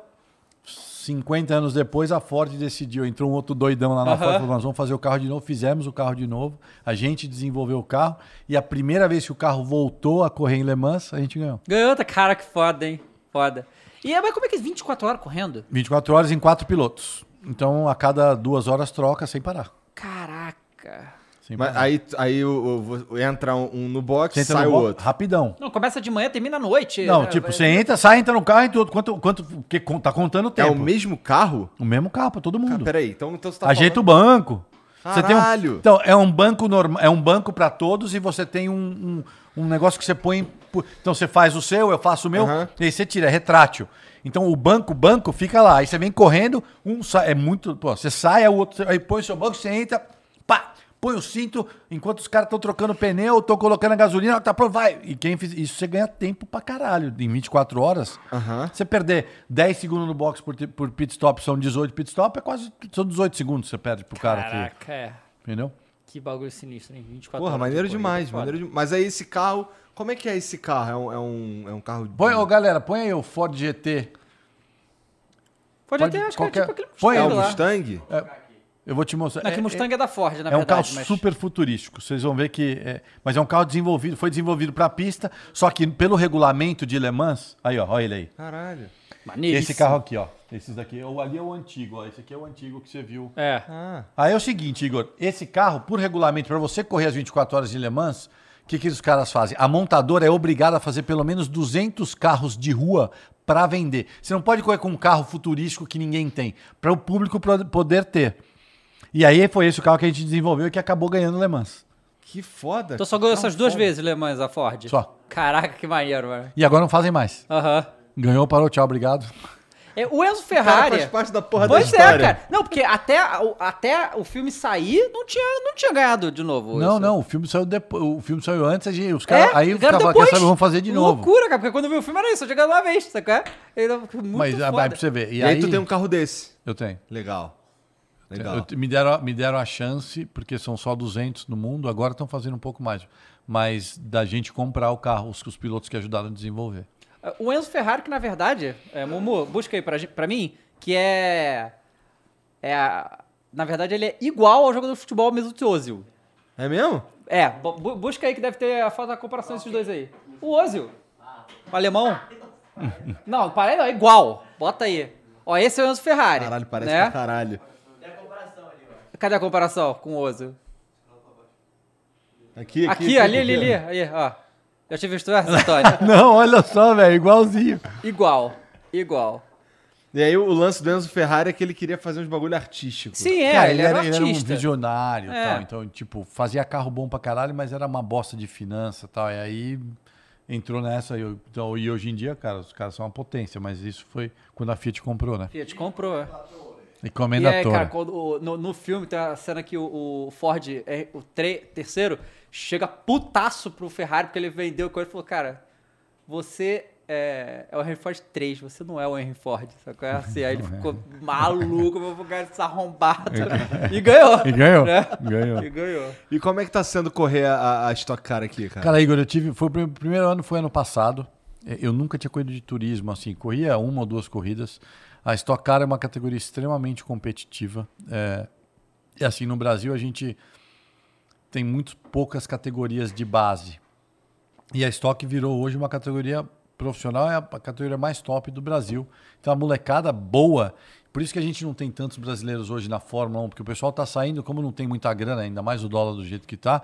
50 anos depois, a Ford decidiu. Entrou um outro doidão lá na Aham. Ford e falou: nós vamos fazer o carro de novo. Fizemos o carro de novo. A gente desenvolveu o carro. E a primeira vez que o carro voltou a correr em Le Mans, a gente ganhou. Ganhou? Cara, que foda, hein? Foda. E é, mas como é que é 24 horas correndo? 24 horas em quatro pilotos. Então, a cada duas horas troca sem parar. Caraca. Sem Mas aí, aí o, o- entra um, um no box, Você entra sai no o box, outro. Rapidão. Não, começa de manhã, termina à noite. Não, É, tipo, é- você entra, sai, entra no carro e tudo. Quanto, quanto, porque con- tá contando o É tempo. o mesmo carro? O mesmo carro pra todo Ah, mundo. peraí, então, então você tá Ajeita o banco. Você tem um- Caralho. então, é um banco normal, é um banco para todos e você tem um, um, um negócio que você põe. por- Então você faz o seu, eu faço o meu, Aham. e aí você tira, é retrátil. Então o banco, o banco fica lá. Aí você vem correndo, um sai, é muito. Pô, você sai, o outro, aí põe o seu banco, você entra, põe o cinto, enquanto os caras estão trocando pneu, estão colocando a gasolina, tá pronto, vai. E quem fiz isso, você ganha tempo pra caralho. Em 24 horas, Aham. você perder 10 segundos no box por, por pit stop, são 18 pit stop, é quase. São 18 segundos que você perde pro cara aqui. Caraca, é. Entendeu? Que bagulho sinistro, hein? 24 Porra, horas de maneiro demais, maneiro de- Mas aí esse carro, como é que é esse carro? É um, é um, é um carro... de- Põe, ô, galera, põe aí o Ford GT. Pode até, acho qualquer- que é tipo aquele Põe É Mustang lá. Mustang? Eu vou te mostrar. Não, que É- Mustang é, da Ford, na é um verdade. carro mas- super futurístico. Vocês vão ver que. É, mas é um carro desenvolvido, foi desenvolvido para pista, só que pelo regulamento de Le Mans. Aí, ó, olha ele aí. Caralho. Maneiríssimo. Esse carro aqui, ó. Esses daqui. Ali é o antigo, ó. Esse aqui é o antigo que você viu. É. Ah, Aí é o seguinte, Igor. Esse carro, por regulamento, para você correr as 24 horas de Le Mans, o que, que os caras fazem? A montadora é obrigada a fazer pelo menos 200 carros de rua para vender. Você não pode correr com um carro futurístico que ninguém tem, para o público poder ter. E aí foi esse o carro que a gente desenvolveu e que acabou ganhando Le Mans. que foda. Então só ganhou essas duas foda. vezes, Le Mans, a Ford? Só. Caraca, que maneiro, mano. E agora não fazem mais. Aham. Ganhou, parou, tchau, obrigado. É, o Enzo O cara Ferrari... faz parte da porra Pois da é, história. cara. Não, porque até, o- até o filme sair, não tinha, não tinha ganhado de novo. Não, isso. não, o filme saiu depois. O filme saiu antes, a gente- os caras. É, aí os caras falaram, saber, vamos fazer de novo. Loucura, cara, porque quando eu vi o filme era isso, eu tinha ganhado uma vez, sabe? qual é? Ele- Muito Mas ah, foda. vai pra você ver. E, E aí tu tem um carro desse. Eu tenho. Legal. Legal. Eu- me, deram, me deram a chance, porque são só 200 no mundo, agora estão fazendo um pouco mais. Mas da gente comprar o carro, os, os pilotos que ajudaram a desenvolver. O Enzo Ferrari, que na verdade, é, Mumu, busca aí pra, mim, que é. É. Na verdade, ele é igual ao jogador de futebol Mesut Ozil. É mesmo? É, bu- bu- busca aí que deve ter a foto da comparação desses dois aí. O Ozil. O alemão. <laughs> Não, parei não, é igual. Bota aí. Ó, esse é o Enzo Ferrari. Caralho, parece né? pra caralho. Cadê a comparação com o Ozil? Aqui, aqui. Aqui, ali, ali, ali. Aí, ó. Já tive visto essa, Antônio? <laughs> Não, olha só, velho, igualzinho. igual. Igual. E aí o lance do Enzo Ferrari é que ele queria fazer uns bagulho artístico. Sim, é, Cara, ele, era, um ele era um visionário e É. tal. Então, tipo, fazia carro bom pra caralho, mas era uma bosta de finança e tal. E aí entrou nessa. E, eu- então, e hoje em dia, cara, os caras são uma potência, mas isso foi quando a Fiat comprou, né? Fiat comprou, é. E Encomenda aí, toda. cara, quando, no, no filme tem a cena que o, o Ford, é, o tre- terceiro, chega putaço pro Ferrari porque ele vendeu coisa e falou, cara, você é, é o Henry Ford 3, você não é o Henry Ford, sacou? É assim, aí ele ficou maluco, vou cara se arrombado. E ganhou. E ganhou. né? Ganhou. E ganhou. E como é que tá sendo correr a, a Stock Car aqui, cara? Cara, Igor, eu tive. Foi, o prim- primeiro ano foi ano passado. Eh, Eu nunca tinha corrido de turismo, assim, corria uma ou duas corridas. A Stock Car é uma categoria extremamente competitiva. É, e assim, no Brasil a gente tem muito poucas categorias de base. E a Stock virou hoje uma categoria profissional, é a categoria mais top do Brasil. Então a molecada boa. Por isso que a gente não tem tantos brasileiros hoje na Fórmula 1, porque o pessoal está saindo, como não tem muita grana, ainda mais o dólar do jeito que tá,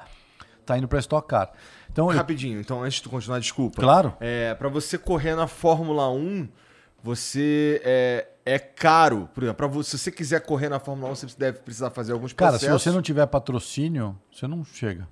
tá indo para Stock Car. Então, eu- Rapidinho, então antes de tu continuar, desculpa. Claro. É, para você correr na Fórmula 1, você é, é caro. Por exemplo, pra você, se você quiser correr na Fórmula 1, você deve precisar fazer alguns Cara, processos. se você não tiver patrocínio, você não chega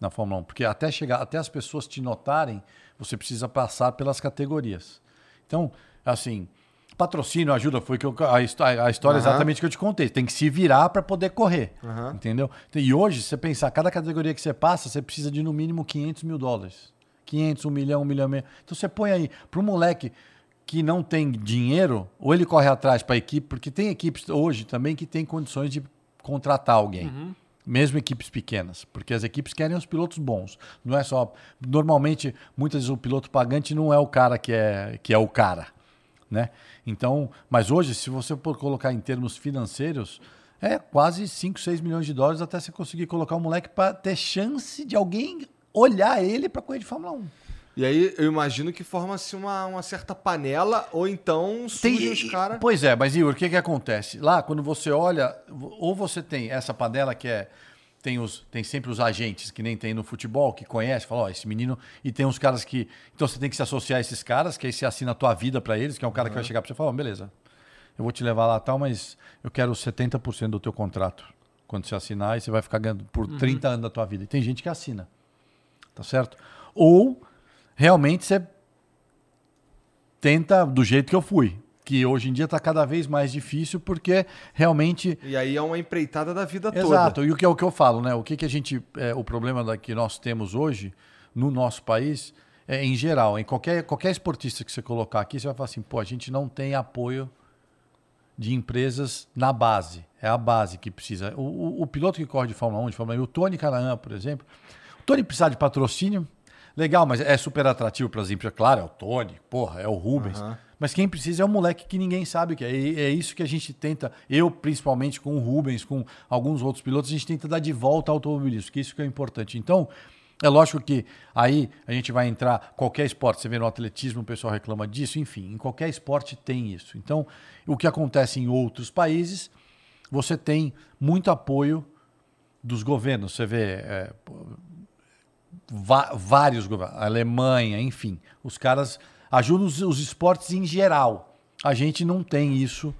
na Fórmula 1. Porque até chegar, até as pessoas te notarem, você precisa passar pelas categorias. Então, assim, Patrocínio, ajuda, foi que eu- a, a história Aham. exatamente que eu te contei. Tem que se virar para poder correr. Aham. Entendeu? E hoje, se você pensar, cada categoria que você passa, você precisa de no mínimo 500 mil dólares. 500, 1 milhão, 1 milhão e meio. Então você põe aí, para um moleque que não tem dinheiro, ou ele corre atrás para a equipe, porque tem equipes hoje também que tem condições de contratar alguém. Mesmo equipes pequenas, porque as equipes querem os pilotos bons. Não é só. Normalmente, muitas vezes o piloto pagante não é o cara que é, que é o cara. Né? Então, mas hoje, se você for colocar em termos financeiros, é quase 5, 6 milhões de dólares até você conseguir colocar um moleque para ter chance de alguém olhar ele para correr de Fórmula 1. E aí eu imagino que forma-se uma, uma certa panela, ou então surgem os caras. Pois é, mas Igor, o que, que acontece? Lá, quando você olha, ou você tem essa panela que é. Tem, os, tem sempre os agentes, que nem tem no futebol, que conhece, fala, ó, esse menino. E tem uns caras que. Então você tem que se associar a esses caras, que aí você assina a tua vida para eles, que é um cara que vai chegar pra você e falar, ó, beleza, eu vou te levar lá tal, mas eu quero 70% do teu contrato. Quando você assinar, e você vai ficar ganhando por 30 anos da tua vida. E tem gente que assina. Tá certo? Ou realmente você tenta do jeito que eu fui. Que hoje em dia está cada vez mais difícil, porque realmente. E aí é uma empreitada da vida toda. Exato, e o que é o que eu falo, né? O que, que a gente. É, o problema da, que nós temos hoje no nosso país é em geral, em qualquer, qualquer esportista que você colocar aqui, você vai falar assim, pô, a gente não tem apoio de empresas na base. É a base que precisa. O, o- o piloto que corre de Fórmula 1, de Fórmula 1, o Tony Canaan, por exemplo, o Tony precisa de patrocínio, legal, mas é super atrativo para as empresas. Claro, é o Tony, porra, é o Rubens. Mas quem precisa é o moleque que ninguém sabe o que é. E é isso que a gente tenta, eu principalmente com o Rubens, com alguns outros pilotos, a gente tenta dar de volta ao automobilismo, que isso que é importante. Então, é lógico que aí a gente vai entrar, qualquer esporte, você vê no atletismo, o pessoal reclama disso, enfim, em qualquer esporte tem isso. Então, o que acontece em outros países, você tem muito apoio dos governos. Você vê é, vários governos, Alemanha, enfim, os caras ajudam os, os esportes em geral. A gente não tem isso,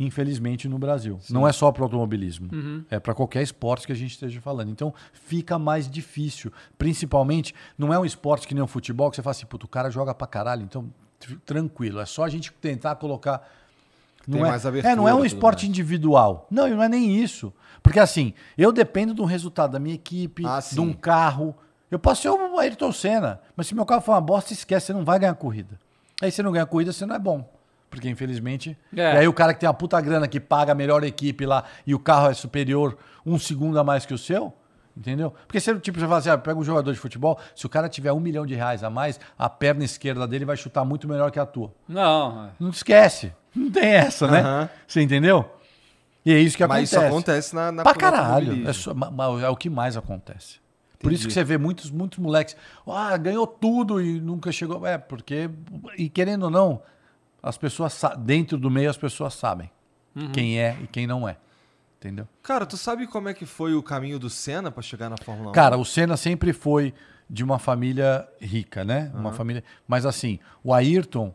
infelizmente, no Brasil. Não é só para o automobilismo, é para qualquer esporte que a gente esteja falando. Então fica mais difícil. Principalmente, não é um esporte que nem o futebol, que você fala assim, puto, o cara joga pra caralho, então tr- tranquilo. É só a gente tentar colocar. Não Tem é, mais é, abertura, não é um esporte mais. individual. Não, e não é nem isso. Porque assim, eu dependo do resultado da minha equipe, Ah, de um sim. carro. Eu posso ser o Ayrton Senna, mas se meu carro for uma bosta, esquece, você não vai ganhar corrida. Aí você não ganha corrida, você não é bom. Porque, infelizmente. É. E aí o cara que tem uma puta grana que paga a melhor equipe lá e o carro é superior um segundo a mais que o seu. Entendeu? Porque se tipo, você fala assim, ah, pega um jogador de futebol, se o cara tiver um milhão de reais a mais, a perna esquerda dele vai chutar muito melhor que a tua. Não. Não esquece. Não tem essa, né? Você entendeu? E é isso que Mas acontece. isso acontece na, na Pra caralho. É, só- ma- ma- é o que mais acontece. Por isso que você vê muitos, muitos moleques. Ah, ganhou tudo e nunca chegou. É, porque. E querendo ou não, as pessoas dentro do meio as pessoas sabem quem é e quem não é. Entendeu? Cara, tu sabe como é que foi o caminho do Senna pra chegar na Fórmula 1? Cara, o Senna sempre foi de uma família rica, né? Uma família. Mas assim, o Ayrton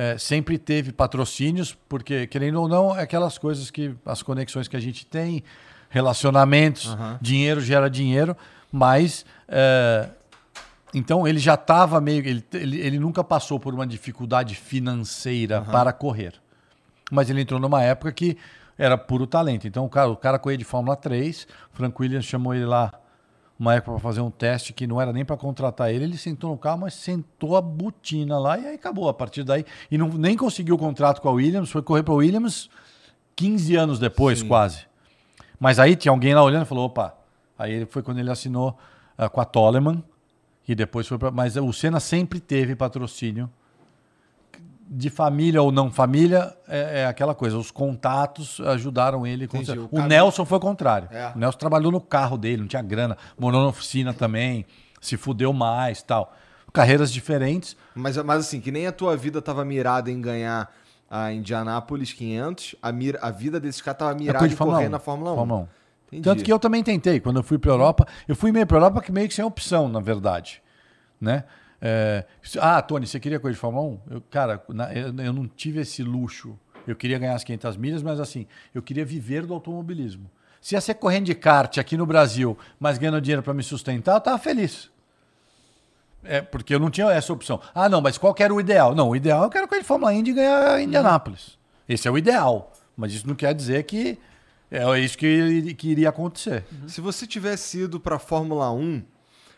eh, sempre teve patrocínios, porque, querendo ou não, é aquelas coisas que. as conexões que a gente tem, relacionamentos, dinheiro gera dinheiro, mas. eh, então ele já estava meio. Ele, ele, ele nunca passou por uma dificuldade financeira para correr. Mas ele entrou numa época que era puro talento. Então o cara, o cara corria de Fórmula 3, Frank Williams chamou ele lá uma época para fazer um teste que não era nem para contratar ele. Ele sentou no carro, mas sentou a botina lá e aí acabou. A partir daí. E não, nem conseguiu o contrato com a Williams, foi correr para a Williams 15 anos depois, quase. Mas aí tinha alguém lá olhando e falou: opa. Aí ele foi quando ele assinou ah, com a Toleman. E depois foi para. Mas o Senna sempre teve patrocínio de família ou não família, é, é aquela coisa. Os contatos ajudaram ele. Entendi. O O, Nelson foi o contrário. É. O Nelson trabalhou no carro dele, não tinha grana. Morou na oficina também, se fudeu mais tal. Carreiras diferentes. Mas, mas assim, que nem a tua vida tava mirada em ganhar a Indianapolis 500, a, mira, a vida desse cara tava É mirada em correr 1. na Fórmula 1. Fórmula 1. Entendi. Tanto que eu também tentei. Quando eu fui para Europa, eu fui meio para Europa que meio que sem opção, na verdade. Né? É, ah, Tony, você queria coisa de Fórmula 1? Eu, cara, eu, não tive esse luxo. Eu queria ganhar as 500 milhas, mas assim, eu queria viver do automobilismo. Se ia ser correndo de kart aqui no Brasil, mas ganhando dinheiro para me sustentar, eu tava feliz. É, porque eu não tinha essa opção. Ah, não, mas qual que era o ideal? Não, o ideal eu quero correr de Fórmula Indy e ganhar Indianápolis. Esse é o ideal. Mas isso não quer dizer que é isso que, que iria acontecer. Se você tivesse ido pra Fórmula 1,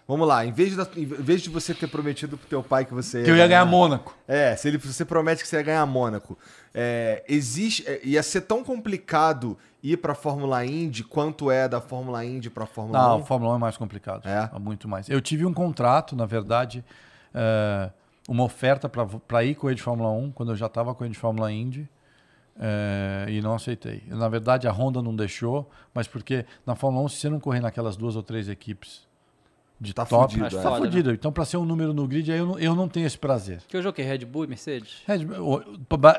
vamos lá, em vez, da- em vez de você ter prometido pro teu pai que você Que eu ia ganhar Mônaco. É, se ele, você promete que você ia ganhar Mônaco, é, existe, é, ia ser tão complicado ir pra Fórmula Indy quanto é da Fórmula Indy pra Fórmula Não, 1? Fórmula 1 é mais complicado. É? Muito mais. Eu tive um contrato, na verdade, é, uma oferta para ir correr de Fórmula 1, quando eu já estava correndo de Fórmula Indy, é, e não aceitei. Na verdade, a Honda não deixou, mas porque na Fórmula 1, se você não correr naquelas duas ou três equipes de Tá top, fudido, tá é. Fudido. Então, para ser um número no grid, aí eu não, eu não tenho esse prazer. Que eu joguei Red Bull e Mercedes. Red-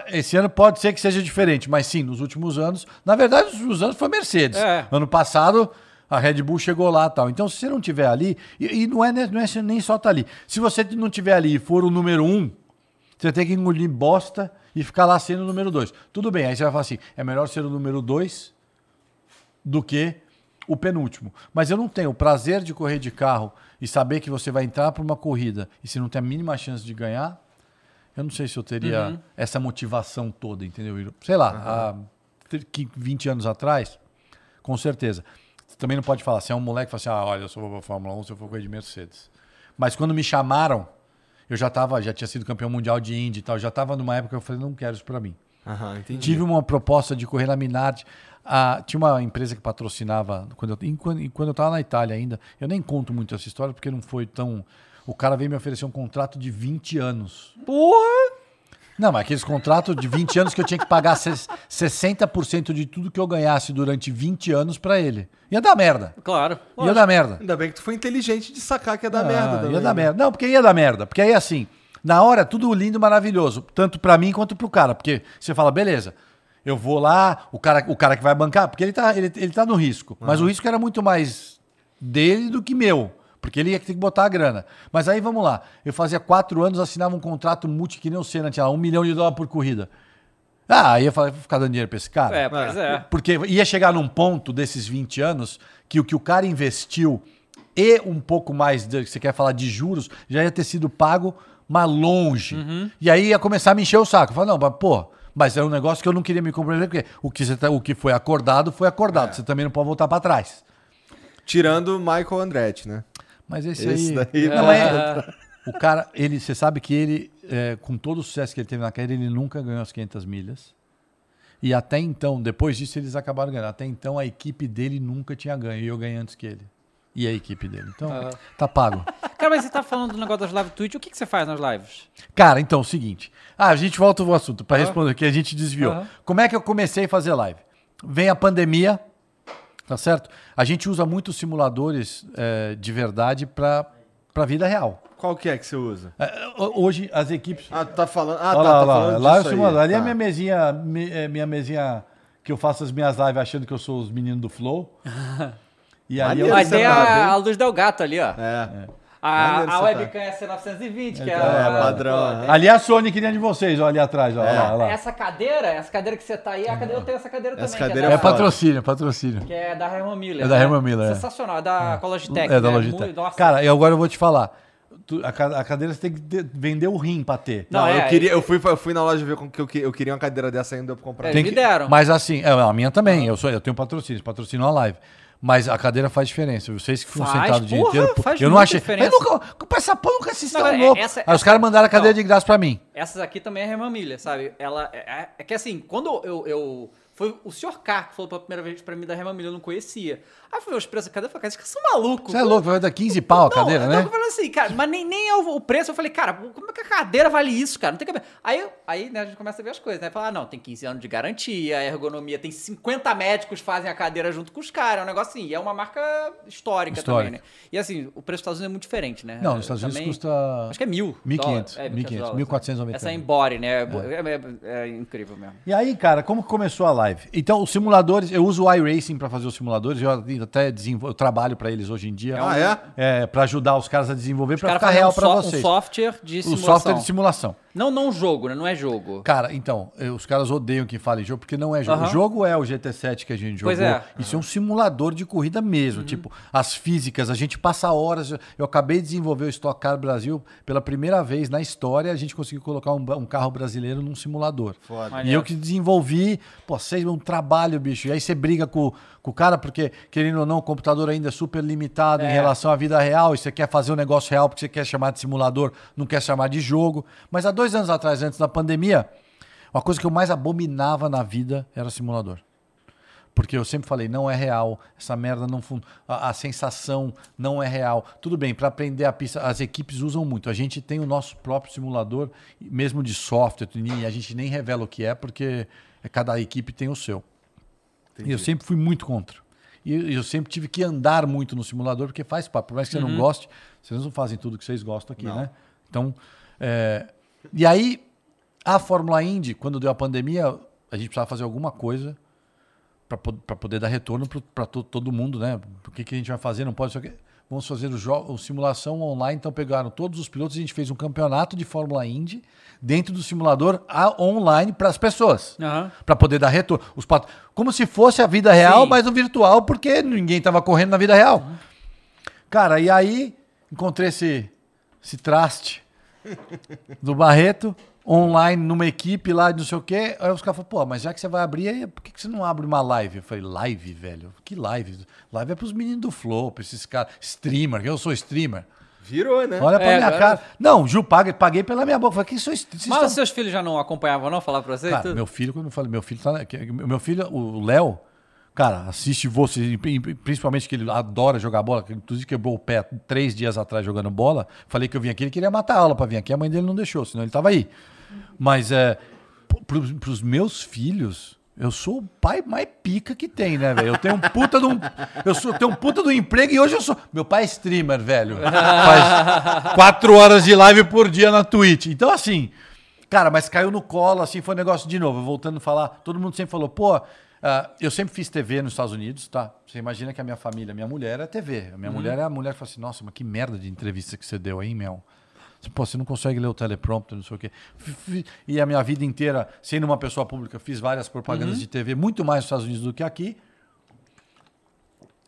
Esse ano pode ser que seja diferente, mas sim, nos últimos anos, na verdade, nos últimos anos foi Mercedes. É. Ano passado, a Red Bull chegou lá tal. Então, se você não tiver ali, e, e não, é, não é nem só estar ali. Se você não tiver ali e for o número um, você tem que engolir bosta e ficar lá sendo o número dois. Tudo bem, aí você vai falar assim: é melhor ser o número dois do que o penúltimo. Mas eu não tenho o prazer de correr de carro e saber que você vai entrar para uma corrida e se não tem a mínima chance de ganhar, eu não sei se eu teria essa motivação toda, entendeu? Sei lá, há 30, 20 anos atrás, com certeza. Você também não pode falar, se é um moleque que fala assim, ah, olha, eu só vou pra Fórmula 1 se eu for correr de Mercedes. Mas quando me chamaram, eu já tava, já tinha sido campeão mundial de Indy e tal, já estava numa época que eu falei, não quero isso para mim. Tive uma proposta de correr na Minardi. Ah, tinha uma empresa que patrocinava quando eu, enquanto, quando eu estava na Itália ainda. Eu nem conto muito essa história porque não foi tão. O cara veio me oferecer um contrato de 20 anos. Porra! Não, mas aqueles contratos de 20 anos que eu tinha que pagar ses- 60% de tudo que eu ganhasse durante 20 anos para ele. Ia dar merda. Claro. Ia dar merda. Ainda bem que tu foi inteligente de sacar que ia dar Ah, merda também. Ia dar né? merda. Não, porque ia dar merda. Porque aí, assim, na hora, tudo lindo, maravilhoso. Tanto pra mim quanto pro cara. Porque você fala, beleza, eu vou lá, o cara, o cara que vai bancar, porque ele tá, ele, ele tá no risco. Mas o risco era muito mais dele do que meu. Porque ele ia ter que botar a grana. Mas aí, vamos lá. Eu fazia quatro anos, assinava um contrato multi que nem o Senna, tinha lá um milhão de dólares por corrida. Ah, aí eu falei, vou ficar dando dinheiro pra esse cara? É, pois é. Porque ia chegar num ponto desses 20 anos que o que o cara investiu e um pouco mais, de, você quer falar de juros, já ia ter sido pago, mas longe. E aí ia começar a me encher o saco. Falar, não, mas pô, mas é um negócio que eu não queria me comprometer, porque o que, você tá- o que foi acordado, foi acordado. Você também não pode voltar para trás. Tirando o Michael Andretti, né? Mas esse, Esse aí. daí Não, é- <laughs> O cara, ele, você sabe que ele, é, com todo o sucesso que ele teve na carreira, ele nunca ganhou as 500 milhas. E até então, depois disso, eles acabaram ganhando. Até então, a equipe dele nunca tinha ganho. E eu ganhei antes que ele. E a equipe dele. Então, tá pago. <laughs> Cara, mas você tá falando do negócio das lives Twitch. O que, que você faz nas lives? Cara, então, o seguinte. Ah, a gente volta ao assunto para responder, que a gente desviou. Como é que eu comecei a fazer live? Vem a pandemia, tá certo? A gente usa muitos simuladores eh, de verdade para a vida real. Qual que é que você usa? Ho- hoje, as equipes. Ah, tu tá falando. Ah, Olha tá, lá, tá lá, falando lá é disso aí. simulador. Ali é Tá. minha mesinha, é minha mesinha que eu faço as minhas lives achando que eu sou os meninos do Flow. <laughs> E aí eu, Mas tem tá a, a luz del gato ali, ó. É. A, a webcam é C920, que é, É, a- padrão, né? tem- ali é a Sony que nem a de vocês, ó, ali atrás, ó, É. lá, lá. Essa cadeira, essa cadeira que você tá aí, a cadeira, eu tenho essa cadeira Essa também. cadeira que É é, da, patrocínio, patrocínio. que é da Herman Miller. É da né? Herman Miller, é. Sensacional, é da a Logitech. É da né? Logitech. Nossa. Cara, e agora eu vou te falar. Tu- a, ca- a cadeira você tem que vender o rim pra ter. Não, Não, eu é, queria, eu fui, eu fui na loja ver com que eu, eu queria uma cadeira dessa ainda pra comprar. É, Tem me que- deram. Mas assim, é, a minha também. Eu, sou, eu tenho patrocínio, patrocínio a live. Mas a cadeira faz diferença. Vocês que ficam Faz, sentados o dia inteiro. eu não achei. diferença. Eu nunca, com essa eu nunca assisti tão é- louco. essa- Aí os caras mandaram a cadeira Não. de graça pra mim. Essas aqui também é Herman Miller, sabe? Ela é, é- é que assim, quando eu, eu foi o Sr. K que falou pela primeira vez pra mim da Herman Miller, eu não conhecia. Aí eu ver os preços da cadeira e falei, cara, esses são malucos. Você é louco, vai dar 15 pau a cadeira, né? Eu falei assim, cara, mas nem, nem é o, preço. Eu falei, cara, como é que a cadeira vale isso, cara? Não tem cabelo. Aí, aí né, a gente começa a ver as coisas, né? Falar, ah, não, tem 15 anos de garantia, a ergonomia, tem 50 médicos que fazem a cadeira junto com os caras. É um negócio assim, e é uma marca histórica, Histórica. também, né? E assim, o preço dos Estados Unidos é muito diferente, né? Não, nos Estados Unidos Também- custa. Acho que é mil. 1.500, dólares. É, 1.500, dólares. 1.490. Essa é embody, né? É, é- é- é incrível mesmo. E aí, cara, como que começou a live? live. Então, os simuladores, eu uso o iRacing para fazer os simuladores, eu até desenvolvo, eu trabalho para eles hoje em dia. Ah, é? É, para ajudar os caras a desenvolver, para ficar real um, para so- um vocês. software de o simulação. software de simulação. Não, não jogo, né? Não é jogo. Cara, então, os caras odeiam que fale jogo, porque não é jogo. Aham. O jogo é o GT7 que a gente jogou. Pois é. Isso é um simulador de corrida mesmo. Tipo, as físicas, a gente passa horas. Eu acabei de desenvolver o Stock Car Brasil pela primeira vez na história, a gente conseguiu colocar um, um carro brasileiro num simulador. Foda. E eu que desenvolvi, pô, seis, um trabalho, bicho. E aí você briga com, com o cara, porque, querendo ou não, o computador ainda é super limitado em É. relação à vida real. E você quer fazer um negócio real porque você quer chamar de simulador, não quer chamar de jogo. Mas há dois anos atrás, antes da pandemia, uma coisa que eu mais abominava na vida era simulador. Porque eu sempre falei, não é real, essa merda não fun... a, a sensação não é real. Tudo bem, para aprender a pista, as equipes usam muito. A gente tem o nosso próprio simulador, mesmo de software, e a gente nem revela o que é, porque cada equipe tem o seu. E eu sempre fui muito contra. E eu sempre tive que andar muito no simulador, porque faz parte. Por mais que você não goste, vocês não fazem tudo que vocês gostam aqui, né? Então, é, e aí, a Fórmula Indy, quando deu a pandemia, a gente precisava fazer alguma coisa para poder dar retorno para todo mundo, né? O que, que a gente vai fazer? Não pode. só que- Vamos fazer o, o simulação online. Então pegaram todos os pilotos, a gente fez um campeonato de Fórmula Indy dentro do simulador a- online para as pessoas. Aham. Para poder dar retorno. Os pat- Como se fosse a vida real, Sim. mas no virtual, porque ninguém estava correndo na vida real. Cara, e aí encontrei esse, esse traste do Barreto online numa equipe lá de não sei o quê. Aí os caras falaram, pô, mas já que você vai abrir, aí, por que, que você não abre uma live? Eu falei, live, velho? Que live? Live é pros meninos do Flow, pra esses caras. Streamer, eu sou streamer. Virou, né? Olha pra É, minha agora- cara. Não, Ju, paguei, paguei pela minha boca. Falei, que sou streamer? Mas os seus filhos já não acompanhavam, não? Falar pra você? e Cara, tudo? meu filho, quando eu falei, meu filho tá. Meu filho, o Léo, cara, assiste você, e pri- principalmente que ele adora jogar bola, que inclusive quebrou o pé três dias atrás jogando bola. Falei que eu vim aqui, ele queria matar a aula pra vir aqui, a mãe dele não deixou, senão ele tava aí. Mas é. Pro, pros meus filhos. Eu sou o pai mais pica que tem, né, velho? Eu tenho um puta de um. Eu sou, tenho um puta do emprego e hoje eu sou. Meu pai é streamer, velho. Faz quatro horas de live por dia na Twitch. Então, assim, cara, mas caiu no colo, assim, foi um negócio de novo. Voltando a falar, todo mundo sempre falou, pô, ah, eu sempre fiz TV nos Estados Unidos, tá? Você imagina que a minha família, minha mulher é TV. A minha mulher é a mulher que fala assim, nossa, mas que merda de entrevista que você deu aí, Mel. Pô, você não consegue ler o teleprompter, não sei o quê. E a minha vida inteira, sendo uma pessoa pública, fiz várias propagandas de TV, muito mais nos Estados Unidos do que aqui.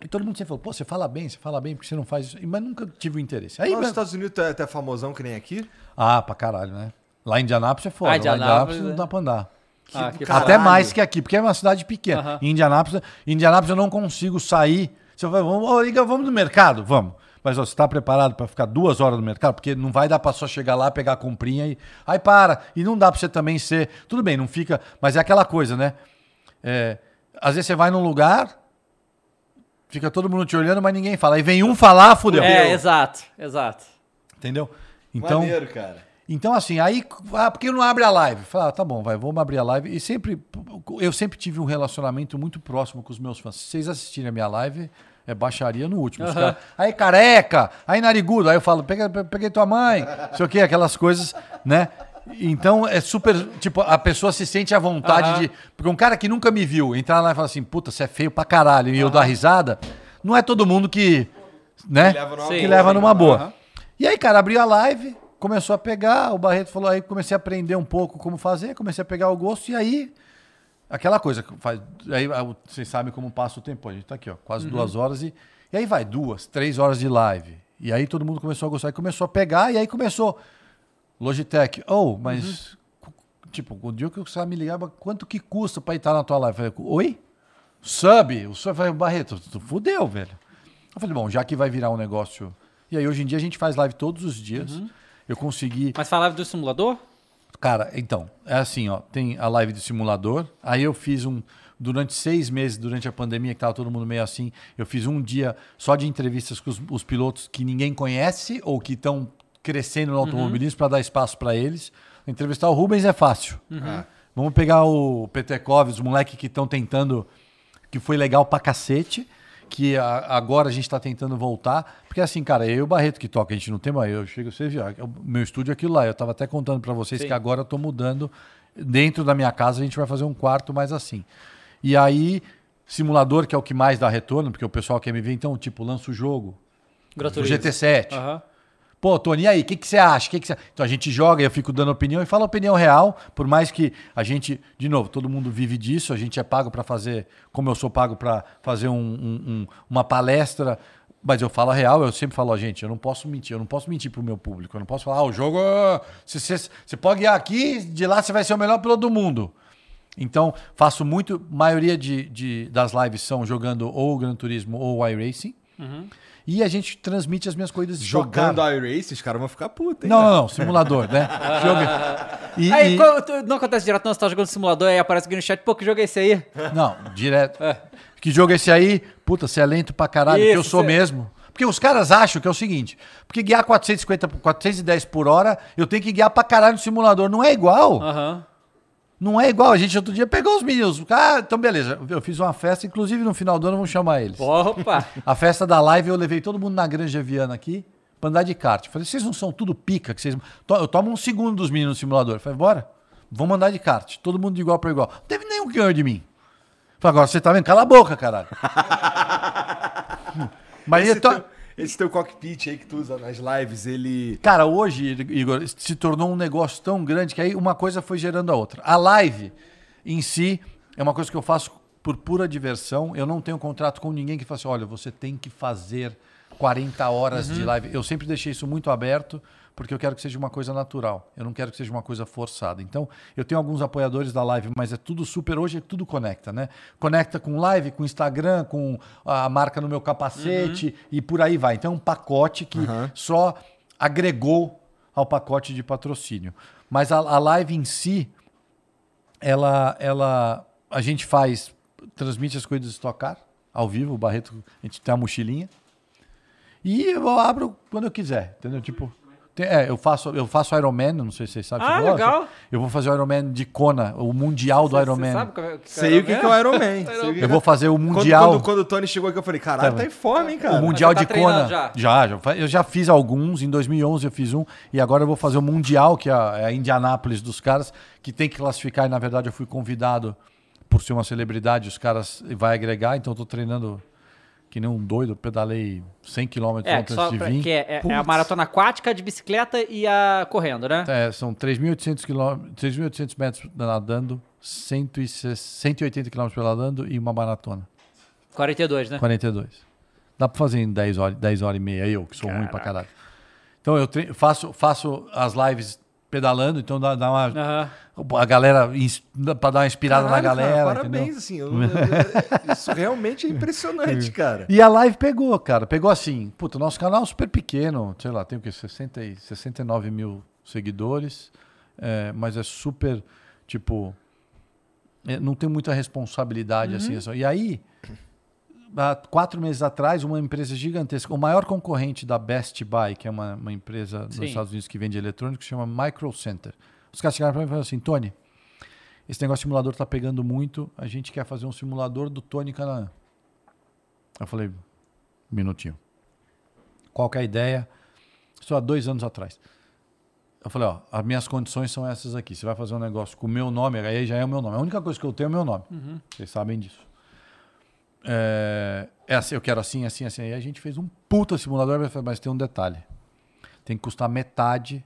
E todo mundo sempre falou, pô, você fala bem, você fala bem, porque você não faz isso. Mas nunca tive o interesse. Aí, nos Estados Unidos é até famosão que nem aqui. ah, pra caralho, né? Lá em Indianápolis é foda. Ah, Lá em Indianápolis, Indianápolis não dá pra andar. Ah, que. Até mais que aqui, porque é uma cidade pequena. Aham. Em Indianápolis, em Indianápolis eu não consigo sair. Você vai, vamos, ô, Igor, vamos no mercado? Vamos. Mas ó, você está preparado para ficar duas horas no mercado? Porque não vai dar para só chegar lá, pegar a comprinha e. Aí para. E não dá para você também ser. Tudo bem, não fica. Mas é aquela coisa, né? É, às vezes você vai num lugar, fica todo mundo te olhando, mas ninguém fala. Aí vem um falar, fudeu. É, exato, exato. Entendeu? Então. Maneiro, cara. Então, assim, aí, ah, por que não abre a live? Fala, ah, tá bom, vai, vamos abrir a live. E sempre, eu sempre tive um relacionamento muito próximo com os meus fãs. Se vocês assistirem a minha live, é baixaria no último. Os Aham. caras, aí careca, aí narigudo. Aí eu falo, peguei, peguei tua mãe, não sei o quê, aquelas coisas, né? Então é super. Tipo, a pessoa se sente à vontade Aham. de. Porque um cara que nunca me viu entrar lá e falar assim, puta, você é feio pra caralho, e eu dar risada, não é todo mundo que. Né? Que leva numa Sim. que boa, leva né? numa boa. E aí, cara, abriu a live, começou a pegar, o Barreto falou, aí comecei a aprender um pouco como fazer, comecei a pegar o gosto, e aí, aquela coisa, que faz, aí ah, vocês sabem como passa o tempo, a gente tá aqui, ó, quase duas horas, e, e aí vai, duas, três horas de live. E aí todo mundo começou a gostar, e começou a pegar, e aí começou, Logitech, oh, mas, cu- tipo, o dia que você vai me ligar, mas quanto que custa pra estar na tua live? Eu falei, oi? Sub? O sub vai, Barreto, tu fudeu, velho. Eu falei, bom, já que vai virar um negócio. E aí, hoje em dia, a gente faz live todos os dias. Eu consegui. Mas falava do simulador? Cara, então, é assim, ó. Tem a live do simulador. Aí eu fiz um. Durante seis meses, durante a pandemia, que tava todo mundo meio assim, eu fiz um dia só de entrevistas com os, os pilotos que ninguém conhece ou que estão crescendo no automobilismo para dar espaço para eles. Entrevistar o Rubens é fácil. Ah. Vamos pegar o Petekov, os moleques que estão tentando, que foi legal pra cacete, que a- agora a gente tá tentando voltar. Porque assim, cara, eu e o Barreto que toca, a gente não tem mais. Eu chego, você já, o meu estúdio é aquilo lá. Eu tava até contando pra vocês Sim. que agora eu tô mudando. Dentro da minha casa a gente vai fazer um quarto mais assim. E aí, simulador, que é o que mais dá retorno, porque o pessoal quer me ver, então, tipo, lança o jogo. Gran O Turismo. GT7. Aham. Pô, Tony, e aí, o que, que você acha? Que que você... Então a gente joga e eu fico dando opinião e falo opinião real, por mais que a gente, de novo, todo mundo vive disso, a gente é pago para fazer, como eu sou pago para fazer um- um- um- uma palestra, mas eu falo a real, eu sempre falo, gente, eu não posso mentir, eu não posso mentir pro meu público, eu não posso falar, ah, o jogo, você, pode guiar aqui, de lá você vai ser o melhor piloto do mundo. Então, faço muito, maioria de, de- das lives são jogando ou Gran Turismo ou iRacing. E a gente transmite as minhas corridas de. Jogando iRace, os caras vão ficar putos, hein? Não, não, não, simulador, né? <laughs> Jogo- E, Aí, e- qual- tu- não acontece direto, não, você tá jogando simulador, aí aparece aqui no chat, pô, que jogo é esse aí? Não, direto. Que jogo é esse aí? Puta, você é lento pra caralho, que eu Isso, sou cê- mesmo. Porque os caras acham que é o seguinte, porque guiar 450, por- 410 por hora, eu tenho que guiar pra caralho no simulador. Não é igual. Aham. Não é igual. A gente outro dia pegou os meninos. Ah, então beleza. Eu fiz uma festa, inclusive no final do ano vamos chamar eles. Opa! <laughs> A festa da live eu levei todo mundo na Granja Viana aqui pra andar de kart. Falei, vocês não são tudo pica? Que vocês... To- Eu tomo um segundo dos meninos no simulador. Falei, bora, vamos andar de kart. Todo mundo de igual para igual. Não teve nenhum que ganhou de mim. Falei, agora você tá vendo? Cala a boca, caralho. <laughs> Mas Esse, eu tô... esse teu cockpit aí que tu usa nas lives, ele... Cara, hoje, Igor, se tornou um negócio tão grande que aí uma coisa foi gerando a outra. A live em si é uma coisa que eu faço por pura diversão. Eu não tenho contrato com ninguém que fala assim, olha, você tem que fazer 40 horas de live. Eu sempre deixei isso muito aberto, porque eu quero que seja uma coisa natural. Eu não quero que seja uma coisa forçada. Então, eu tenho alguns apoiadores da live, mas é tudo super. Hoje tudo conecta, né? Conecta com live, com Instagram, com a marca no meu capacete e por aí vai. Então, é um pacote que só agregou ao pacote de patrocínio. Mas a, a live em si, ela, ela, a gente faz, transmite as coisas do Stock Car, ao vivo, o Barreto, a gente tem a mochilinha. E eu abro quando eu quiser, entendeu? Tipo, tem- é, eu faço, eu faço Ironman, não sei se vocês sabem. Ah, legal. Eu vou fazer o Ironman de Kona, o mundial do Você Ironman. sabe qual é- Sei o que, que é o Iron Man. <laughs> sei o que Eu que vou fazer o Quando, mundial. quando, quando o Tony chegou aqui, eu falei, caralho, Tá tá em forma, hein, cara? O Mundial você de tá treinando Kona. já? Já, já, eu já fiz alguns. Em 2011 eu fiz um. E agora eu vou fazer o Mundial, que é a, é a Indianápolis dos caras, que tem que classificar. E na verdade eu fui convidado por ser uma celebridade. Os caras vai agregar. Então eu tô treinando que nem um doido. Pedalei 100 km É, antes só de vir. que é, é- é a maratona aquática de bicicleta e a correndo, né? É, são 3.800 quilômetros, 3.800 metros nadando, 160 180 quilômetros pedalando e uma maratona. 42, né? 42. Dá pra fazer em 10 horas, 10 horas e meia, eu, que sou ruim pra caralho. Então eu faço, faço as lives pedalando, então dá, dá uma. Aham. A galera, pra dar uma inspirada Caralho, na galera. cara, parabéns, entendeu? assim. <laughs> eu- eu- isso realmente é impressionante, cara. E a live pegou, cara. Pegou assim. Puta, o nosso canal é super pequeno. Sei lá, tem o quê? 60 e 69 mil seguidores. é, mas é super, tipo. é, não tem muita responsabilidade assim. assim. E aí, há quatro meses atrás, uma empresa gigantesca, o maior concorrente da Best Buy, que é uma, uma empresa nos Sim. Estados Unidos que vende eletrônicos, chama Micro Center. Os caras chegaram para mim e falaram assim: Tony, esse negócio de simulador tá pegando muito, a gente quer fazer um simulador do Tony Canaan. Eu falei, um minutinho. Qual que é a ideia? Isso há dois anos atrás. Eu falei, ó, as minhas condições são essas aqui. Você vai fazer um negócio com o meu nome, aí já é o meu nome. A única coisa que eu tenho é o meu nome. Vocês sabem disso. É, é assim, eu quero assim, assim, assim. Aí a gente fez um puta simulador, mas tem um detalhe. Tem que custar metade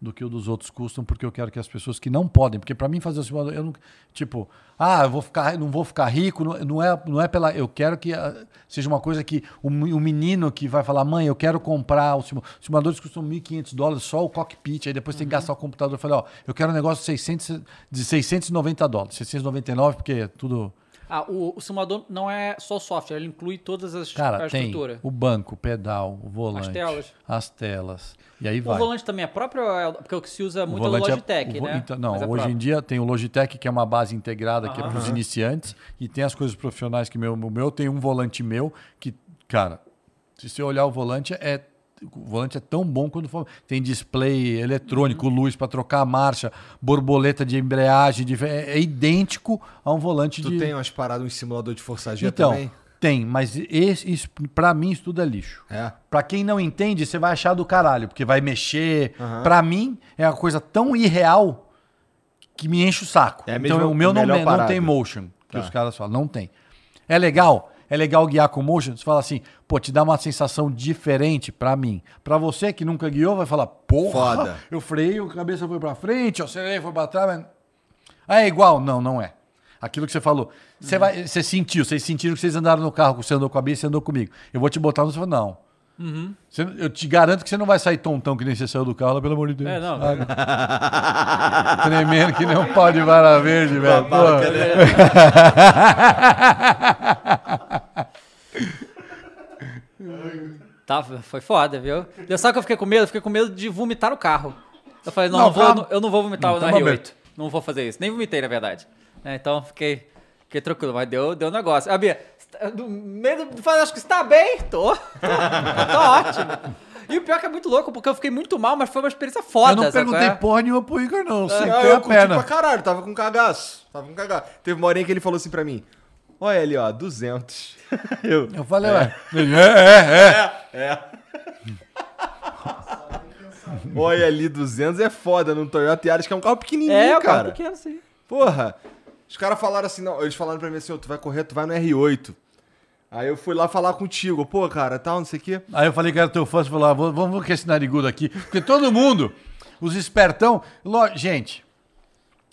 do que o dos outros custam, porque eu quero que as pessoas que não podem, porque para mim fazer o simulador, eu não, tipo, ah, eu vou ficar, não vou ficar rico, não, não é, não é pela, eu quero que ah, seja uma coisa que o, o menino que vai falar, mãe, eu quero comprar o simu- os simuladores custam 1.500 dólares só o cockpit, aí depois tem que gastar o computador, eu falei, ó, eu quero um negócio de 600, de 690 dólares, 699 porque é tudo Ah, o, o simulador não é só o software, ele inclui todas as Cara, a tem estrutura. o banco, o pedal, o volante, As telas. as telas, e aí O vai. volante também é próprio, ou é- porque o que se usa O muito é o volante Logitech, o vo- né? então, não, é hoje em dia tem o Logitech, que é uma base integrada, que é para os iniciantes, e tem as coisas profissionais que meu, o meu tem um volante meu que, cara, se você olhar o volante é o volante é tão bom quando for, tem display eletrônico, Uhum. luz para trocar a marcha, borboleta de embreagem, de, é, é idêntico a um volante Tu de tem umas paradas, um simulador de força G então também? tem, mas esse, para mim isso tudo é lixo. É. Pra quem não entende, você vai achar do caralho, porque vai mexer. Aham. Pra mim, é uma coisa tão irreal que me enche o saco. É a então, o meu não, não tem motion. Que os caras falam, não tem. É legal? É legal guiar com motion? Você fala assim, pô, te dá uma sensação diferente pra mim. Pra você que nunca guiou, vai falar, porra, Foda. <laughs> eu freiei, a cabeça foi pra frente, eu acelerei, foi pra trás. Mas... Ah, é igual? Não, não é. Aquilo que você falou. Você, vai, você sentiu, vocês sentiram que vocês andaram no carro, você andou com a Bia, você andou comigo. Eu vou te botar no... Você falou, não. Você- eu te garanto que você não vai sair tontão que nem você saiu do carro, lá, pelo amor de Deus. É, não. Ah, <laughs> Tremendo que nem um pau de vara verde, <laughs> velho. Tá, foi foda, viu? Deu só que eu fiquei com medo, eu fiquei com medo de vomitar o carro. Eu falei, não, Não, não vou, calma. eu não vou vomitar Não, no toma R8. bem. Não vou fazer isso. Nem vomitei, na verdade. É, então fiquei, fiquei tranquilo, mas deu, deu negócio. A Bia, você tá- no meio do acho que você tá bem? Tô. <laughs> Tô ótimo. E o pior é que é muito louco, porque eu fiquei muito mal, mas foi uma experiência foda. Eu não sabe perguntei é? porra nenhuma pro Igor, não. Ah, Sentei eu a perna. pra caralho, tava com cagaço. Tava com cagaço. Teve uma hora que ele falou assim pra mim: Olha ali, ó, 200. <laughs> eu. Eu falei, ué. Ele, É, é, é. <laughs> Olha ali, 200 é foda no Toyota Yaris, que é um carro pequenininho, É, o carro cara. pequeno, sim. Porra. Os caras falaram assim, não, eles falaram pra mim assim, ó, tu vai correr, tu vai no R8. Aí eu fui lá falar contigo, pô, cara, tal, não sei o quê. Aí eu falei que era teu fã, você falou, ah, vamos, com esse narigudo aqui. Porque todo mundo, os espertão... lo- Gente,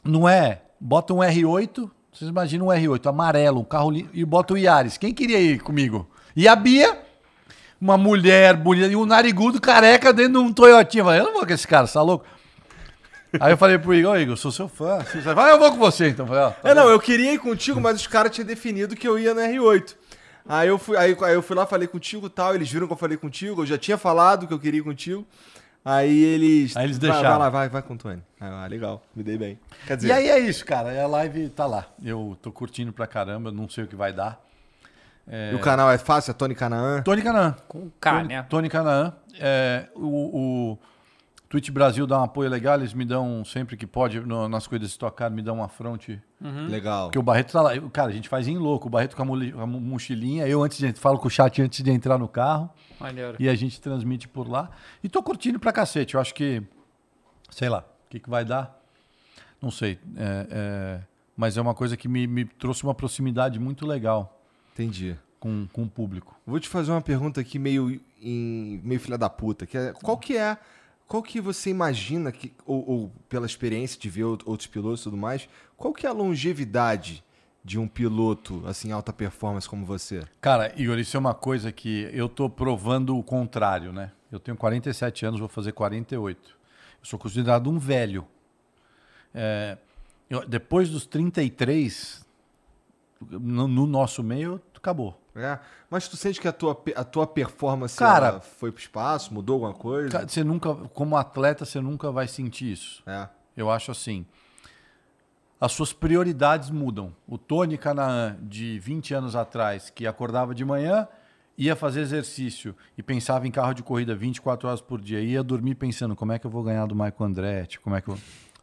não é... Bota um R8, vocês imaginam um R8 amarelo, um carro... li- E bota o Yaris. Quem queria ir comigo? E a Bia, uma mulher bonita, e um narigudo careca dentro de um Toyotinha. Eu falei, eu não vou com esse cara, você tá louco? Aí eu falei pro Igor, Igor, eu sou seu fã. Vai, eu vou com você, então. Eu Falei, ó, tá É, não, eu queria ir contigo, mas os caras tinham definido que eu ia no R8. Aí eu fui, aí, aí eu fui lá, falei contigo e tal, eles viram que eu falei contigo, eu já tinha falado que eu queria ir contigo. Aí eles. Aí eles vai, deixaram. Vai lá, vai, vai com o Tony. Eu, Ah, legal, me dei bem. Quer dizer, E aí é isso, cara. A live tá lá. Eu tô curtindo pra caramba, não sei o que vai dar. e o canal é fácil, é Tony Canaan. Tony Canaan. Com K, Tony, né? Tony Canaan. É, o, o Twitch Brasil dá um apoio legal, eles me dão sempre que pode, no- nas coisas de tocar, me dão uma fronte. Legal. Porque o Barreto tá lá. Cara, a gente faz em louco. O Barreto com a, mochilinha. Eu antes de falo com o chat antes de entrar no carro. Maneiro. E a gente transmite por lá. E tô curtindo pra cacete. Eu acho que. Sei lá, o que, que vai dar? Não sei. É, é, mas é uma coisa que me, me trouxe uma proximidade muito legal Entendi. com, com o público. Vou te fazer uma pergunta aqui meio, em, meio filha da puta, que é, qual que é, qual que você imagina, que, ou, ou pela experiência de ver out- outros pilotos e tudo mais, qual que é a longevidade de um piloto, assim, alta performance como você? Cara, Igor, isso é uma coisa que eu tô provando o contrário, né? Eu tenho 47 anos, vou fazer 48. Eu sou considerado um velho. É, eu- depois dos 33, no, no nosso meio, acabou. É, mas tu sente que a tua, a tua performance Cara- foi pro espaço, mudou alguma coisa? Cara, Você nunca, como atleta, você nunca vai sentir isso. É. Eu acho assim. As suas prioridades mudam. O Tony Canaan, de 20 anos atrás, que acordava de manhã, ia fazer exercício e pensava em carro de corrida 24 horas por dia, ia dormir pensando como é que eu vou ganhar do Michael Andretti, como é que eu...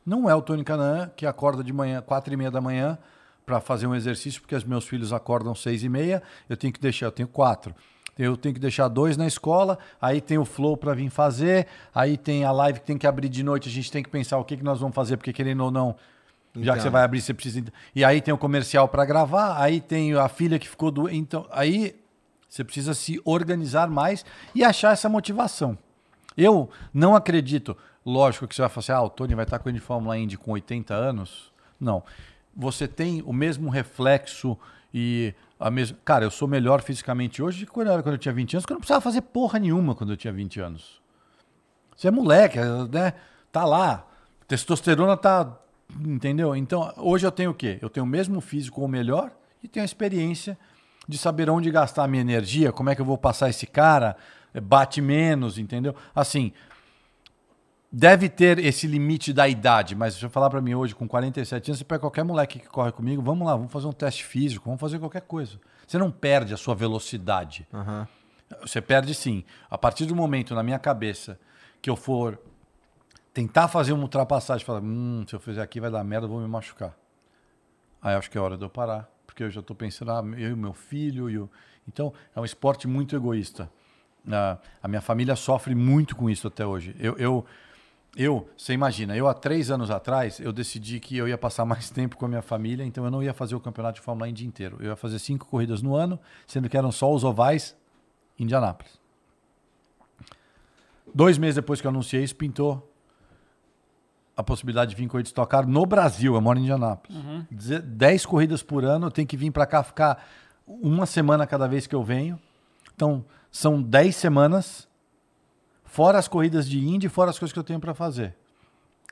Não é o Tony Canaan que acorda de manhã, 4 e meia da manhã, para fazer um exercício, porque os meus filhos acordam 6 e meia, eu tenho que deixar, eu tenho quatro. Eu tenho que deixar dois na escola, aí tem o flow para vir fazer, aí tem a live que tem que abrir de noite, a gente tem que pensar o que, que nós vamos fazer, porque querendo ou não, já que você vai abrir, você precisa. E aí tem o comercial para gravar, aí tem a filha que ficou doente. Então, aí você precisa se organizar mais e achar essa motivação. Eu não acredito, lógico que você vai falar assim, ah, o Tony vai estar com ele de Fórmula Indy com 80 anos. Não. Você tem o mesmo reflexo e a mesma. Cara, eu sou melhor fisicamente hoje do que quando eu era quando eu tinha 20 anos, porque eu não precisava fazer porra nenhuma quando eu tinha 20 anos. Você é moleque, né? Tá lá. Testosterona tá. Entendeu? Então, hoje eu tenho o quê? Eu tenho o mesmo físico ou melhor e tenho a experiência de saber onde gastar a minha energia, como é que eu vou passar esse cara, eh, bate menos, entendeu? Assim, deve ter esse limite da idade, mas se você falar pra mim hoje com 47 anos, você pega qualquer moleque que corre comigo, vamos lá, vamos fazer um teste físico, vamos fazer qualquer coisa. Você não perde a sua velocidade. Aham. Você perde sim. A partir do momento na minha cabeça que eu for tentar fazer uma ultrapassagem, falar, hum, se eu fizer aqui vai dar merda, eu vou me machucar. Aí acho que é hora de eu parar, porque eu já estou pensando, ah, eu e meu filho, e o... então é um esporte muito egoísta. Ah, a minha família sofre muito com isso até hoje. Eu, eu, Eu, você imagina, eu há três anos atrás, eu decidi que eu ia passar <laughs> mais tempo com a minha família, então eu não ia fazer o campeonato de Fórmula 1 dia inteiro. Eu ia fazer cinco corridas no ano, sendo que eram só os ovais em Indianápolis. Dois meses depois que eu anunciei isso, pintou a possibilidade de vir corrida de Stock Car no Brasil. Eu moro em Indianápolis. Deze- Dez corridas por ano, eu tenho que vir para cá ficar uma semana cada vez que eu venho. Então, são dez semanas, fora as corridas de Indy, fora as coisas que eu tenho para fazer.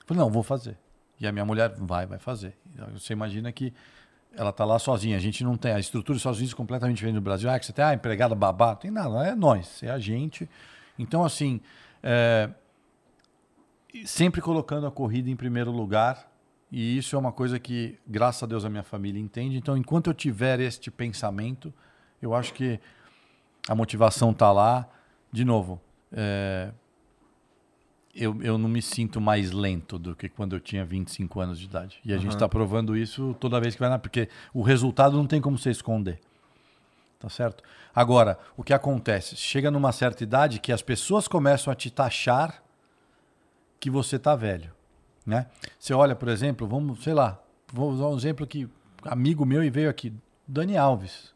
Eu falei, não, vou fazer. E a minha mulher vai, vai fazer. Você imagina que ela tá lá sozinha. A gente não tem a estrutura Estados Unidos completamente diferente do Brasil. Ah, que você tem a empregada babá. Tem nada, é nós, é a gente. Então, assim, é, sempre colocando a corrida em primeiro lugar. E isso é uma coisa que, graças a Deus, a minha família entende. Então, enquanto eu tiver este pensamento, eu acho que a motivação tá lá. De novo, é, eu, eu não me sinto mais lento do que quando eu tinha 25 anos de idade. E a gente está provando isso toda vez que vai na. Porque o resultado não tem como você esconder. Tá certo? Agora, o que acontece? Chega numa certa idade que as pessoas começam a te taxar que você tá velho. Né? Você olha, por exemplo, vamos, sei lá, vou usar um exemplo que amigo meu e veio aqui, Dani Alves.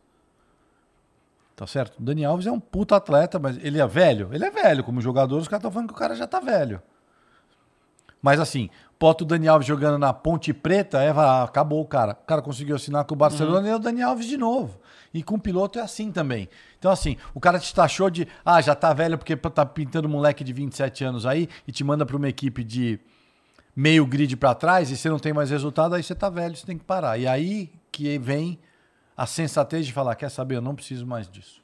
Tá certo? Dani Alves é um puta atleta, mas ele é velho? Ele é velho. Como jogador, os caras estão falando que o cara já tá velho. Mas assim, bota o Dani Alves jogando na Ponte Preta, é, acabou o cara. O cara conseguiu assinar com o Barcelona e é o Dani Alves de novo. E com o piloto é assim também. Então, assim, o cara te taxou de, ah, já tá velho porque tá pintando moleque de 27 anos aí e te manda pra uma equipe de meio grid pra trás e você não tem mais resultado, aí você tá velho, você tem que parar. E aí que vem a sensatez de falar, quer saber, eu não preciso mais disso.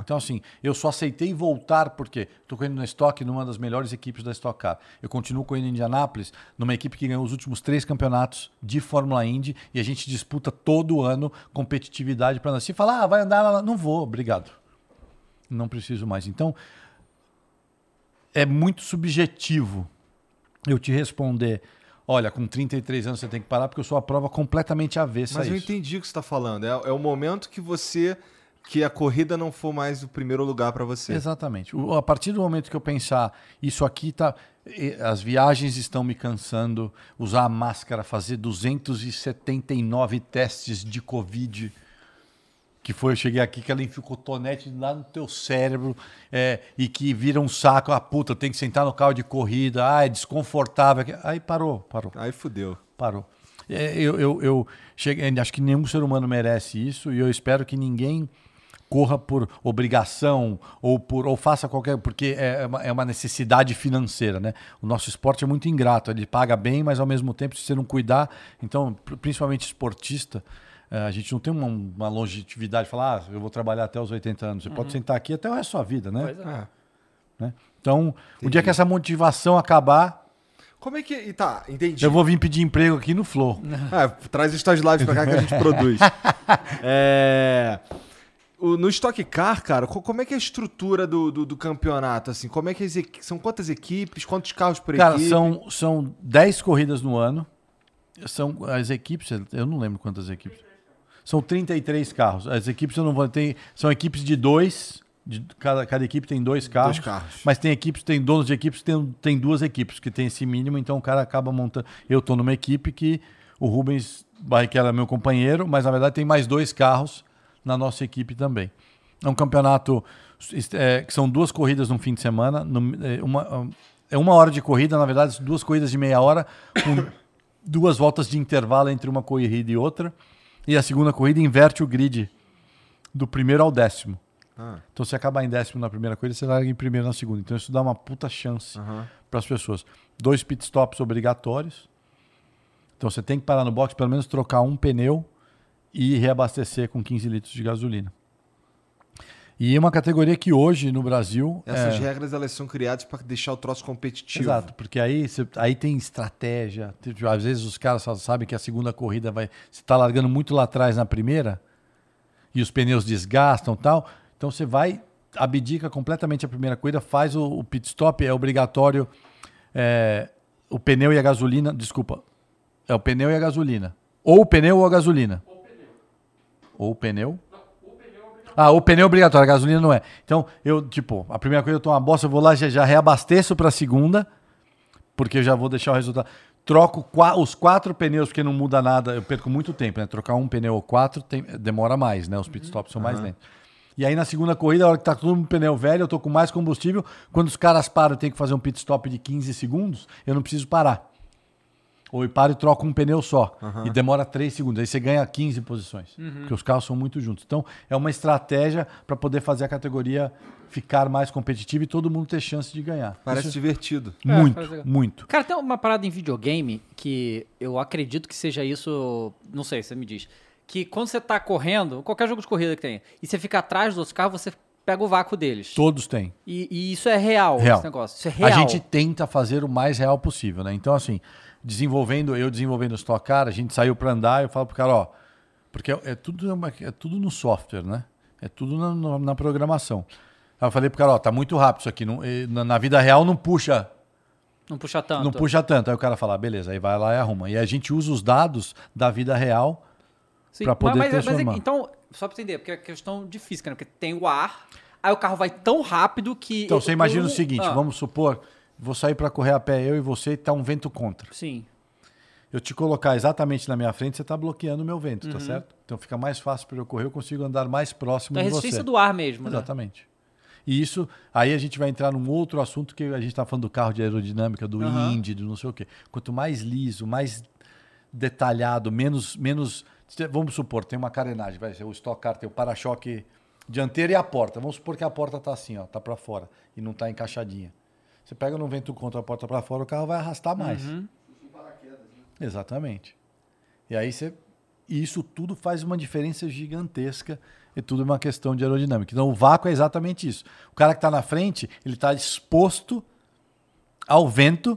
Então, assim, eu só aceitei voltar porque estou correndo na Stock, numa das melhores equipes da Stock Car. Eu continuo correndo em Indianápolis, numa equipe que ganhou os últimos três campeonatos de Fórmula Indy e a gente disputa todo ano competitividade para nascer. Falar, ah, vai andar lá. Não vou, obrigado. Não preciso mais. Então, é muito subjetivo eu te responder. Olha, com 33 anos você tem que parar porque eu sou a prova completamente avessa Mas eu isso. entendi o que você tá falando. É, é o momento que você. Que a corrida não for mais o primeiro lugar pra você. Exatamente. O- a partir do momento que eu pensar, isso aqui tá. As viagens estão me cansando, usar a máscara, fazer 279 testes de Covid. Que foi, eu cheguei aqui, que ela o cotonete lá no teu cérebro é, e que vira um saco. Ah, puta, tem que sentar no carro de corrida, ah, é desconfortável. Aí parou, parou. Aí fudeu. Parou. É, Eu, eu, eu cheguei, acho que nenhum ser humano merece isso e eu espero que ninguém corra por obrigação ou por ou faça qualquer porque é uma, é uma necessidade financeira, né? O nosso esporte é muito ingrato, ele paga bem, mas ao mesmo tempo se você não cuidar, então pr- principalmente esportista, eh, a gente não tem uma, uma longevidade, falar, ah, eu vou trabalhar até os 80 anos. Você pode sentar aqui até o resto da sua vida, né? Pois é. Né? Então, o dia que essa motivação acabar, Como é que. e Tá, entendi. eu vou vir pedir emprego aqui no Flow. Ah, <laughs> traz os tuas lives pra cá que a gente <laughs> produz. <laughs> É. o- no Stock Car, cara, co- como é que é a estrutura do, do, do campeonato? Assim, como é que as são quantas equipes, quantos carros por Cara, equipe? são, são 10 corridas no ano. São as equipes, eu não lembro quantas equipes. São 33 carros. As equipes eu não vou ter. São equipes de dois. De, cada, cada equipe tem dois carros. carros. Mas tem equipes, tem donos de equipes, tem, tem duas equipes que tem esse mínimo, então o cara acaba montando. Eu tô numa equipe que o Rubens Barrichello é meu companheiro, mas na verdade tem mais dois carros na nossa equipe também. É um campeonato é, que são duas corridas no fim de semana. no- é, uma, é uma hora de corrida, na verdade, duas corridas de meia hora, com <coughs> duas voltas de intervalo entre uma corrida e outra. E a segunda corrida inverte o grid do primeiro ao décimo. Ah, Então, se acabar em décimo na primeira corrida, você larga em primeiro na segunda. Então, isso dá uma puta chance aham. para as pessoas. Dois pit stops obrigatórios. Então, você tem que parar no box, pelo menos trocar um pneu e reabastecer com 15 litros de gasolina. E é uma categoria que hoje no Brasil. Essas é, regras elas são criadas pra deixar o troço competitivo. Exato, porque aí, você- aí tem estratégia. Tipo, Às vezes os caras sabem que a segunda corrida vai. Você está largando muito lá atrás na primeira e os pneus desgastam tal. Então você vai, abdica completamente a primeira corrida, faz o, o pit stop, é obrigatório. é, o pneu e a gasolina. Desculpa. É o pneu e a gasolina. Ou o pneu ou a gasolina. Ou o pneu. Ah, o pneu é obrigatório, a gasolina não é. Então, eu, tipo, a primeira coisa eu tô uma bosta, eu vou lá, já, já reabasteço para a segunda, porque eu já vou deixar o resultado. Troco qua- os quatro pneus, porque não muda nada, eu perco muito tempo, né? Trocar um pneu ou quatro tem- demora mais, né? Os pitstops são mais lentos. E aí na segunda corrida, a hora que tá todo mundo pneu velho, eu tô com mais combustível. Quando os caras param, tenho que fazer um pit stop de 15 segundos, eu não preciso parar. Ou eu paro e troco um pneu só. E demora 3 segundos. Aí você ganha 15 posições. Porque os carros são muito juntos. Então, é uma estratégia para poder fazer a categoria ficar mais competitiva e todo mundo ter chance de ganhar. Parece Isso divertido. É, muito, parece legal. muito. Cara, tem uma parada em videogame que eu acredito que seja isso. Não sei, você me diz. Que quando você tá correndo, qualquer jogo de corrida que tenha, e você fica atrás dos outros carros, você pega o vácuo deles. Todos têm. E, e isso é real, Real. esse negócio. Isso é real. A gente tenta fazer o mais real possível, né? Então, assim, desenvolvendo, eu desenvolvendo o Stock Car, a gente saiu para andar, eu falo pro cara, ó, porque é, é tudo, uma- é tudo no software, né? É tudo na, na- na programação. Aí eu falei pro cara, ó, tá muito rápido isso aqui, não- na, na vida real não puxa, Não puxa tanto. não puxa tanto. Aí o cara fala, ah, beleza, aí vai lá e arruma. E a gente usa os dados da vida real pra poder mas, mas, mas, transformar. então, só pra entender, porque é questão de física, né? Porque tem o ar, aí o carro vai tão rápido que. Então, você imagina o seguinte, Ah, vamos supor, vou sair para correr a pé, eu e você, e tá um vento contra. Sim. eu te colocar exatamente na minha frente, você está bloqueando o meu vento, Uhum. tá certo? Então fica mais fácil para eu correr, eu consigo andar mais próximo Então, a de resistência você. do ar mesmo, né? Exatamente. E isso, aí a gente vai entrar num outro assunto que a gente está falando do carro de aerodinâmica, do Aham. Indy, do não sei o quê. Quanto mais liso, mais detalhado, menos, menos. Vamos supor, tem uma carenagem, vai ser o Stock Car, tem o para-choque dianteiro e a porta. Vamos supor que a porta está assim, ó, tá para fora e não está encaixadinha. Você pega no vento contra a porta para fora, o carro vai arrastar mais. Uhum. Exatamente. E aí você. E isso tudo faz uma diferença gigantesca. E tudo é uma questão de aerodinâmica. Então o vácuo é exatamente isso. O cara que está na frente, ele está exposto ao vento,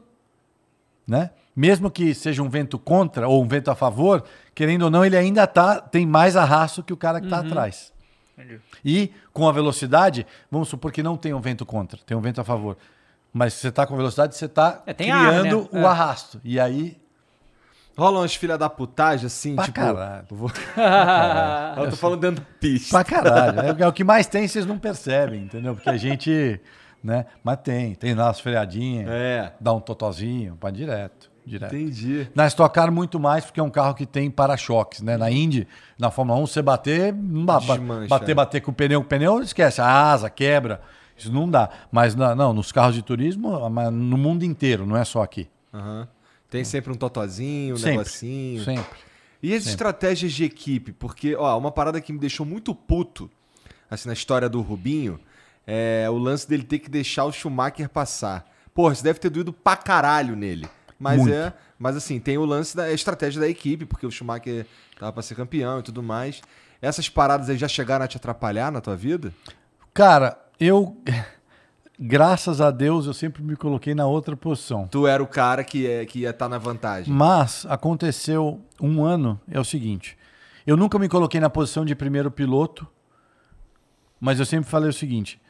né? Mesmo que seja um vento contra ou um vento a favor, querendo ou não, ele ainda tá, tem mais arrasto que o cara que está atrás. E com a velocidade, vamos supor que não tem um vento contra, tem um vento a favor. Mas se você está com velocidade, você está É, tem ar, criando né? o É. arrasto. E aí Rola umas filha da putagem, assim, Pra tipo. caralho. eu vou- <laughs> eu tô falando dentro da pista. Pra caralho. <laughs> É, é o que mais tem, vocês não percebem, entendeu? Porque a gente. Né? Mas tem. Tem lá as freadinhas. É. Dá um totozinho, vai direto. Direto. Entendi. Na Stock Car, muito mais, porque é um carro que tem para-choques, né? Na Indy, na Fórmula 1, você bater, Desmancha. bater, bater com o pneu, com o pneu, esquece, a asa quebra. Isso não dá. Mas na- não, nos carros de turismo, mas no mundo inteiro, não é só aqui. Aham. Tem sempre um totozinho, um sempre. negocinho. Sempre. E as estratégias de equipe? Porque, ó, uma parada que me deixou muito puto, assim, na história do Rubinho, é o lance dele ter que deixar o Schumacher passar. Porra, isso deve ter doído pra caralho nele. Mas Muito. é. Mas assim, tem o lance da estratégia da equipe, porque o Schumacher tava pra ser campeão e tudo mais. Essas paradas aí já chegaram a te atrapalhar na tua vida? Cara, eu. <laughs> Graças a Deus, eu sempre me coloquei na outra posição. Tu era o cara que, é, que ia estar na vantagem. Mas aconteceu um ano, é o seguinte. Eu nunca me coloquei na posição de primeiro piloto, mas eu sempre falei o seguinte: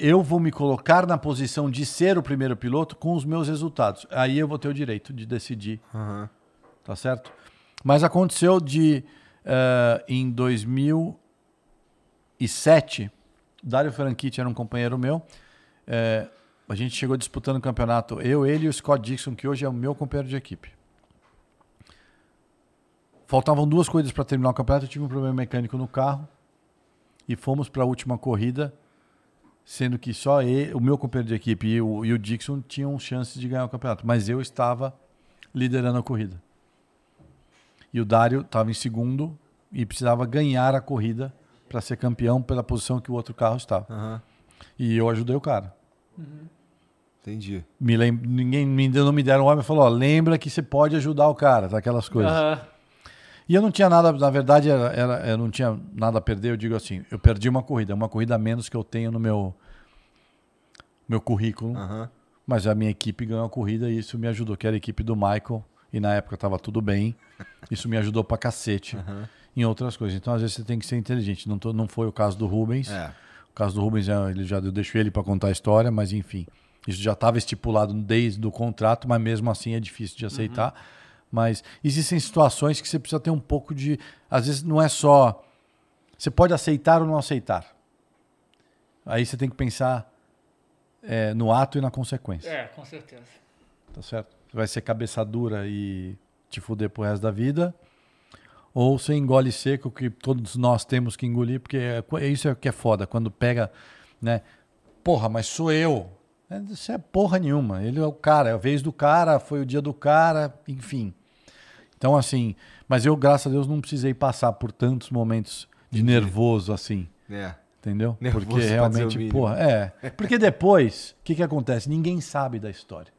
eu vou me colocar na posição de ser o primeiro piloto com os meus resultados. Aí eu vou ter o direito de decidir, Aham. tá certo? Mas aconteceu de eh, em 2007, Dário Franchitti era um companheiro meu. eh, a gente chegou disputando o campeonato, eu, ele e o Scott Dixon, que hoje é o meu companheiro de equipe. Faltavam duas coisas para terminar o campeonato. Eu tive um problema mecânico no carro e fomos para a última corrida, sendo que só ele, o meu companheiro de equipe e o, e o Dixon tinham chances de ganhar o campeonato, mas eu estava liderando a corrida. E o Dário estava em segundo e precisava ganhar a corrida para ser campeão pela posição que o outro carro estava. Aham. E eu ajudei o cara. Entendi. Me lem... Ninguém me não me deram um homem e falou: ó, lembra que você pode ajudar o cara, tá? aquelas coisas. Aham. E eu não tinha nada, na verdade, era, era- eu não tinha nada a perder. Eu digo assim: eu perdi uma corrida, uma corrida a menos que eu tenho no meu, meu currículo. Mas a minha equipe ganhou a corrida e isso me ajudou, que era a equipe do Michael. E na época estava tudo bem. <laughs> Isso me ajudou pra cacete em outras coisas. Então, às vezes, você tem que ser inteligente. Não, tô- não foi o caso do Rubens. É. O caso do Rubens, é, ele já, eu deixo ele para contar a história, mas enfim. Isso já estava estipulado desde o contrato, mas mesmo assim é difícil de aceitar. Mas existem situações que você precisa ter um pouco de. Às vezes não é só. Você pode aceitar ou não aceitar. Aí você tem que pensar é, no ato e na consequência. É, com certeza. tá certo? Vai ser cabeça dura e te fuder pro resto da vida, ou você engole seco, que todos nós temos que engolir, porque é, é isso é que é foda, quando pega, né? Porra, mas sou eu. É, Isso é porra nenhuma. Ele é o cara, é a vez do cara, foi o dia do cara, enfim. Então, assim, mas eu, graças a Deus, não precisei passar por tantos momentos de nervoso assim. É. Entendeu? Nervoso Porque realmente, porra, é. Porque depois, o que, que acontece? Ninguém sabe da história.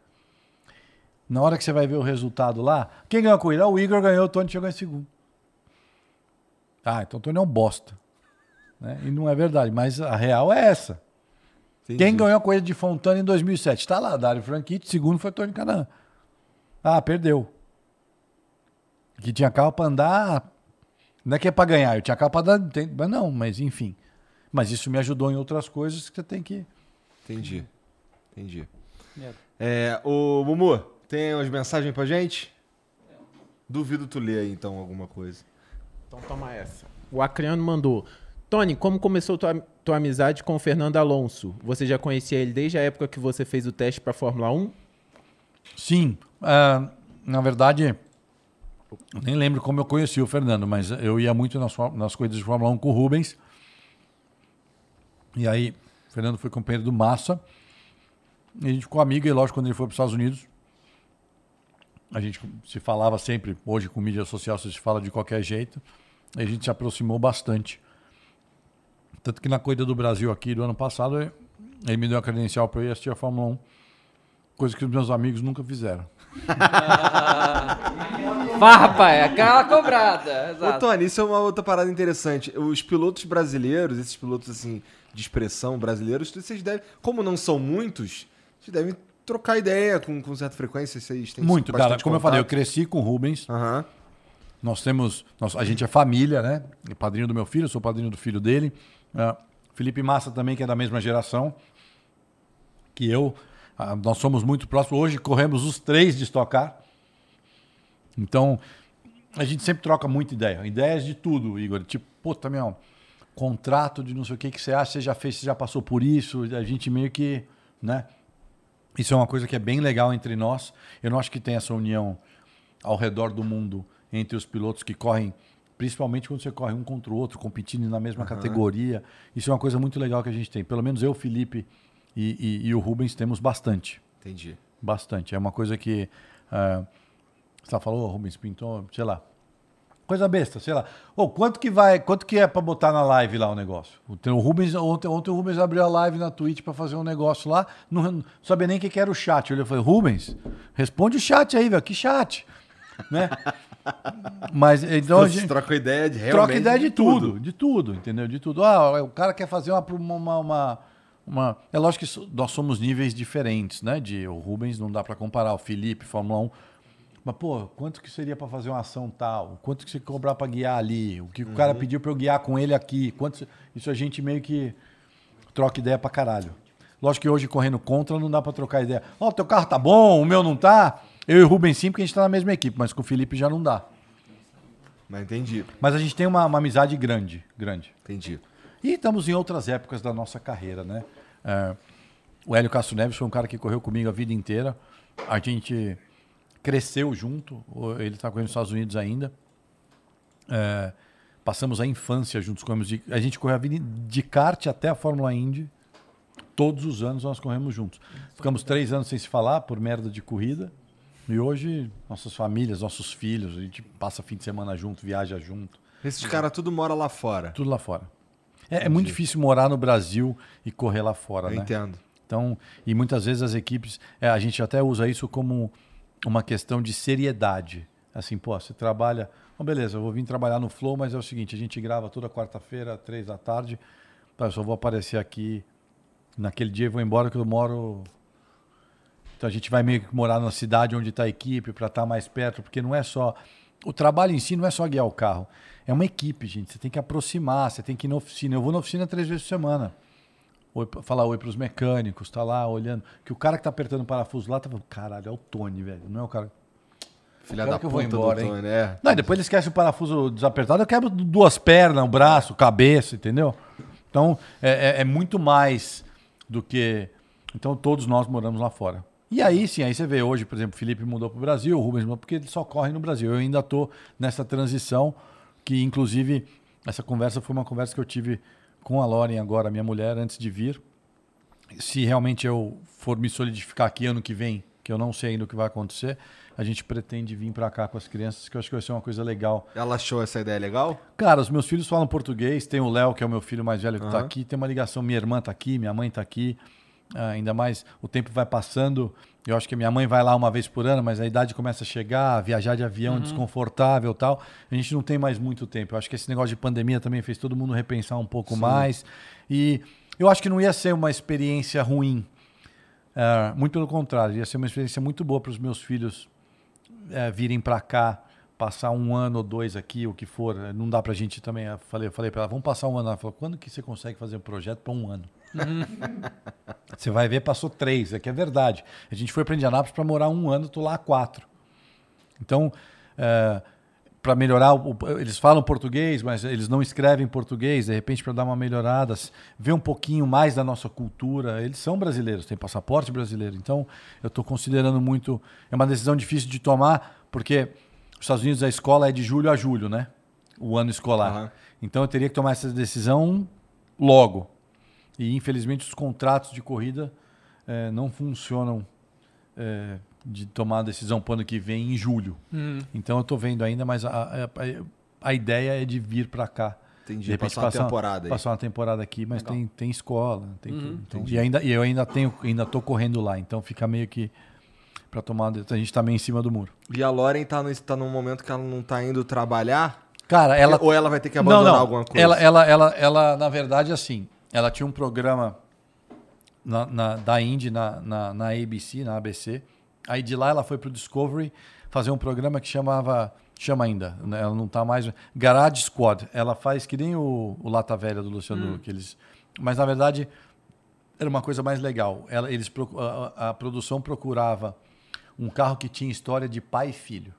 Na hora que você vai ver o resultado lá, quem ganhou a corrida? Ah, O Igor ganhou, o Tony chegou em segundo. Ah, então o Tony é um bosta. Né? E não é verdade, mas a real é essa. Entendi. Quem ganhou a corrida de Fontana em 2007? Tá lá, Dário Franchitti, segundo foi Tony Canan. Ah, perdeu. Que tinha carro pra andar. Não é que é pra ganhar, eu tinha carro pra dar. tem- Mas não, mas enfim. Mas isso me ajudou em outras coisas que você tem que. Entendi. Entendi. É. É, ô, Mumu, tem umas mensagens pra gente? Duvido tu ler aí, então, alguma coisa. Então toma essa. O Acriano mandou. Tony, como começou tua, tua amizade com o Fernando Alonso? Você já conhecia ele desde a época que você fez o teste pra Fórmula 1? Sim, ah, na verdade, nem lembro como eu conheci o Fernando, mas eu ia muito nas, nas corridas de Fórmula 1 com o Rubens. E aí, o Fernando foi companheiro do Massa. E a gente ficou amigo, e lógico, quando ele foi para os Estados Unidos, a gente se falava sempre, hoje com mídia social você se fala de qualquer jeito, e a gente se aproximou bastante. Tanto que na corrida do Brasil aqui do ano passado, ele me deu a credencial para eu ir assistir a Fórmula 1. Coisa que os meus amigos nunca fizeram. <laughs> Farpa, é aquela cobrada. Ô, Exato. Tony, isso é uma outra parada interessante. Os pilotos brasileiros, esses pilotos assim, de expressão brasileiros, vocês devem. Como não são muitos, vocês devem trocar ideia com, com certa frequência. Vocês têm Muito, cara. Como eu falei, eu contato. cresci com o Rubens. Aham. Nós temos. nós- a gente é família, né? É padrinho do meu filho, eu sou padrinho do filho dele. Ah, Felipe Massa também, que é da mesma geração que eu. Ah, nós somos muito próximos. Hoje corremos os três de estocar. Então, a gente sempre troca muita ideia. Ideias de tudo, Igor. Tipo, puta, meu, contrato de não sei o que que você acha, você já fez, você já passou por isso. A gente meio que, né? Isso é uma coisa que é bem legal entre nós. Eu não acho que tem essa união ao redor do mundo entre os pilotos que correm, principalmente quando você corre um contra o outro, competindo na mesma categoria. Isso é uma coisa muito legal que a gente tem. Pelo menos eu, Felipe e, e- e o Rubens temos bastante. Entendi. Bastante. É uma coisa que. ah, você falou, Rubens pintou, sei lá. Coisa besta, sei lá. Ô, quanto que vai, quanto que é pra botar na live lá o negócio? O, Rubens, ontem, ontem o Rubens abriu a live na Twitch pra fazer um negócio lá, não, não sabia nem o que, que era o chat. Eu falei, Rubens, responde o chat aí, velho. Que chat? Né? <laughs> Mas então a gente trocam ideia de realmente troca ideia de tudo, de tudo, entendeu? De tudo. Ah, o cara quer fazer uma, uma, uma, uma- É lógico que nós somos níveis diferentes, né? De, o Rubens não dá pra comparar, o Felipe, Fórmula 1. Mas, pô, quanto que seria pra fazer uma ação tal? Quanto que você cobrar pra guiar ali? O que o cara pediu pra eu guiar com ele aqui? Quanto... Isso a gente meio que troca ideia pra caralho. Lógico que hoje correndo contra não dá pra trocar ideia. Ó, o teu carro tá bom, o meu não tá. Eu e o Rubens sim, porque a gente tá na mesma equipe, mas com o Felipe já não dá. Mas entendi, Mas a gente tem uma, uma amizade grande, grande. entendi. E estamos em outras épocas da nossa carreira, né? É, o Hélio Castro Neves foi um cara que correu comigo a vida inteira. A gente cresceu junto. Ele está correndo nos Estados Unidos ainda. É, passamos a infância juntos. Corremos de, a gente correu a vida de kart até a Fórmula Indy. Todos os anos nós corremos juntos. Ficamos três anos sem se falar por merda de corrida. E hoje, nossas famílias, nossos filhos, a gente passa fim de semana junto, viaja junto. Esses caras tudo moram lá fora. Tudo lá fora. É, é muito difícil morar no Brasil e correr lá fora, Eu né? entendo. Então, e muitas vezes as equipes, é, a gente até usa isso como uma questão de seriedade. Assim, pô, você trabalha, bom, beleza, eu vou vir trabalhar no Flow, mas é o seguinte, a gente grava toda quarta-feira, três da tarde, tá, eu só vou aparecer aqui naquele dia e vou embora que eu moro então a gente vai meio que morar na cidade onde está a equipe para estar mais perto, porque não é só. O trabalho em si não é só guiar o carro. É uma equipe, gente. Você tem que aproximar, você tem que ir na oficina. Eu vou na oficina três vezes por semana. Oi, falar oi para os mecânicos, tá lá olhando. Que o cara que tá apertando o parafuso lá tá falando, caralho, é o Tony, velho. Não é o cara. Filha da que eu vou embora, do hein? Tony, é. Não, e depois ele esquece o parafuso desapertado, eu quebro duas pernas, o braço, cabeça, entendeu? Então, é, é- é muito mais do que. Então, todos nós moramos lá fora. E aí sim, aí você vê hoje, por exemplo, o Felipe mudou para o Brasil, o Rubens mudou, porque ele só corre no Brasil. Eu ainda estou nessa transição, que inclusive essa conversa foi uma conversa que eu tive com a Lauren agora, minha mulher, antes de vir. Se realmente eu for me solidificar aqui ano que vem, que eu não sei ainda o que vai acontecer, a gente pretende vir para cá com as crianças, que eu acho que vai ser uma coisa legal. Ela achou essa ideia legal? Cara, os meus filhos falam português. Tem o Léo, que é o meu filho mais velho que está Aham. aqui. Tem uma ligação. Minha irmã está aqui, minha mãe está aqui. Ah, ainda mais o tempo vai passando. Eu acho que minha mãe vai lá uma vez por ano, mas a idade começa a chegar, viajar de avião Uhum. desconfortável e tal. A gente não tem mais muito tempo. Eu acho que esse negócio de pandemia também fez todo mundo repensar um pouco mais. E eu acho que não ia ser uma experiência ruim. Ah, muito pelo contrário, ia ser uma experiência muito boa para os meus filhos eh, virem para cá, passar um ano ou dois aqui, o que for. Não dá para a gente também. Eu falei, eu falei para ela, vamos passar um ano. Ela falou, quando que você consegue fazer um projeto para um ano? <laughs> você vai ver, passou três, é que é verdade. A gente foi para Indianápolis para morar um ano, estou lá há quatro. Então, para melhorar, o- eles falam português, mas eles não escrevem português, de repente para dar uma melhorada, ver um pouquinho mais da nossa cultura. Eles são brasileiros, têm passaporte brasileiro. Então, eu estou considerando muito. É uma decisão difícil de tomar, porque os Estados Unidos a escola é de julho a julho, né? O ano escolar. Aham. Então, eu teria que tomar essa decisão logo. E infelizmente os contratos de corrida eh, não funcionam eh, de tomar a decisão para o ano que vem em julho. Então eu estou vendo ainda, mas a, a, a- ideia é de vir para cá. Entendi, De repente passar uma temporada aí. Passar uma temporada aqui, mas tem, tem escola, tem tudo. Então, e ainda e eu ainda tenho ainda tô correndo lá, então fica meio que para tomar, a gente tá meio em cima do muro. E a Lauren tá, no, tá num momento que ela não tá indo trabalhar? Cara, ela Ou ela vai ter que abandonar não, não. alguma coisa? Ela, ela, ela, ela, na verdade, assim, ela tinha um programa na, na- da Indy na, na, na ABC, na ABC. Aí de lá ela foi pro Discovery fazer um programa que chamava, chama ainda, ela não tá mais, Garage Squad. Ela faz que nem o, o Lata Velha do Luciano Huck, eles, mas na verdade era uma coisa mais legal. Ela, eles, a- a produção procurava um carro que tinha história de pai e filho.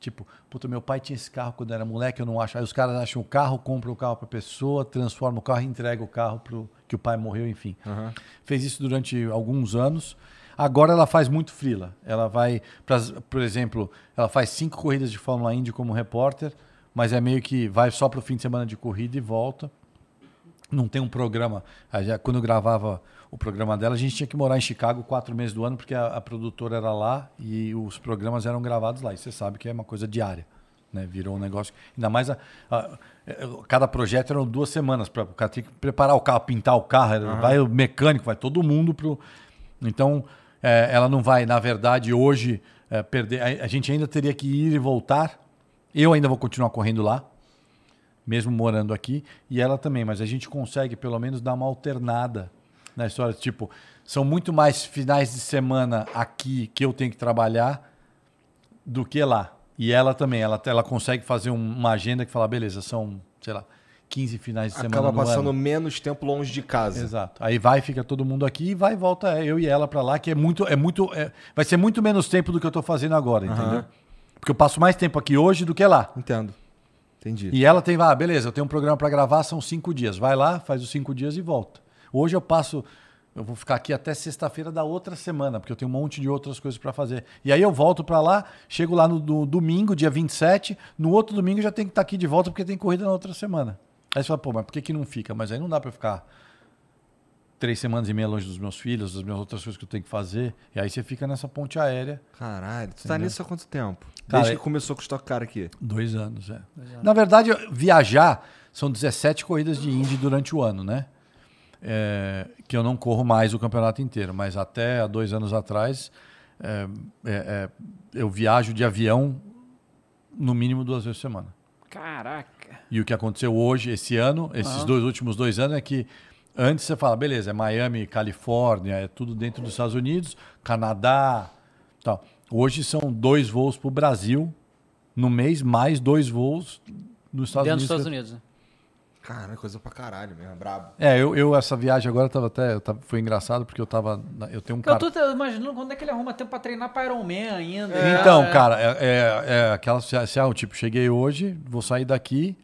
Tipo, puta, meu pai tinha esse carro quando era moleque, eu não acho. Aí os caras acham o carro, compram o carro pra pessoa, transformam o carro e entregam o carro pro que o pai morreu, enfim. Fez isso durante alguns anos. Agora ela faz muito frila. Ela vai, pras- por exemplo, ela faz cinco corridas de Fórmula Indy como repórter, mas é meio que vai só pro fim de semana de corrida e volta não tem um programa. Quando eu gravava o programa dela, a gente tinha que morar em Chicago quatro meses do ano, porque a, a produtora era lá e os programas eram gravados lá. E você sabe que é uma coisa diária. Né? Virou um negócio. Ainda mais a, a- é, cada projeto eram duas semanas para o cara ter que preparar o carro, pintar o carro, era- vai o mecânico, vai todo mundo pro. Então, é, ela não vai, na verdade, hoje é, perder. A, a gente ainda teria que ir e voltar. Eu ainda vou continuar correndo lá mesmo morando aqui, e ela também, mas a gente consegue pelo menos dar uma alternada na história. Tipo, são muito mais finais de semana aqui que eu tenho que trabalhar do que lá. E ela também, ela, ela consegue fazer um- uma agenda que fala, beleza, são, sei lá, 15 finais de semana Acaba passando ano. menos tempo longe de casa. Exato. Aí vai, fica todo mundo aqui e vai e volta é, eu e ela pra lá, que é muito, é muito, é- vai ser muito menos tempo do que eu tô fazendo agora, entendeu? Porque eu passo mais tempo aqui hoje do que lá. Entendo. Entendi. E ela tem, ah, beleza, eu tenho um programa para gravar, são cinco dias. Vai lá, faz os cinco dias e volta. Hoje eu passo, eu vou ficar aqui até sexta-feira da outra semana, porque eu tenho um monte de outras coisas para fazer. E aí eu volto para lá, chego lá no, no domingo, dia 27, no outro domingo já tenho que estar aqui de volta, porque tem corrida na outra semana. Aí você fala, pô, mas por que, que não fica? Mas aí não dá para ficar três semanas e meia longe dos meus filhos, das minhas outras coisas que eu tenho que fazer. E aí você fica nessa ponte aérea. Caralho, tu tá nisso há quanto tempo? Cara, Desde é- que começou com o Stock Car aqui. Dois anos, é. Na verdade, viajar são 17 corridas de Indy durante o ano, né? É, que eu não corro mais o campeonato inteiro, mas até há dois anos atrás é, é, é, eu viajo de avião no mínimo duas vezes por semana. Caraca. E o que aconteceu hoje, esse ano, esses dois últimos dois anos, é que antes você fala, beleza, é Miami, Califórnia, é tudo dentro dos Estados Unidos, Canadá, tal. Hoje são dois voos para o Brasil no mês, mais dois voos nos Estados Dentro dos Unidos. Estados Unidos. né? Cara, coisa pra caralho mesmo, brabo. É, eu, eu essa viagem agora tava até, eu tava- foi engraçado porque eu tava, eu tenho um Eu cara... tô te- imaginando quando é que ele arruma tempo pra treinar pra Iron Man ainda. Então, É. cara, é, é, é aquela se, se, ah, tipo, cheguei hoje, vou sair daqui,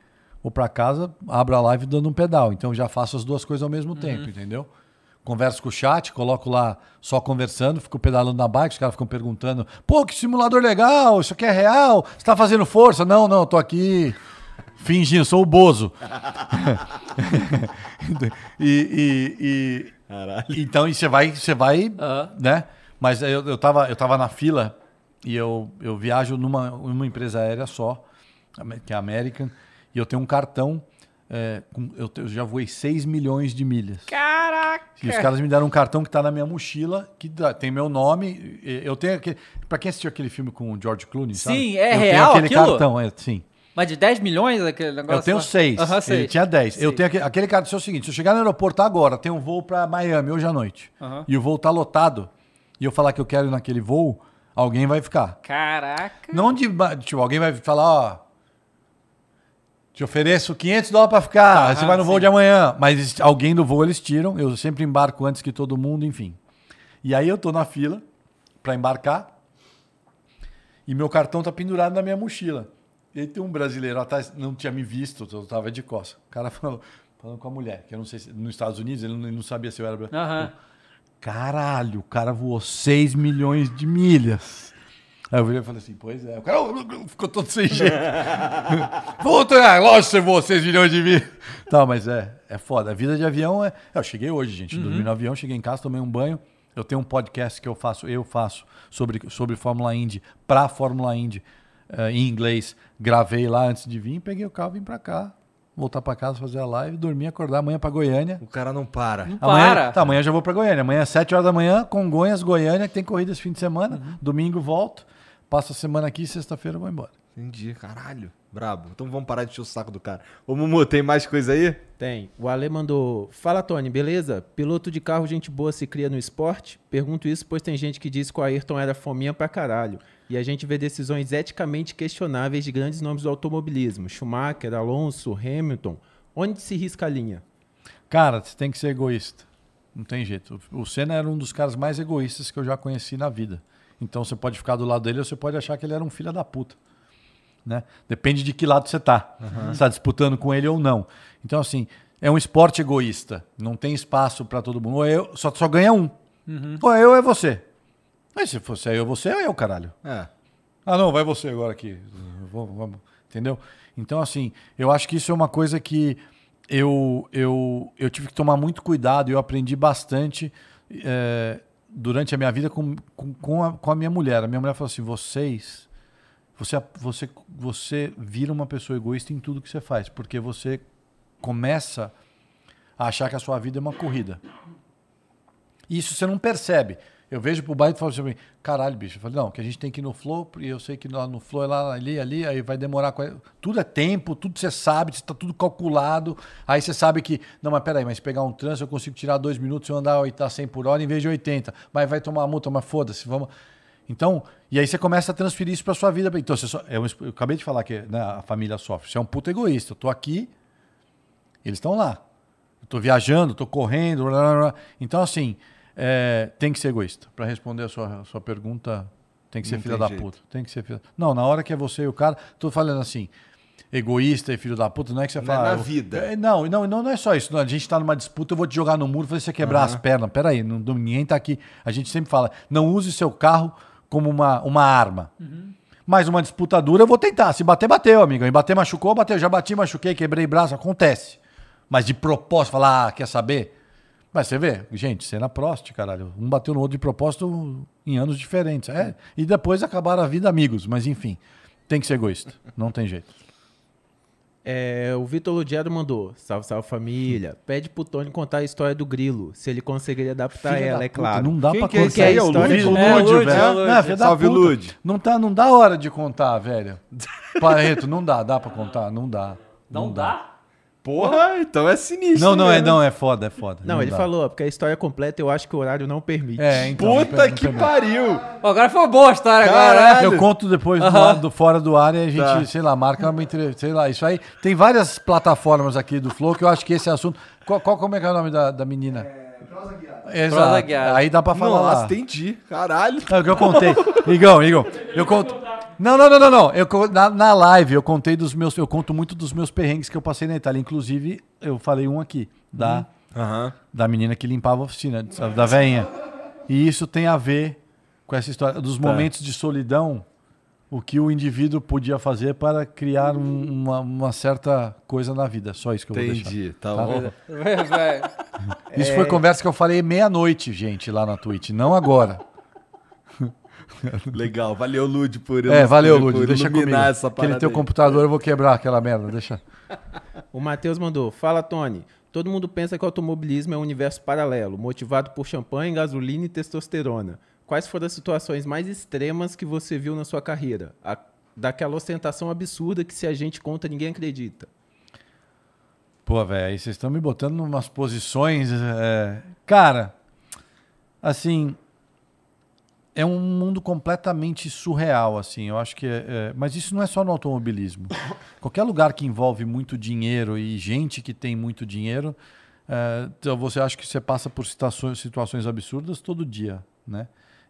vou pra casa, abro a live dando um pedal. Então já faço as duas coisas ao mesmo tempo, entendeu? converso com o chat, coloco lá só conversando, fico pedalando na bike, os caras ficam perguntando: pô, que simulador legal, isso aqui é real? Você tá fazendo força? Não, não, eu tô aqui fingindo, sou o Bozo. <laughs> e, e- e- então, e você vai, você vai, Aham. né? Mas eu, eu, tava, eu tava na fila e eu, eu viajo numa, numa empresa aérea só, que é a American, e eu tenho um cartão. é, com- eu, eu já voei 6 milhões de milhas. Caraca! E os caras me deram um cartão que tá na minha mochila, que dá- tem meu nome. Eu tenho aquele. Pra quem assistiu aquele filme com o George Clooney, sabe? Sim, é eu real tenho aquele aquilo? cartão, é, sim. Mas de 10 milhões aquele negócio? Eu tenho lá? seis. Aham, sei. Ele tinha 10. Eu tenho aquele, aquele cartão. É o seguinte: se eu chegar no aeroporto agora, tem um voo pra Miami hoje à noite, Aham. e o voo tá lotado, e eu falar que eu quero ir naquele voo, alguém vai ficar. Caraca. Não de. Tipo, alguém vai falar, ó. Te ofereço 500 dólares pra ficar, Tá, você vai no voo sim. de amanhã. Mas alguém do voo eles tiram, eu sempre embarco antes que todo mundo, enfim. E aí eu tô na fila pra embarcar e meu cartão tá pendurado na minha mochila. E aí tem um brasileiro atrás, não tinha me visto, eu tava de costas. O cara <laughs> falou, falando com a mulher, que eu não sei se nos Estados Unidos, ele não, ele não sabia se eu era brasileiro. Aham. Caralho, o cara voou 6 milhões de milhas. Aí eu virei e falei assim, pois é. O cara "Oh, ficou todo sem jeito. <laughs> Puta, é, lógico que você voou 6 milhões de milhas. <laughs> Tá, mas é, é foda. A vida de avião é... Eu cheguei hoje, gente. Dormi no avião, cheguei em casa, tomei um banho. Eu tenho um podcast que eu faço, eu faço, sobre, sobre Fórmula Indy, pra Fórmula Indy, eh, em inglês. Gravei lá antes de vir, peguei o carro, vim pra cá. Voltar pra casa, fazer a live, dormir, acordar amanhã pra Goiânia. O cara não para. Não Amanhã, para. tá, amanhã já vou pra Goiânia. Amanhã, às 7 horas da manhã, Congonhas, Goiânia, que tem corrida esse fim de semana. Domingo volto. Passo a semana aqui e sexta-feira eu vou embora. Entendi, caralho. Brabo. Então vamos parar de encher o saco do cara. Ô, Mumu, tem mais coisa aí? Tem. O Ale mandou. Fala, Tony, beleza? Piloto de carro, gente boa se cria no esporte? Pergunto isso pois tem gente que diz que o Ayrton era fominha pra caralho. E a gente vê decisões eticamente questionáveis de grandes nomes do automobilismo. Schumacher, Alonso, Hamilton. Onde se risca a linha? Cara, você tem que ser egoísta. Não tem jeito. O Senna era um dos caras mais egoístas que eu já conheci na vida. Então você pode ficar do lado dele ou você pode achar que ele era um filho da puta. Né? Depende de que lado você tá. Você está disputando com ele ou não. Então, assim, é um esporte egoísta. Não tem espaço para todo mundo. Ou eu, só, só ganha um. Ou é eu ou é você. Mas se fosse eu, você ou eu, caralho. É. Ah, não, vai você agora aqui. Vamos, vamos. Entendeu? Então, assim, eu acho que isso é uma coisa que eu, eu, eu tive que tomar muito cuidado e eu aprendi bastante eh, durante a minha vida com, com, com, a, com a minha mulher. A minha mulher falou assim: vocês. Você, você, você vira uma pessoa egoísta em tudo que você faz, porque você começa a achar que a sua vida é uma corrida. Isso você não percebe. Eu vejo pro bairro e falo assim, caralho, bicho. Eu falei, não, que a gente tem que ir no flow, e eu sei que lá no flow é lá, ali, ali, aí vai demorar. Tudo é tempo, tudo você sabe, está tudo calculado. Aí você sabe que, não, mas peraí, mas pegar um trânsito eu consigo tirar dois minutos eu andar a 80, 100 por hora em vez de 80. Mas vai tomar uma multa, mas foda-se, vamos. Então, e aí você começa a transferir isso pra sua vida. Então, você só, eu, eu acabei de falar que né, a família sofre. Você é um puta egoísta. Eu tô aqui, eles estão lá. Eu tô viajando, tô correndo. blá, blá, blá. Então, assim, é, tem que ser egoísta. Para responder a sua, a sua pergunta, tem que ser Não filha da jeito. puta. Tem que ser filha. Não, na hora que é você e o cara, tô falando assim, egoísta e filho da puta, não é que você Não é fala. na eu- vida. É, não, não, não, não é só isso. Não, a gente tá numa disputa, eu vou te jogar no muro, fazer você quebrar as pernas. Peraí, não, ninguém tá aqui. A gente sempre fala, não use seu carro como uma, uma arma. Mas uma disputa dura eu vou tentar. Se bater, bateu, amigo. E bater, machucou, bateu. Já bati, machuquei, quebrei braço, acontece. Mas de propósito, falar, ah, quer saber? Mas você vê, gente, cena Prost, caralho. Um bateu no outro de propósito em anos diferentes. É, e depois acabaram a vida amigos. Mas enfim, tem que ser egoísta. Não tem jeito. É, o Vitor Ludiado mandou. Salve, salve família. Pede pro Tony contar a história do grilo. Se ele conseguir adaptar Filha ela, é puta, claro. Não dá Quem pra que é contar. É o história com- É, velho. é. Não, Salve, puta. Lud. Não, tá, não dá hora de contar, velho. Pareto, não dá. Dá pra contar? Não dá. Não, dá? Porra, então é sinistro. Não, não é, mesmo. não, é foda, é foda. Não, ele dá. falou, porque a história completa eu acho que o horário não permite. É, então. não Puta que não tem- pariu. Pô, agora foi uma boa história Caralho. agora, né? Eu conto depois do, Aham. lado do fora do ar e a gente, Tá. sei lá, marca uma entrevista, sei lá, isso aí. Tem várias plataformas aqui do Flow que eu acho que esse assunto. Qual, qual- como é que é o nome da, da menina? Exato. Prosa guiada. Aí dá pra falar. Nossa, entendi. Caralho. É o que eu contei. Igão, Igão, eu conto. Não, não, não, não, não. Eu, na, na live eu contei dos meus. Eu conto muito dos meus perrengues que eu passei na Itália. Inclusive, eu falei um aqui. Da, Aham. da menina que limpava a oficina, sabe, da veinha. E isso tem a ver com essa história dos momentos de solidão, o que o indivíduo podia fazer para criar um- uma, uma certa coisa na vida. Só isso que eu vou deixar. Entendi. Tá Tá. bom. Vai. <laughs> Isso foi conversa que eu falei meia-noite, gente, lá na Twitch, não agora. <laughs> Legal. Valeu, Lud, por É, valeu, por Lud, deixa comigo. essa Aquele teu aí. computador eu vou quebrar aquela merda, deixa. O Matheus mandou: Fala, Tony. Todo mundo pensa que o automobilismo é um universo paralelo, motivado por champanhe, gasolina e testosterona. Quais foram as situações mais extremas que você viu na sua carreira? A- daquela ostentação absurda que se a gente conta ninguém acredita. Pô, velho, aí vocês estão me botando em umas posições. é, Cara, assim. É um mundo completamente surreal, assim. Eu acho que é, é- Mas isso não é só no automobilismo. <coughs> Qualquer lugar que envolve muito dinheiro e gente que tem muito dinheiro, é, então você acha que você passa por situações, situações absurdas todo dia, né?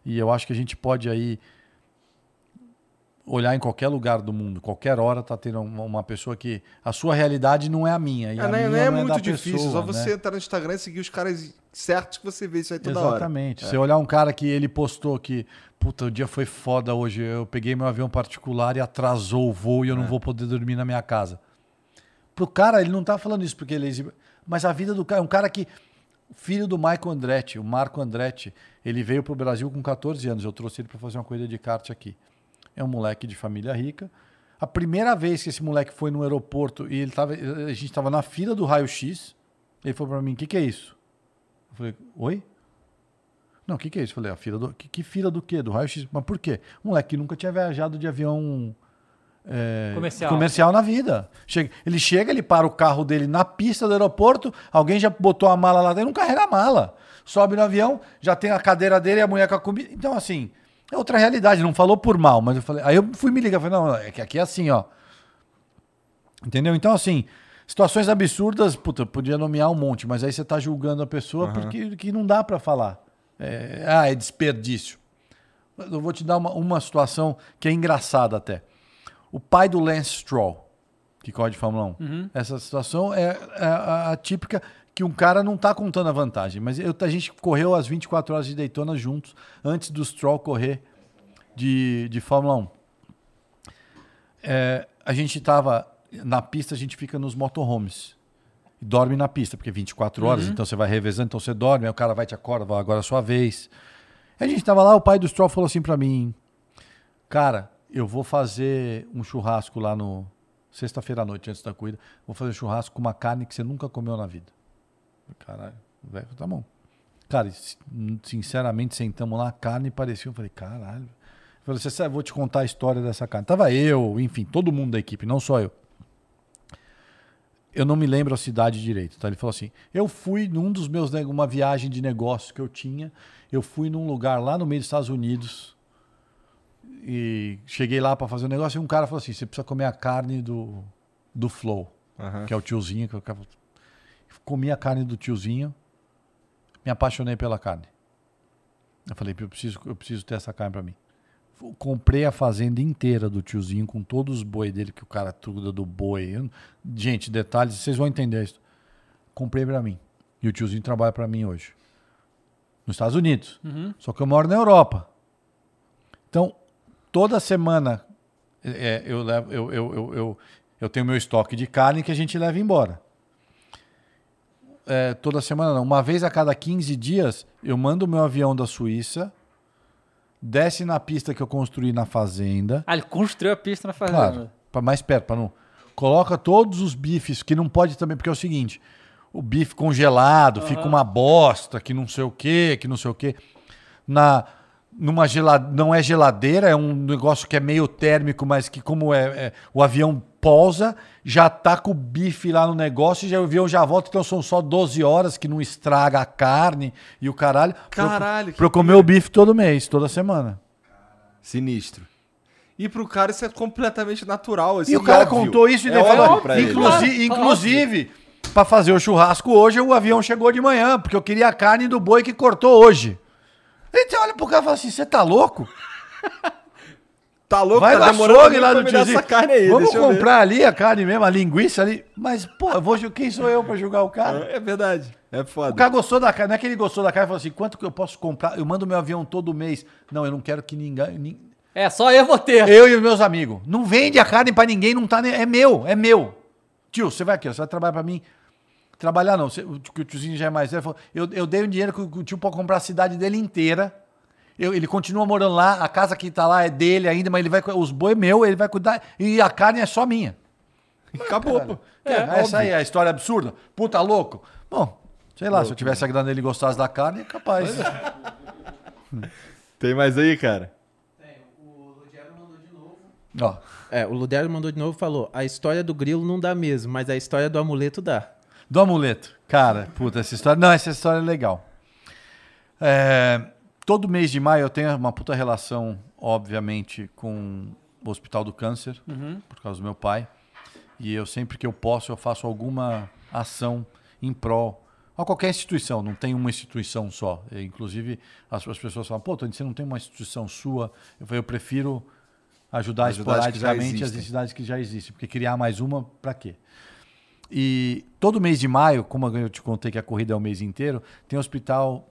E eu acho que a gente pode aí olhar em qualquer lugar do mundo, qualquer hora tá tendo uma, pessoa que a sua realidade não é a minha. E É, a não, é- minha não é da muito difícil, pessoa, só né? você entrar no Instagram e seguir os caras certos que você vê isso aí toda hora. Exatamente. Você olhar um cara que ele postou que, puta, o dia foi foda hoje, eu peguei meu avião particular e atrasou o voo e eu não É. vou poder dormir na minha casa. Pro cara, ele não tá falando isso porque ele é Mas a vida do cara, um cara que. Filho do Michael Andretti, o Marco Andretti, ele veio pro Brasil com 14 anos. Eu trouxe ele para fazer uma corrida de kart aqui. É um moleque de família rica. A primeira vez que esse moleque foi no aeroporto e ele tava, a gente estava na fila do raio-x, ele falou para mim: o que, que é isso? Eu falei: oi? Não, o que, que é isso? Eu falei: a fila do. Que, que fila do quê? Do raio-x? Mas por quê? Um moleque que nunca tinha viajado de avião é, Comercial. comercial na vida. Chega, ele chega, ele para o carro dele na pista do aeroporto, alguém já botou a mala lá dentro, não carrega a mala. Sobe no avião, já tem a cadeira dele e a mulher com a comida. Então, assim, é outra realidade. Não falou por mal, mas eu falei. Aí eu fui me ligar, falei, não, é que aqui é assim, ó. Entendeu? Então, assim, situações absurdas, puta, podia nomear um monte, mas aí você tá julgando a pessoa porque que não dá pra falar. É, ah, é desperdício. Eu vou te dar uma, uma situação que é engraçada até. O pai do Lance Stroll, que corre de Fórmula 1. Essa situação é, é a, a típica que um cara não tá contando a vantagem. Mas eu- a gente correu as 24 horas de Daytona juntos, antes do Stroll correr de, de Fórmula 1. É, a gente tava na pista, a gente fica nos motorhomes. E dorme na pista, porque 24 horas, então você vai revezando, então você dorme, aí o cara vai te acorda, vai, agora é a sua vez. A gente tava lá, o pai do Stroll falou assim pra mim: Cara, eu vou fazer um churrasco lá no. Sexta-feira à noite, antes da corrida. Vou fazer um churrasco com uma carne que você nunca comeu na vida. Caralho, velho, tá bom. Cara, sinceramente, sentamos lá, a carne parecia. Eu falei, caralho. Eu falei, você vou te contar a história dessa carne. Tava eu, enfim, todo mundo da equipe, não só eu. Eu não me lembro a cidade direito, tá? Ele falou assim: eu fui num dos meus, uma viagem de negócio que eu tinha, eu fui num lugar lá no meio dos Estados Unidos e cheguei lá para fazer um negócio e um cara falou assim: você precisa comer a carne do, do Flow, que é o tiozinho. Que eu. Comi a carne do tiozinho, me apaixonei pela carne. Eu falei: eu preciso, eu preciso ter essa carne para mim. Comprei a fazenda inteira do tiozinho com todos os boi dele, que o cara tudo do boi. Eu- Gente, detalhes, vocês vão entender isso. Comprei para mim. E o tiozinho trabalha para mim hoje. Nos Estados Unidos. Só que eu moro na Europa. Então, toda semana é, eu, levo, eu, eu, eu, eu, eu tenho meu estoque de carne que a gente leva embora. É, toda semana não. Uma vez a cada 15 dias, eu mando o meu avião da Suíça, desce na pista que eu construí na fazenda. Ah, ele construiu a pista na fazenda. Claro, para mais perto, para não. Coloca todos os bifes, que não pode também, porque é o seguinte: o bife congelado, fica uma bosta, que não sei o quê, que não sei o quê. Na, numa gelade, não é geladeira, é um negócio que é meio térmico, mas que, como é, é- o avião pousa, já tá com o bife lá no negócio e já, o avião já volta, então são só 12 horas que não estraga a carne e o caralho. Caralho, Pra eu comer o bife todo mês, toda semana. Sinistro. E pro cara isso é completamente natural. Assim, E o cara óbvio. contou isso e é ele falou, pra inclusive, inclusive para fazer o churrasco hoje, o avião chegou de manhã, porque eu queria a carne do boi que cortou hoje. Ele olha pro cara e fala assim: você tá louco? <laughs> Tá louco? Vai tá no demorando açougue lá dar tiozinho. essa carne aí, Vamos deixa eu ver. comprar ali a carne mesmo, a linguiça ali. Mas, pô, eu vou, quem sou eu pra julgar o cara? É verdade. É foda. O cara gostou da carne, não é que ele gostou da carne e falou assim: quanto que eu posso comprar? Eu mando meu avião todo mês. Não, eu não quero que ninguém. nin- É, só eu vou ter. Eu e os meus amigos. Não vende a carne pra ninguém, não tá nem. É meu, é meu. Tio, você vai aqui, ó, você vai trabalhar pra mim. Trabalhar não, que o tiozinho já é mais velho. falou, Eu, eu dei o dinheiro que o, tio pode comprar a cidade dele inteira. Eu- ele continua morando lá, a casa que tá lá é dele ainda, mas ele vai. Os boi é meu, ele vai cuidar. E a carne é só minha. Acabou, pô. É, essa aí é a história absurda. Puta louco. Bom, sei lá, se eu tivesse a grana dele e gostasse da carne, é capaz. <laughs> Tem mais aí, cara? O Ludiano mandou de novo. Ó, É, o Ludero mandou de novo e falou: a história do grilo não dá mesmo, mas a história do amuleto dá. Do amuleto. Cara, puta, essa história. Não, essa história é legal. É, todo mês de maio eu tenho uma puta relação, obviamente, com o Hospital do Câncer, por causa do meu pai. E eu sempre que eu posso, eu faço alguma ação em prol. A qualquer instituição, não tem uma instituição só. E, inclusive, as, as pessoas falam, pô, Tony, você não tem uma instituição sua. Eu falei, eu prefiro ajudar Ajudar esporadicamente as entidades que já existem. Porque criar mais uma, pra quê? E todo mês de maio, como eu te contei que a corrida é o mês inteiro, tem o Hospital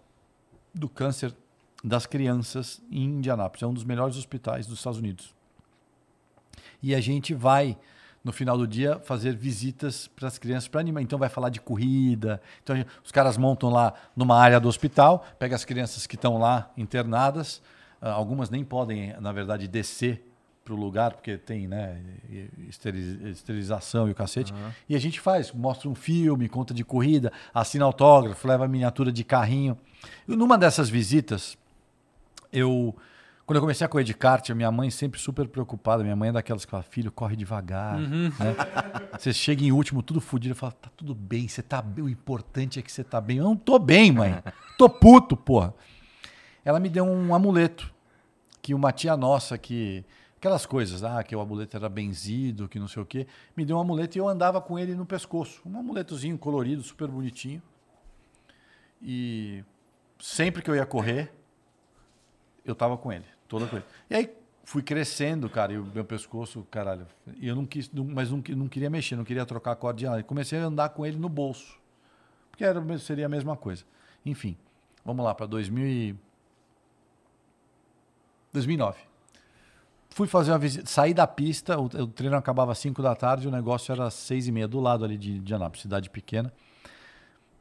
do Câncer das Crianças em Indianápolis. É um dos melhores hospitais dos Estados Unidos. E a gente vai, no final do dia, fazer visitas para as crianças para animar. Então vai falar de corrida. Então gente- os caras montam lá numa área do hospital, pega as crianças que estão lá internadas. ah, algumas nem podem, na verdade, descer para o lugar, porque tem né, esteri- esterilização e o cacete. E a gente faz, mostra um filme, conta de corrida, assina autógrafo, leva miniatura de carrinho. E numa dessas visitas, eu quando eu comecei a correr de kart, minha mãe sempre super preocupada. Minha mãe é daquelas que fala, filho, corre devagar. né? <laughs> Você chega em último, tudo fodido, fala, tá tudo bem, você tá bem. O importante é que você tá bem. Eu não tô bem, mãe. <laughs> Tô puto, porra. Ela me deu um amuleto que uma tia nossa que aquelas coisas, ah, que o amuleto era benzido, que não sei o quê, me deu um amuleto e eu andava com ele no pescoço, um amuletozinho colorido, super bonitinho. E sempre que eu ia correr, eu tava com ele, toda ele. E aí fui crescendo, cara, e o meu pescoço, caralho, e eu não quis, mas não, não queria mexer, não queria trocar a corda de nada. Comecei a andar com ele no bolso. Porque era, seria a mesma coisa. Enfim, vamos lá para 2000 e 2009. Fui fazer uma visita, saí da pista, o, o treino acabava às 5 da tarde, o negócio era às 6 e meia, do lado ali de, de Anápolis, cidade pequena.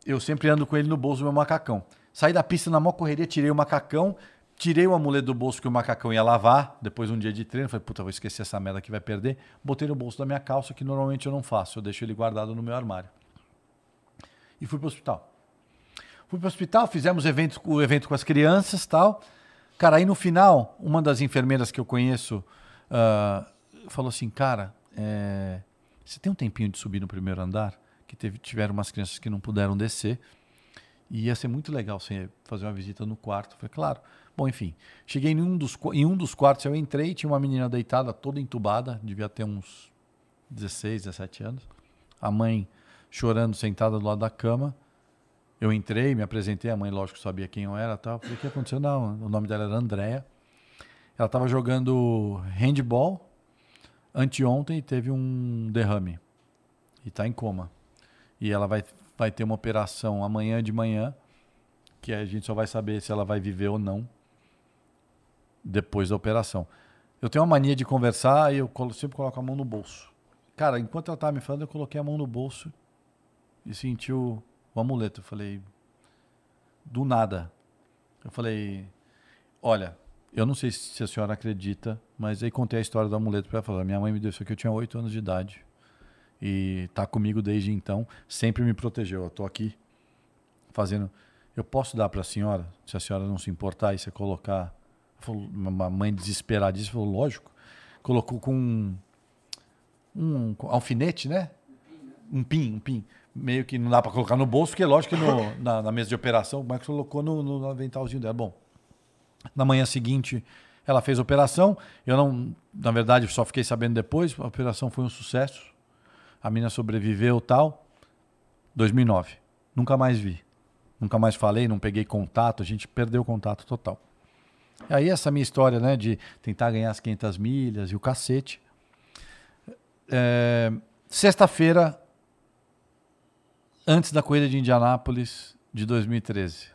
Eu sempre ando com ele no bolso do meu macacão. Saí da pista na maior correria, tirei o macacão, tirei o amuleto do bolso que o macacão ia lavar, depois de um dia de treino, falei, puta, vou esquecer essa merda que vai perder. Botei no bolso da minha calça, que normalmente eu não faço, eu deixo ele guardado no meu armário. E fui pro hospital. Fui pro hospital, fizemos evento, o evento com as crianças tal. Cara, aí no final, uma das enfermeiras que eu conheço ah, falou assim, cara, é, você tem um tempinho de subir no primeiro andar? Que teve, tiveram umas crianças que não puderam descer. E ia ser muito legal você fazer uma visita no quarto. Falei, claro. Bom, enfim. Cheguei em um dos, em um dos quartos, eu entrei, tinha uma menina deitada, toda entubada, devia ter uns 16, 17 anos. A mãe chorando, sentada do lado da cama. Eu entrei, me apresentei, a mãe, lógico, sabia quem eu era tal. Falei, o que aconteceu? Não, o nome dela era Andréa. Ela estava jogando handball anteontem e teve um derrame. E está em coma. E ela vai, vai ter uma operação amanhã de manhã, que a gente só vai saber se ela vai viver ou não depois da operação. Eu tenho uma mania de conversar e eu sempre coloco a mão no bolso. Cara, enquanto ela estava me falando, eu coloquei a mão no bolso e senti o, o amuleto. Eu falei, do nada. Eu falei, olha, eu não sei se a senhora acredita, mas aí contei a história do amuleto para ela. Falar, minha mãe me deu isso aqui, eu tinha 8 anos de idade. E tá comigo desde então, sempre me protegeu. Eu tô aqui fazendo. Eu posso dar para a senhora, se a senhora não se importar e você colocar. Uma mãe desesperadíssima falou, lógico. Colocou com um, um alfinete, né? Um pin, um pin. Meio que não dá para colocar no bolso, porque lógico que no- <laughs> na, na mesa de operação o Marcos colocou no, no aventalzinho dela. Bom, na manhã seguinte ela fez a operação. Eu não, na verdade, só fiquei sabendo depois. A operação foi um sucesso. A menina sobreviveu tal. 2009. Nunca mais vi. Nunca mais falei, não peguei contato. A gente perdeu contato total. Aí essa minha história, né, de tentar ganhar as 500 milhas e o cacete. É, Sexta-feira, antes da corrida de Indianápolis de 2013.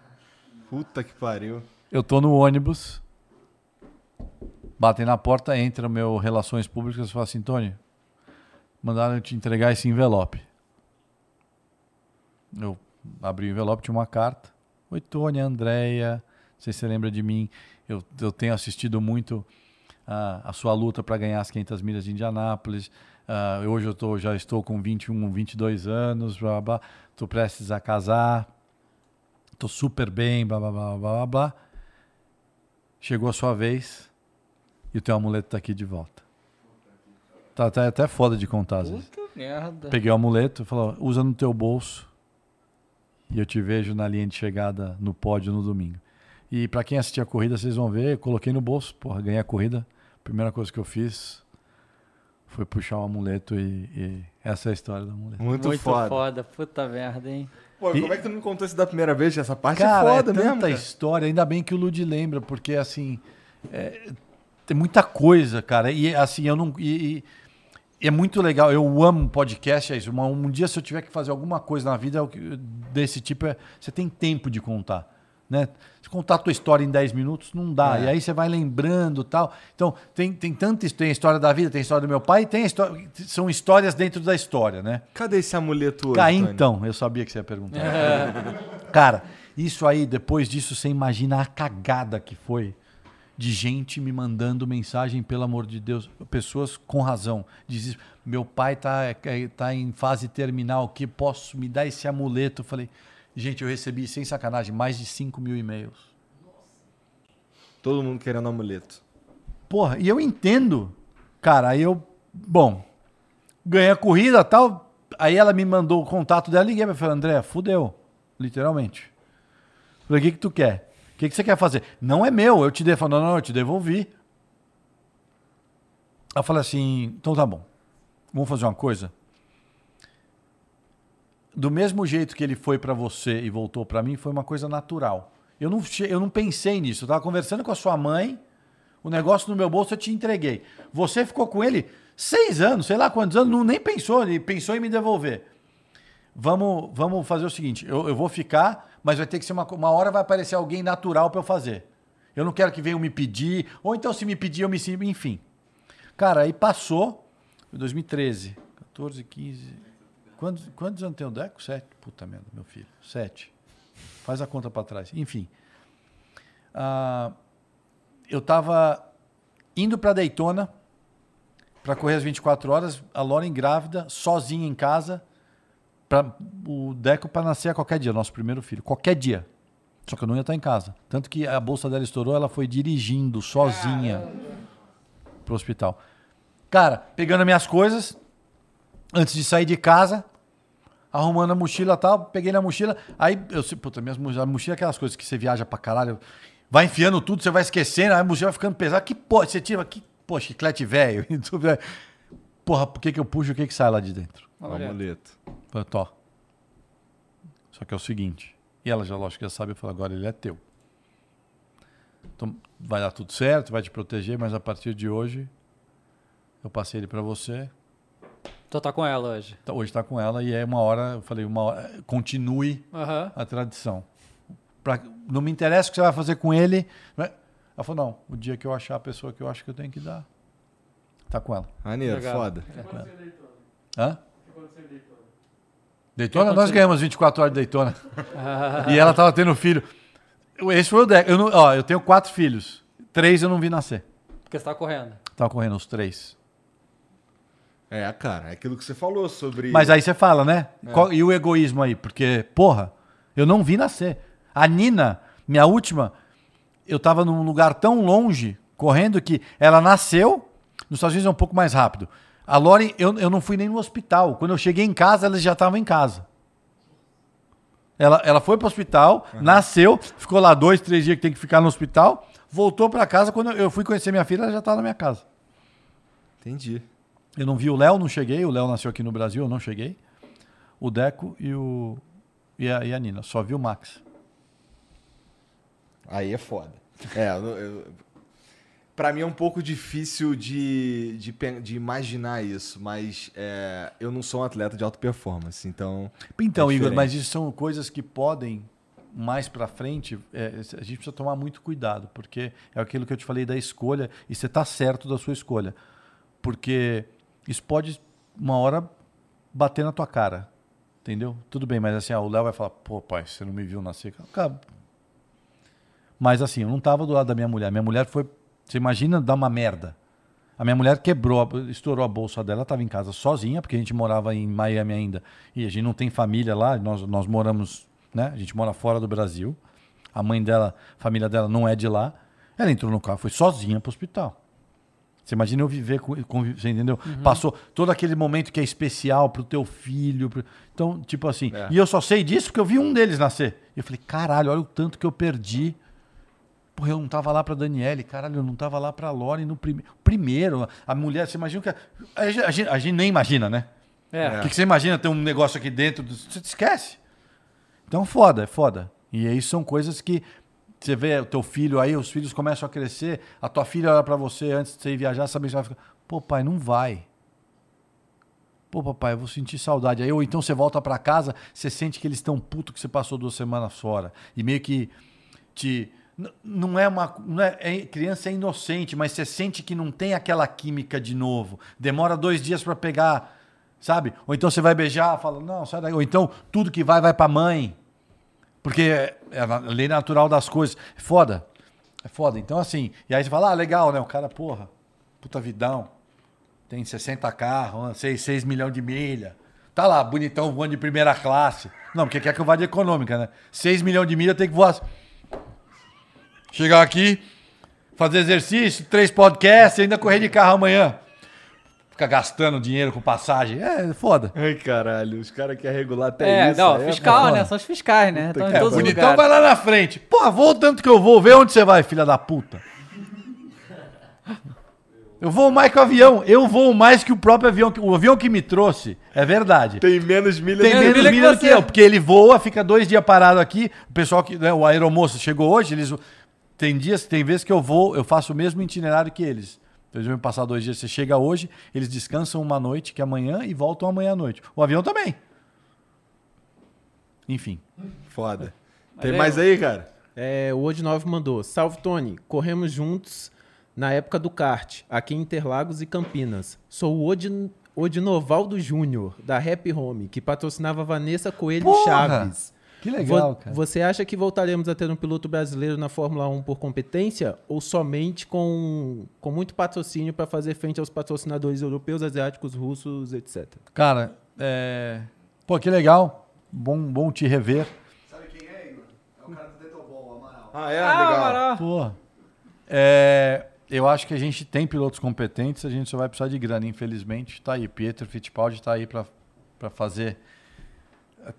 Puta que pariu. Eu tô no ônibus, batem na porta, entra o meu Relações Públicas e fala assim, Tony, mandaram eu te entregar esse envelope. Eu abri o envelope, tinha uma carta. Oi, Tony, Andréia, não sei se você lembra de mim. Eu, eu tenho assistido muito a, a sua luta para ganhar as 500 milhas de Indianápolis. Ah, hoje eu tô, já estou com 21, 22 anos, blá, blá. Tô prestes a casar. Tô super bem, blá, blá, blá, blá, blá. Chegou a sua vez e o teu amuleto tá aqui de volta. Tá, tá até foda de contar, às vezes. Puta merda. Peguei o amuleto e falou: usa no teu bolso e eu te vejo na linha de chegada no pódio no domingo. E para quem assistir a corrida, vocês vão ver, coloquei no bolso, porra, ganhei a corrida. Primeira coisa que eu fiz foi puxar o amuleto e, e essa é a história do amuleto. Muito, Muito foda. foda. Puta merda, hein? Pô, E- como é que tu não contou isso da primeira vez? Essa parte Cara, é foda é tanta mesmo, cara. história, ainda bem que o Ludi lembra, porque assim, é, tem muita coisa, cara. E assim, eu não. E, e- é muito legal, eu amo podcast, é isso. Uma- Um, dia, se eu tiver que fazer alguma coisa na vida é desse tipo, é, você tem tempo de contar. Né? Se contar a tua história em 10 minutos, não dá. É. E aí você vai lembrando tal. Então, tem, tem tanta his- tem a história da vida, tem a história do meu pai, tem a história. São histórias dentro da história, né? Cadê esse amuleto hoje, Tony? então, eu sabia que você ia perguntar. <laughs> Cara, isso aí, depois disso, você imagina a cagada que foi de gente me mandando mensagem, pelo amor de Deus, pessoas com razão. Diz meu pai tá, é, tá em fase terminal, que posso me dar esse amuleto? Eu falei, gente, eu recebi, sem sacanagem, mais de 5 mil e-mails. Todo mundo querendo amuleto. Porra, e eu entendo. Cara, aí eu. Bom, ganhei a corrida tal. Aí ela me mandou o contato dela, liguei pra ela falei, André, fudeu. Literalmente. Falei, o que, que tu quer? O que, que você quer fazer? Não é meu, eu te devolvi. Não, não, eu te devolvi. Eu falei assim, então tá bom. Vamos fazer uma coisa? Do mesmo jeito que ele foi pra você e voltou pra mim, foi uma coisa natural. Eu não, eu não pensei nisso. Eu tava conversando com a sua mãe, o negócio no meu bolso eu te entreguei. Você ficou com ele seis anos, sei lá quantos anos, não nem pensou, ele pensou em me devolver. Vamos, vamos fazer o seguinte: eu, eu vou ficar, mas vai ter que ser uma, uma hora vai aparecer alguém natural para eu fazer. Eu não quero que venham me pedir, ou então se me pedir eu me sinto, enfim. Cara, aí passou, foi 2013, 14, 15. Quantos, quantos anos tem o Deco? Sete. Puta merda, meu filho. Sete. Faz a conta para trás. Enfim. Ah, eu estava indo para Daytona para correr as 24 horas, a Lauren grávida, sozinha em casa, para o Deco para nascer a qualquer dia, nosso primeiro filho, qualquer dia. Só que eu não ia estar em casa. Tanto que a bolsa dela estourou, ela foi dirigindo sozinha pro hospital. Cara, pegando as minhas coisas, antes de sair de casa, arrumando a mochila e tal, peguei na mochila, aí eu sei, puta, minhas mochilas, a mochila é aquelas coisas que você viaja pra caralho, vai enfiando tudo, você vai esquecendo, aí a mochila vai ficando pesada, que porra, você tira, que, pô, chiclete velho, <laughs> porra, por que que eu puxo, o que que sai lá de dentro? O amuleto. Falei, Tó. Só que é o seguinte, e ela já, lógico, já sabe, eu falei, agora ele é teu. Então, vai dar tudo certo, vai te proteger, mas a partir de hoje, eu passei ele pra você, Tu tá com ela hoje. Tá- Hoje está com ela e é uma hora, eu falei, uma hora, continue Aham. a tradição. Pra- não me interessa o que você vai fazer com ele. né? Ela falou, não, o dia que eu achar a pessoa que eu acho que eu tenho que dar, tá com ela. Maneiro, foda. Hã? Daytona? Nós ganhamos 24 horas de Daytona. <laughs> e ela tava tendo filho. Esse foi o deck. Eu, não- ó, eu tenho quatro filhos. Três eu não vi nascer. Porque você tá correndo. Tava correndo os três. É, cara, é aquilo que você falou sobre. Mas aí você fala, né? Qual- e o egoísmo aí? Porque, porra, eu não vi nascer. A Nina, minha última, eu tava num lugar tão longe, correndo, que ela nasceu, nos Estados Unidos é um pouco mais rápido. A Lori, eu, eu não fui nem no hospital. Quando eu cheguei em casa, ela já estava em casa. Ela, ela foi pro hospital, nasceu, ficou lá dois, três dias que tem que ficar no hospital, voltou para casa. Quando eu- eu fui conhecer minha filha, ela já estava na minha casa. Entendi. Eu não vi o Léo, não cheguei. O Léo nasceu aqui no Brasil, eu não cheguei. O Deco e, o, e, a, e a Nina. Só vi o Max. Aí é foda. É, eu, eu, Pra mim é um pouco difícil de, de, de imaginar isso, mas é, eu não sou um atleta de alta performance, então. Então, É Igor, mas isso são coisas que podem, mais pra frente, é, a gente precisa tomar muito cuidado, porque é aquilo que eu te falei da escolha, e você tá certo da sua escolha. Porque isso pode, uma hora, bater na tua cara. Entendeu? Tudo bem, mas assim, ah, o Léo vai falar, pô, pai, você não me viu nascer. Cara, mas assim, eu não tava do lado da minha mulher. Minha mulher foi. Você imagina dar uma merda. A minha mulher quebrou, estourou a bolsa dela, estava em casa sozinha, porque a gente morava em Miami ainda. E a gente não tem família lá, nós, nós moramos, né? A gente mora fora do Brasil. A mãe dela, a família dela não é de lá. Ela entrou no carro, foi sozinha para o hospital. Você imagina eu viver com, com você entendeu? Passou todo aquele momento que é especial pro teu filho. pro- Então, tipo assim, e eu só sei disso porque eu vi um deles nascer. Eu falei, caralho, olha o tanto que eu perdi. Porra, eu não tava lá pra Daniele, caralho, eu não tava lá pra Lore no prime... primeiro. A mulher, você imagina que. A, a gente- a gente, nem imagina, né? É. O que, que você imagina ter um negócio aqui dentro? do- Você te esquece. Então, foda, é foda. E aí são coisas que você vê o teu filho aí, os filhos começam a crescer, a tua filha olha pra você antes de você ir viajar, sabe que você vai ficar, pô, pai, não vai. Pô, papai, eu vou sentir saudade. Aí, ou então você volta pra casa, você sente que eles estão puto que você passou duas semanas fora. E meio que te. Não é uma. Não é, é- criança é inocente, mas você sente que não tem aquela química de novo. Demora dois dias pra pegar, sabe? Ou então você vai beijar, fala, não, sai daí. Ou então tudo que vai, vai pra mãe. Porque é é a lei natural das coisas. É foda. É foda. Então, assim, e aí você fala, ah, legal, né? O cara, porra, puta vidão. Tem 60 carros, 6, 6 milhões de milha. Tá lá, bonitão, voando de primeira classe. Não, porque quer que eu vá de econômica, né? 6 milhões de milha tem que voar. Chegar aqui, fazer exercício, três podcasts e ainda correr de carro amanhã. Ficar gastando dinheiro com passagem. É foda. Ai, caralho, os caras querem regular até É, isso. não, é fiscal, né? São os fiscais, né? Estão em que todos os Bonitão lugares. vai lá na frente. Porra, vou o tanto que eu vou. Vê onde você vai, filha da puta. Eu vou mais que o avião. Eu vou mais que o próprio avião. O avião que me trouxe, é verdade. Tem menos milha Tem menos milha que milha do que você. eu, porque ele voa, fica dois dias parado aqui. O pessoal que, né, o aeromoço chegou hoje, eles tem dias, tem vezes que eu vou, eu faço o mesmo itinerário que eles. Eles vão passar dois dias. Você chega hoje, eles descansam uma noite, que é amanhã, e voltam amanhã à noite. O avião também. Enfim. Foda. Tem Valeu. mais aí, cara? É, o Ode 9 mandou. Salve, Tony. Corremos juntos na época do kart, aqui em Interlagos e Campinas. Sou o Odinovaldo Júnior, da Rap Home, que patrocinava Vanessa Coelho Porra! Chaves. Que legal, Vo- cara. Você acha que voltaremos a ter um piloto brasileiro na Fórmula 1 por competência ou somente com, com muito patrocínio para fazer frente aos patrocinadores europeus, asiáticos, russos, etc? Cara, é... Pô, que legal. Bom, bom te rever. Sabe quem é, Igor? É o cara do Detobol, o Amaral. Ah, é? Ah, legal. Amaral. Pô. É, eu acho que a gente tem pilotos competentes, a gente só vai precisar de grana, infelizmente. Tá aí, Pietro Fittipaldi tá aí para fazer.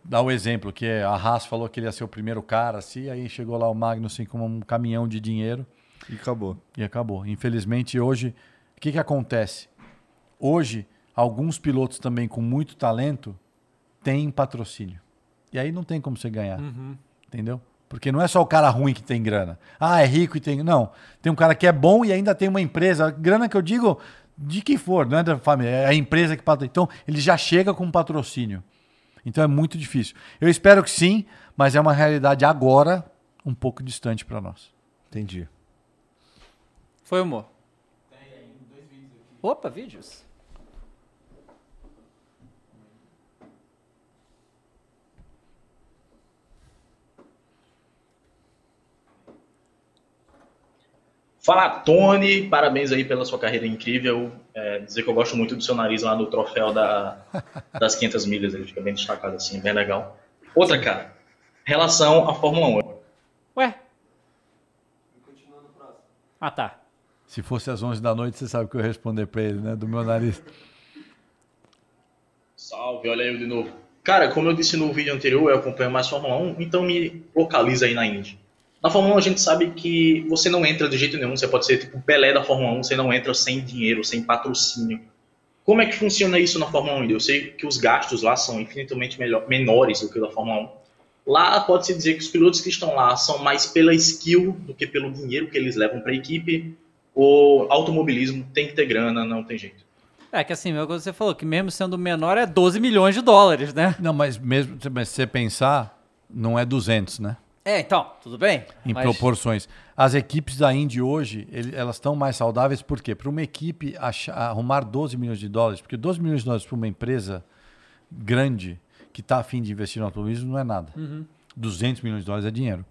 Dar o exemplo, que é, a Haas falou que ele ia ser o primeiro cara, assim, aí chegou lá o Magnussen com um caminhão de dinheiro E acabou. e acabou. Infelizmente, hoje, o que, que acontece? Hoje, alguns pilotos também com muito talento têm patrocínio. E aí não tem como você ganhar. Entendeu? Porque não é só o cara ruim que tem grana. Ah, é rico e tem. Não. Tem um cara que é bom e ainda tem uma empresa. Grana que eu digo, de que for, não é da família, é a empresa que patrocina. Então, ele já chega com patrocínio. Então é muito difícil. Eu espero que sim, mas é uma realidade agora um pouco distante para nós. Entendi. Foi humor. Opa, vídeos. Fala, Tony, parabéns aí pela sua carreira incrível. É, dizer que eu gosto muito do seu nariz lá no troféu da, das 500 milhas, ele fica bem destacado assim, bem legal. Outra, cara, relação à Fórmula 1. Ué? Ah, tá. Se fosse às 11 da noite, você sabe o que eu ia responder para ele, né? Do meu nariz. Salve, olha eu de novo. Cara, como eu disse no vídeo anterior, eu acompanho mais Fórmula 1, então me localiza aí na Indy. Na Fórmula 1 a gente sabe que você não entra de jeito nenhum, você pode ser tipo o Pelé da Fórmula 1, você não entra sem dinheiro, sem patrocínio. Como é que funciona isso na Fórmula 1? Eu sei que os gastos lá são infinitamente melhor, menores do que o da Fórmula 1. Lá pode-se dizer que os pilotos que estão lá são mais pela skill do que pelo dinheiro que eles levam para a equipe. O automobilismo tem que ter grana, não tem jeito. É que assim, que você falou, que mesmo sendo menor é 12 milhões de dólares, né? Não, mas mesmo mas se você pensar, não é 200, né? É, então, tudo bem. Em mas- proporções. As equipes da Indy hoje, ele- elas estão mais saudáveis por quê? Para uma equipe achar- arrumar 12 milhões de dólares, porque 12 milhões de dólares para uma empresa grande que está afim de investir no automobilismo não é nada. 200 milhões de dólares é dinheiro.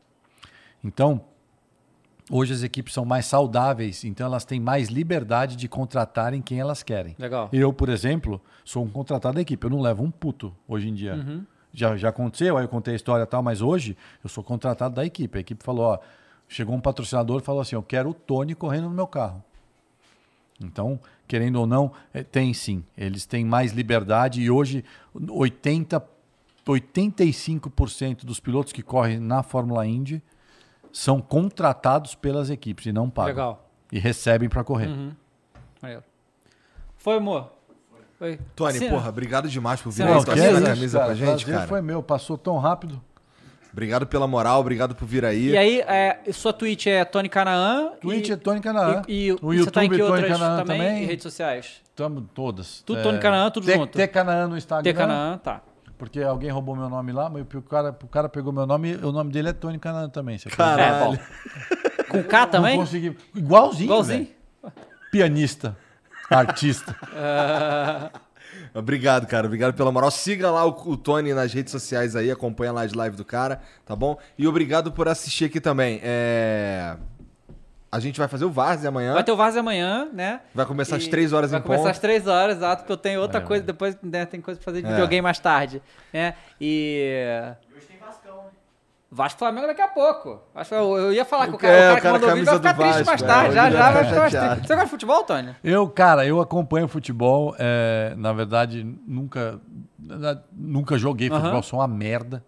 Então, hoje as equipes são mais saudáveis, então elas têm mais liberdade de contratarem quem elas querem. Legal. Eu, por exemplo, sou um contratado da equipe. Eu não levo um puto hoje em dia. Já, já aconteceu, aí eu contei a história e tal, mas hoje eu sou contratado da equipe. A equipe falou, ó, chegou um patrocinador e falou assim, eu quero o Tony correndo no meu carro. Então, querendo ou não, eh, tem sim. Eles têm mais liberdade e hoje 80, 85% dos pilotos que correm na Fórmula Indy são contratados pelas equipes e não pagam. Legal. E recebem para correr. Maneiro. Foi, amor? Foi. Tony, Sim, porra, obrigado demais por vir aí não, com que essa isso, camisa pra gente, cara. foi meu, passou tão rápido. Obrigado pela moral, obrigado por vir aí. E aí, é, sua Twitch é Tony Canaã. Twitch e, é Tony Canaã. E, e o você tá em YouTube que Tony outras Canaã também? também. Redes sociais? Tamo todas. Tudo Tony Canaã, tudo T, junto. T Canaã no Instagram. T Canaã, tá. Porque alguém roubou meu nome lá, mas o cara, o cara pegou meu nome e o nome dele é Tony Canaã também. você Caralho. É, bom. Com K Não também? consegui. Igualzinho, Igualzinho? velho. Pianista. Artista. <laughs> Obrigado, cara. Obrigado pela moral. Siga lá o, o Tony nas redes sociais aí, acompanha lá as lives do cara, tá bom? E obrigado por assistir aqui também. É... A gente vai fazer o Várzea amanhã. Vai ter o Vaz amanhã, né? Vai começar às E 3 horas Vai em começar ponto. às 3 horas, exato, porque eu tenho outra É, coisa, vai. depois né, tem coisa pra fazer de É. videogame mais tarde, né? E... Hoje tem Vascão, né? Vasco Flamengo daqui a pouco. Acho que eu, eu ia falar que o É, cara, o cara o que cara mandou o vídeo vai ficar triste mais Vasco, tarde. é, já, já vai ficar mais triste. Você gosta de futebol, Tony? Eu, cara, eu acompanho futebol. é, na verdade, nunca, na- nunca joguei futebol, sou uma merda.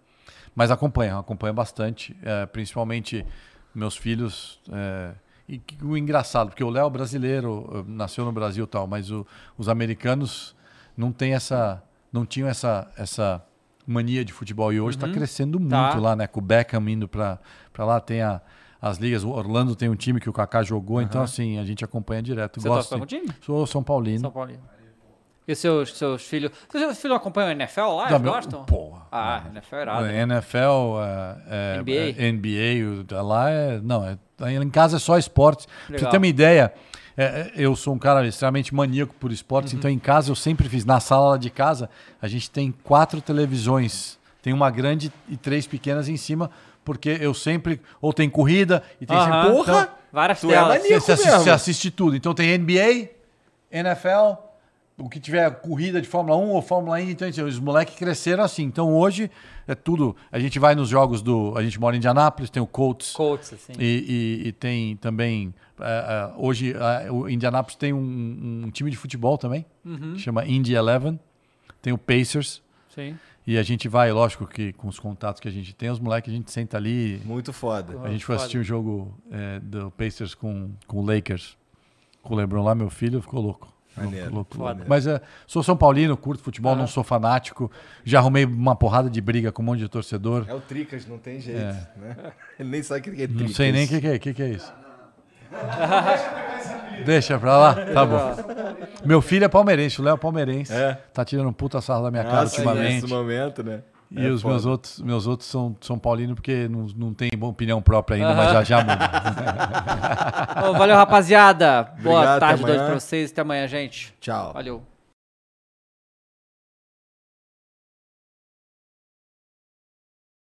Mas acompanho, acompanho bastante. é, principalmente meus filhos. é, e que- o engraçado, porque o Léo é brasileiro, eh, nasceu no Brasil e tal, mas o- os americanos não tem essa, não tinham essa, essa mania de futebol e hoje está crescendo muito Tá. lá, né? Com o Beckham indo para lá, tem a- as ligas. O Orlando tem um time que o Kaká jogou, então assim a gente acompanha direto. Você Gosto. pra algum time? Sou São Paulino. São Paulino. E seus, seus filhos... Seus filhos acompanham a NFL lá? Não, Eles meu- gostam? Porra. Ah, NFL é irado. É, NFL, é, é, NBA. é, NBA, o- lá é. Não, é, em casa é só esportes. Pra você Legal. ter uma ideia, é, é, eu sou um cara extremamente maníaco por esportes, Uhum. então em casa eu sempre fiz. Na sala de casa, a gente tem quatro televisões. Tem uma grande e três pequenas em cima, porque eu sempre. Ou tem corrida e tem Aham. sempre. Porra! Então, Várias Tu é telas. maníaco. você, assiste, você assiste tudo. Então tem NBA, NFL, o que tiver corrida de Fórmula 1 ou Fórmula E, então assim, os moleques cresceram assim. Então hoje é tudo. A gente vai nos jogos do. A gente mora em Indianápolis, tem o Colts. Colts, assim. E, e- e tem também. é, é, hoje é, o Indianápolis tem um, um time de futebol também, Uhum. chama Indy Eleven. Tem o Pacers. Sim. E a gente vai, lógico que com os contatos que a gente tem, os moleques, a gente senta ali. Muito foda. A gente foi assistir o jogo é, do Pacers com, com o Lakers. Com o LeBron lá, meu filho ficou louco. Maneiro. Louco, louco. Mas é, sou São Paulino, curto futebol, Aham. não sou fanático. Já arrumei uma porrada de briga com um monte de torcedor. É o Tricas, não tem jeito, né? <laughs> Ele nem sabe o que é Tricas. Não sei nem o que, que é. O que, que é isso? <laughs> Deixa pra lá? Tá bom. Meu filho é palmeirense, o Léo é palmeirense. É. Tá tirando um puta sarro da minha cara Ah, sim, ultimamente. nesse momento, né? E É os foda. meus outros, meus outros são São Paulino porque não, não tem opinião própria ainda, mas já já <laughs> muda. Valeu, rapaziada. Boa Obrigado, até tarde, dois pra vocês. Até amanhã, gente. Tchau. Valeu.